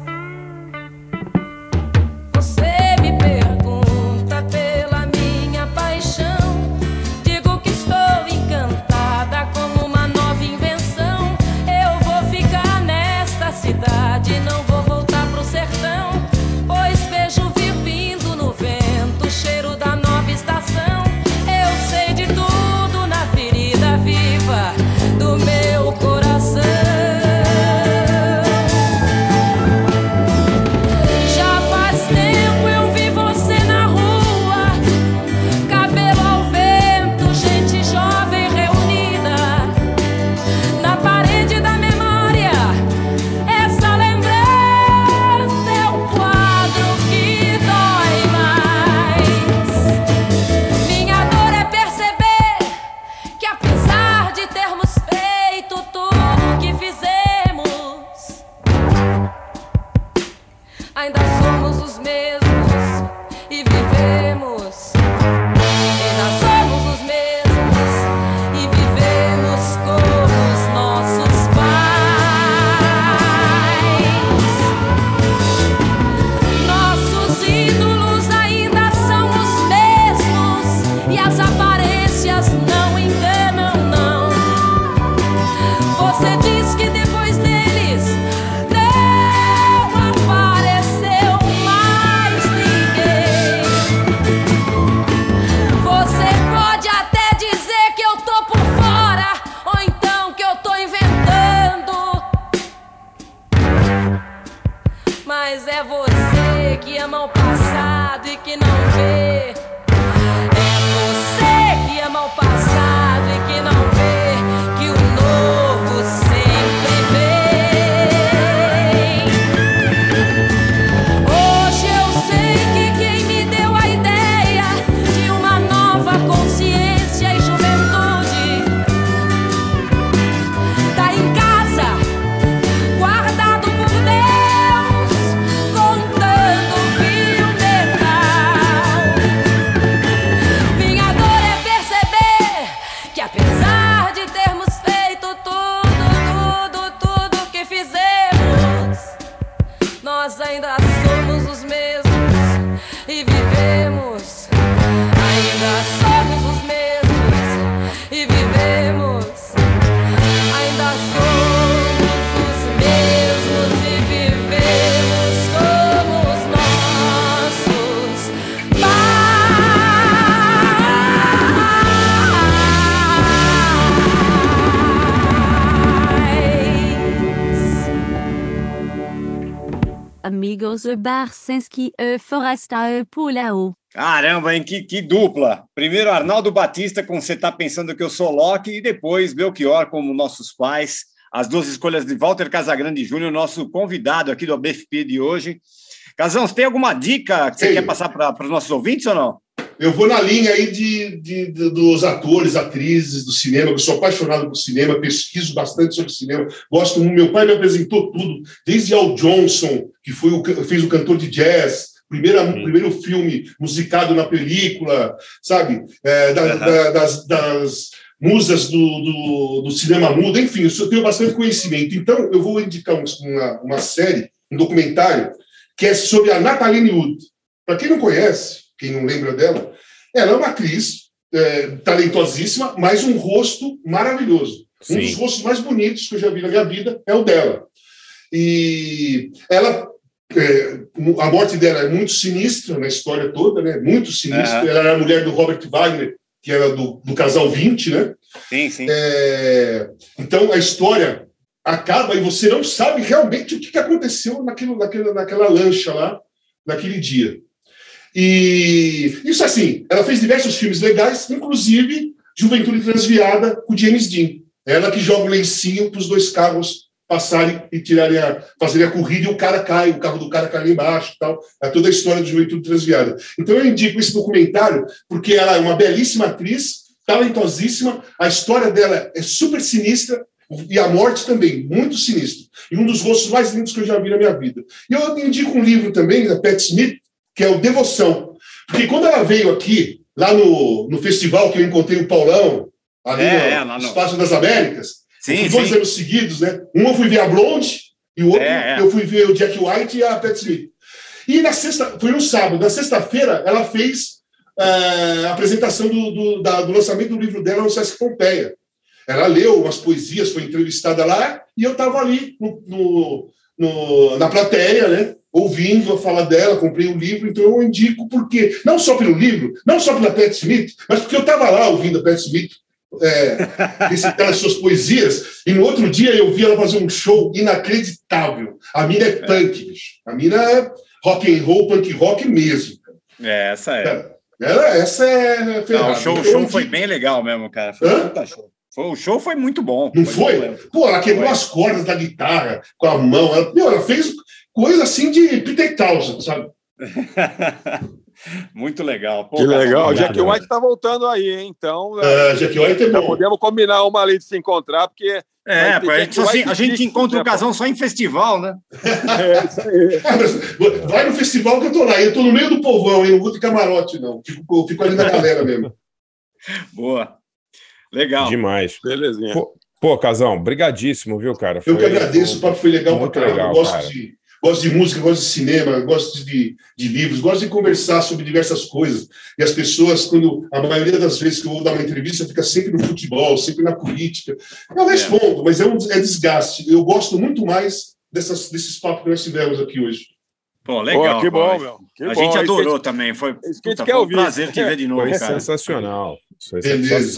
Barcinski e Forasta e Pulao. Caramba, hein? Que, que dupla! Primeiro Arnaldo Batista com Você Tá Pensando Que Eu Sou Loki e depois Belchior como Nossos Pais. As duas escolhas de Walter Casagrande Júnior, nosso convidado aqui do ABFP de hoje. Casão, você tem alguma dica que você Tenho. quer passar para os nossos ouvintes ou não? Eu vou na linha aí de, de- de- dos atores, atrizes do cinema, que eu sou apaixonado por cinema, pesquiso bastante sobre cinema, gosto muito. Meu pai me apresentou tudo, desde Al Johnson, que foi o, fez o cantor de jazz, primeira, primeiro filme musicado na película, sabe? É, da- da- das, das musas do, do, do cinema mudo, enfim, eu tenho bastante conhecimento. Então, eu vou indicar um- uma, uma série, um documentário, que é sobre a Natalie Wood. Para quem não conhece, quem não lembra dela, ela é uma atriz é, talentosíssima, mas um rosto maravilhoso. Um Sim. dos rostos mais bonitos que eu já vi na minha vida é o dela. E ela é, a morte dela é muito sinistra na história toda, né? Muito sinistra. Aham. Ela era a mulher do Robert Wagner, que era do, do casal 20, né? Sim, sim. É, então a história acaba e você não sabe realmente o que que aconteceu naquilo, naquela, naquela lancha lá, naquele dia. E isso assim, ela fez diversos filmes legais, inclusive Juventude Transviada com James Dean. Ela que joga o lencinho para os dois carros passarem e tirarem a, fazerem a corrida e o cara cai, o carro do cara cai lá embaixo e tal. É toda a história do Juventude Transviada. Então eu indico esse documentário porque ela é uma belíssima atriz, talentosíssima, a história dela é super sinistra e a morte também, muito sinistra. E um dos rostos mais lindos que eu já vi na minha vida. E eu indico um livro também, da Pat Smith, que é o Devoção. Porque quando ela veio aqui, lá no, no festival que eu encontrei o Paulão, ali É, no é, no- Espaço das Américas, Sim, dois sim. anos seguidos, né? Um eu fui ver a Blonde e o outro É, é. eu fui ver o Jack White e a Pat Smith. E na sexta, foi um sábado, na sexta-feira ela fez eh, a apresentação do, do, da- do lançamento do livro dela no Sesc Pompeia. Ela leu umas poesias, foi entrevistada lá, e eu estava ali no, no- no- na plateia, né? Ouvindo a fala dela, comprei o livro, então eu indico porque, não só pelo livro, não só pela Pat Smith, mas porque eu estava lá ouvindo a Pat Smith é, recitar as suas poesias, e no outro dia eu vi ela fazer um show inacreditável. A mina é punk, bicho. A mina é rock and roll, punk rock mesmo. É, essa é. Ela, essa é Não, o show, o show foi bem legal mesmo, cara. Foi um Hã? puta show. Foi, o show foi muito bom. Não foi? mesmo. Pô, ela quebrou Foi. as cordas da guitarra com a mão. Ela, meu, ela fez coisa assim de Peter Townsend, sabe? Muito legal. Pô, Que legal. O. Jack White tá voltando aí, hein? Então. É, Jack White é já bom. Podemos combinar uma ali de se encontrar, porque. É, ter a gente, só a gente encontra né, o casão só em festival, né? É, isso aí. Mas vai no festival que eu tô lá. Eu tô no meio do povão, hein? Não vou de camarote, não. Fico, eu fico ali na galera mesmo. Boa. Legal. Demais. Belezinha. Pô, pô, Casão, brigadíssimo, viu, cara? Eu que Foi- agradeço, o papo foi legal Muito pra caramba. legal, gosto, cara. de, gosto de música, gosto de cinema, gosto de, de livros, gosto de conversar sobre diversas coisas. E as pessoas, quando a maioria das vezes que eu vou dar uma entrevista, fica sempre no futebol, sempre na política. Eu respondo, mas é um é desgaste. Eu gosto muito mais dessas, desses papos que nós tivemos aqui hoje. Pô, legal. Pô, que bom, meu. Que a bom. gente É que adorou também. Foi, isso que puta, quer foi um ouvir. prazer te ver de novo, Foi cara. sensacional. Só,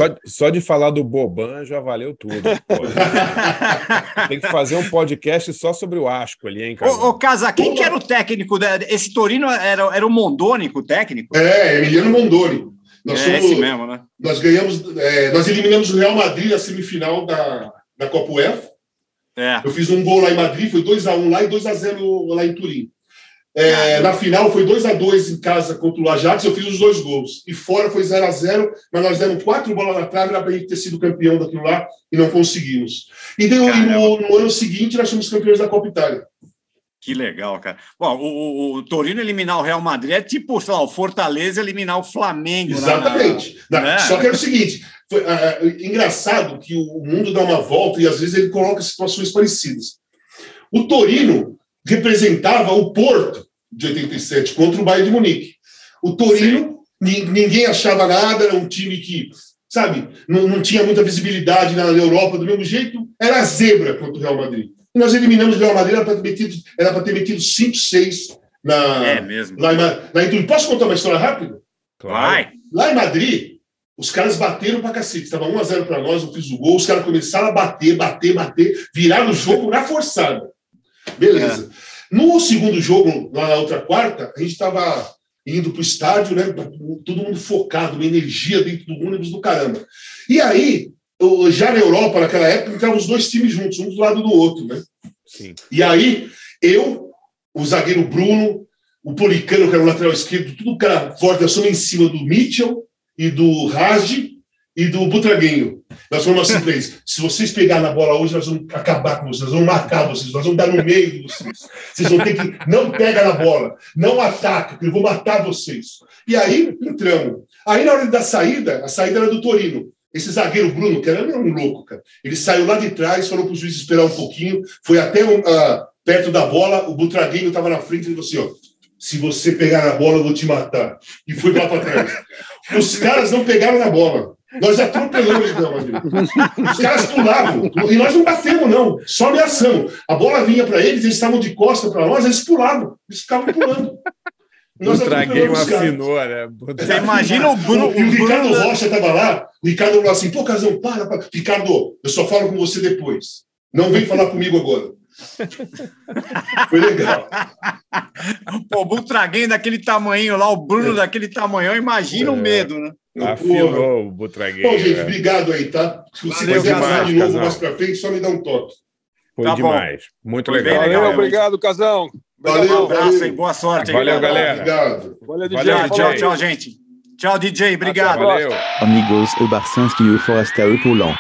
só, só de falar do Boban já valeu tudo. Tem que fazer um podcast só sobre o Asco ali, hein, cara? Ô, ô Casa, quem que era o técnico? da- Esse Torino era, era o Mondônico, o técnico? É, Emiliano Mondoni. Nós, É somos- esse mesmo, né? nós ganhamos, é, nós eliminamos o Real Madrid na semifinal da, da Copa UEFA. É. Eu fiz um gol lá em Madrid, foi 2x1 lá e 2x0 lá em Turim. É, na final foi 2x2 em casa contra o Ajax, eu fiz os dois gols. E fora foi 0x0, mas nós demos quatro bolas na trave, era para a gente ter sido campeão daquilo lá e não conseguimos. E, deu, no, no ano seguinte nós fomos campeões da Copa Itália. Que legal, cara. Bom, o, o- o Torino eliminar o Real Madrid é tipo, sei lá, o Fortaleza eliminar o Flamengo. na- Exatamente. Na- né? Só que era o seguinte: foi, ah, engraçado que o mundo dá uma volta e às vezes ele coloca situações parecidas. O Torino representava o Porto de 87 contra o Bayern de Munique. O Torino, ni- ninguém achava nada, era um time que, sabe, não, não tinha muita visibilidade na Europa do mesmo jeito, era a zebra contra o Real Madrid. E nós eliminamos o Real Madrid, era para ter metido, era ter metido 5, 6 na, É mesmo. lá, em, lá em Turim. Posso contar uma história rápida? Vai. Lá em Madrid, os caras bateram pra cacete. Estava 1x0 para nós, eu fiz o gol. Os caras começaram a bater, bater, bater, viraram o jogo na forçada. Beleza. No segundo jogo, lá na outra quarta, a gente estava indo para o estádio, né? Todo mundo focado, uma energia dentro do ônibus do caramba. E aí, já na Europa, naquela época, entravam os dois times juntos, um do lado do outro, né? Sim. E aí, eu, o zagueiro Bruno, o Policano, que era o lateral esquerdo, tudo cara forte, somos em cima do Mitchell e do Raj e do Butraguinho. Nós falamos assim para eles: se vocês pegarem na bola hoje, nós vamos acabar com vocês, nós vamos marcar vocês, nós vamos dar no meio de vocês. Vocês vão ter que. Não pega na bola, não ataca, que eu vou matar vocês. E aí entramos. Aí, na hora da saída, a saída era do Torino. Esse zagueiro Bruno, que era um louco, cara, ele saiu lá de trás, falou para o juiz esperar um pouquinho, foi até um, ah, perto da bola, o Butraguinho estava na frente e falou assim: ó, se você pegar na bola, eu vou te matar. E foi lá para trás. Os caras não pegaram na bola. Nós atropelamos, meu amigo. Os caras pulavam. E nós não batemos, não. Só ameaçamos. A bola vinha para eles, eles estavam de costa para nós, eles pulavam. Eles ficavam pulando. Nós O os caras. afinou, né? Você imagina o Bruno. E o o Ricardo Bruno- Rocha estava lá, o Ricardo falou assim: pô, Casão, para, para. Ricardo, eu só falo com você depois. Não vem falar comigo agora. Foi legal. Pô, o Butraguinho daquele tamanho lá, o Bruno daquele tamanhão, imagina o medo, né? Afinou o Butragueiro. Bom, gente, é. obrigado aí, tá? Se você Valeu quiser demais, falar de novo Casão. mais pra frente, só me dá um toque. Foi Tá bom. demais. Muito Foi bem legal. legal, Valeu, obrigado, Casão. Valeu, Um abraço aí, boa sorte aí. Valeu, galera. Obrigado. Valeu, DJ. Valeu, Tchau, tchau, DJ. tchau, gente. Tchau, DJ. Obrigado. Valeu. Amigos, o Barcinski e o Forasta e o Paulão.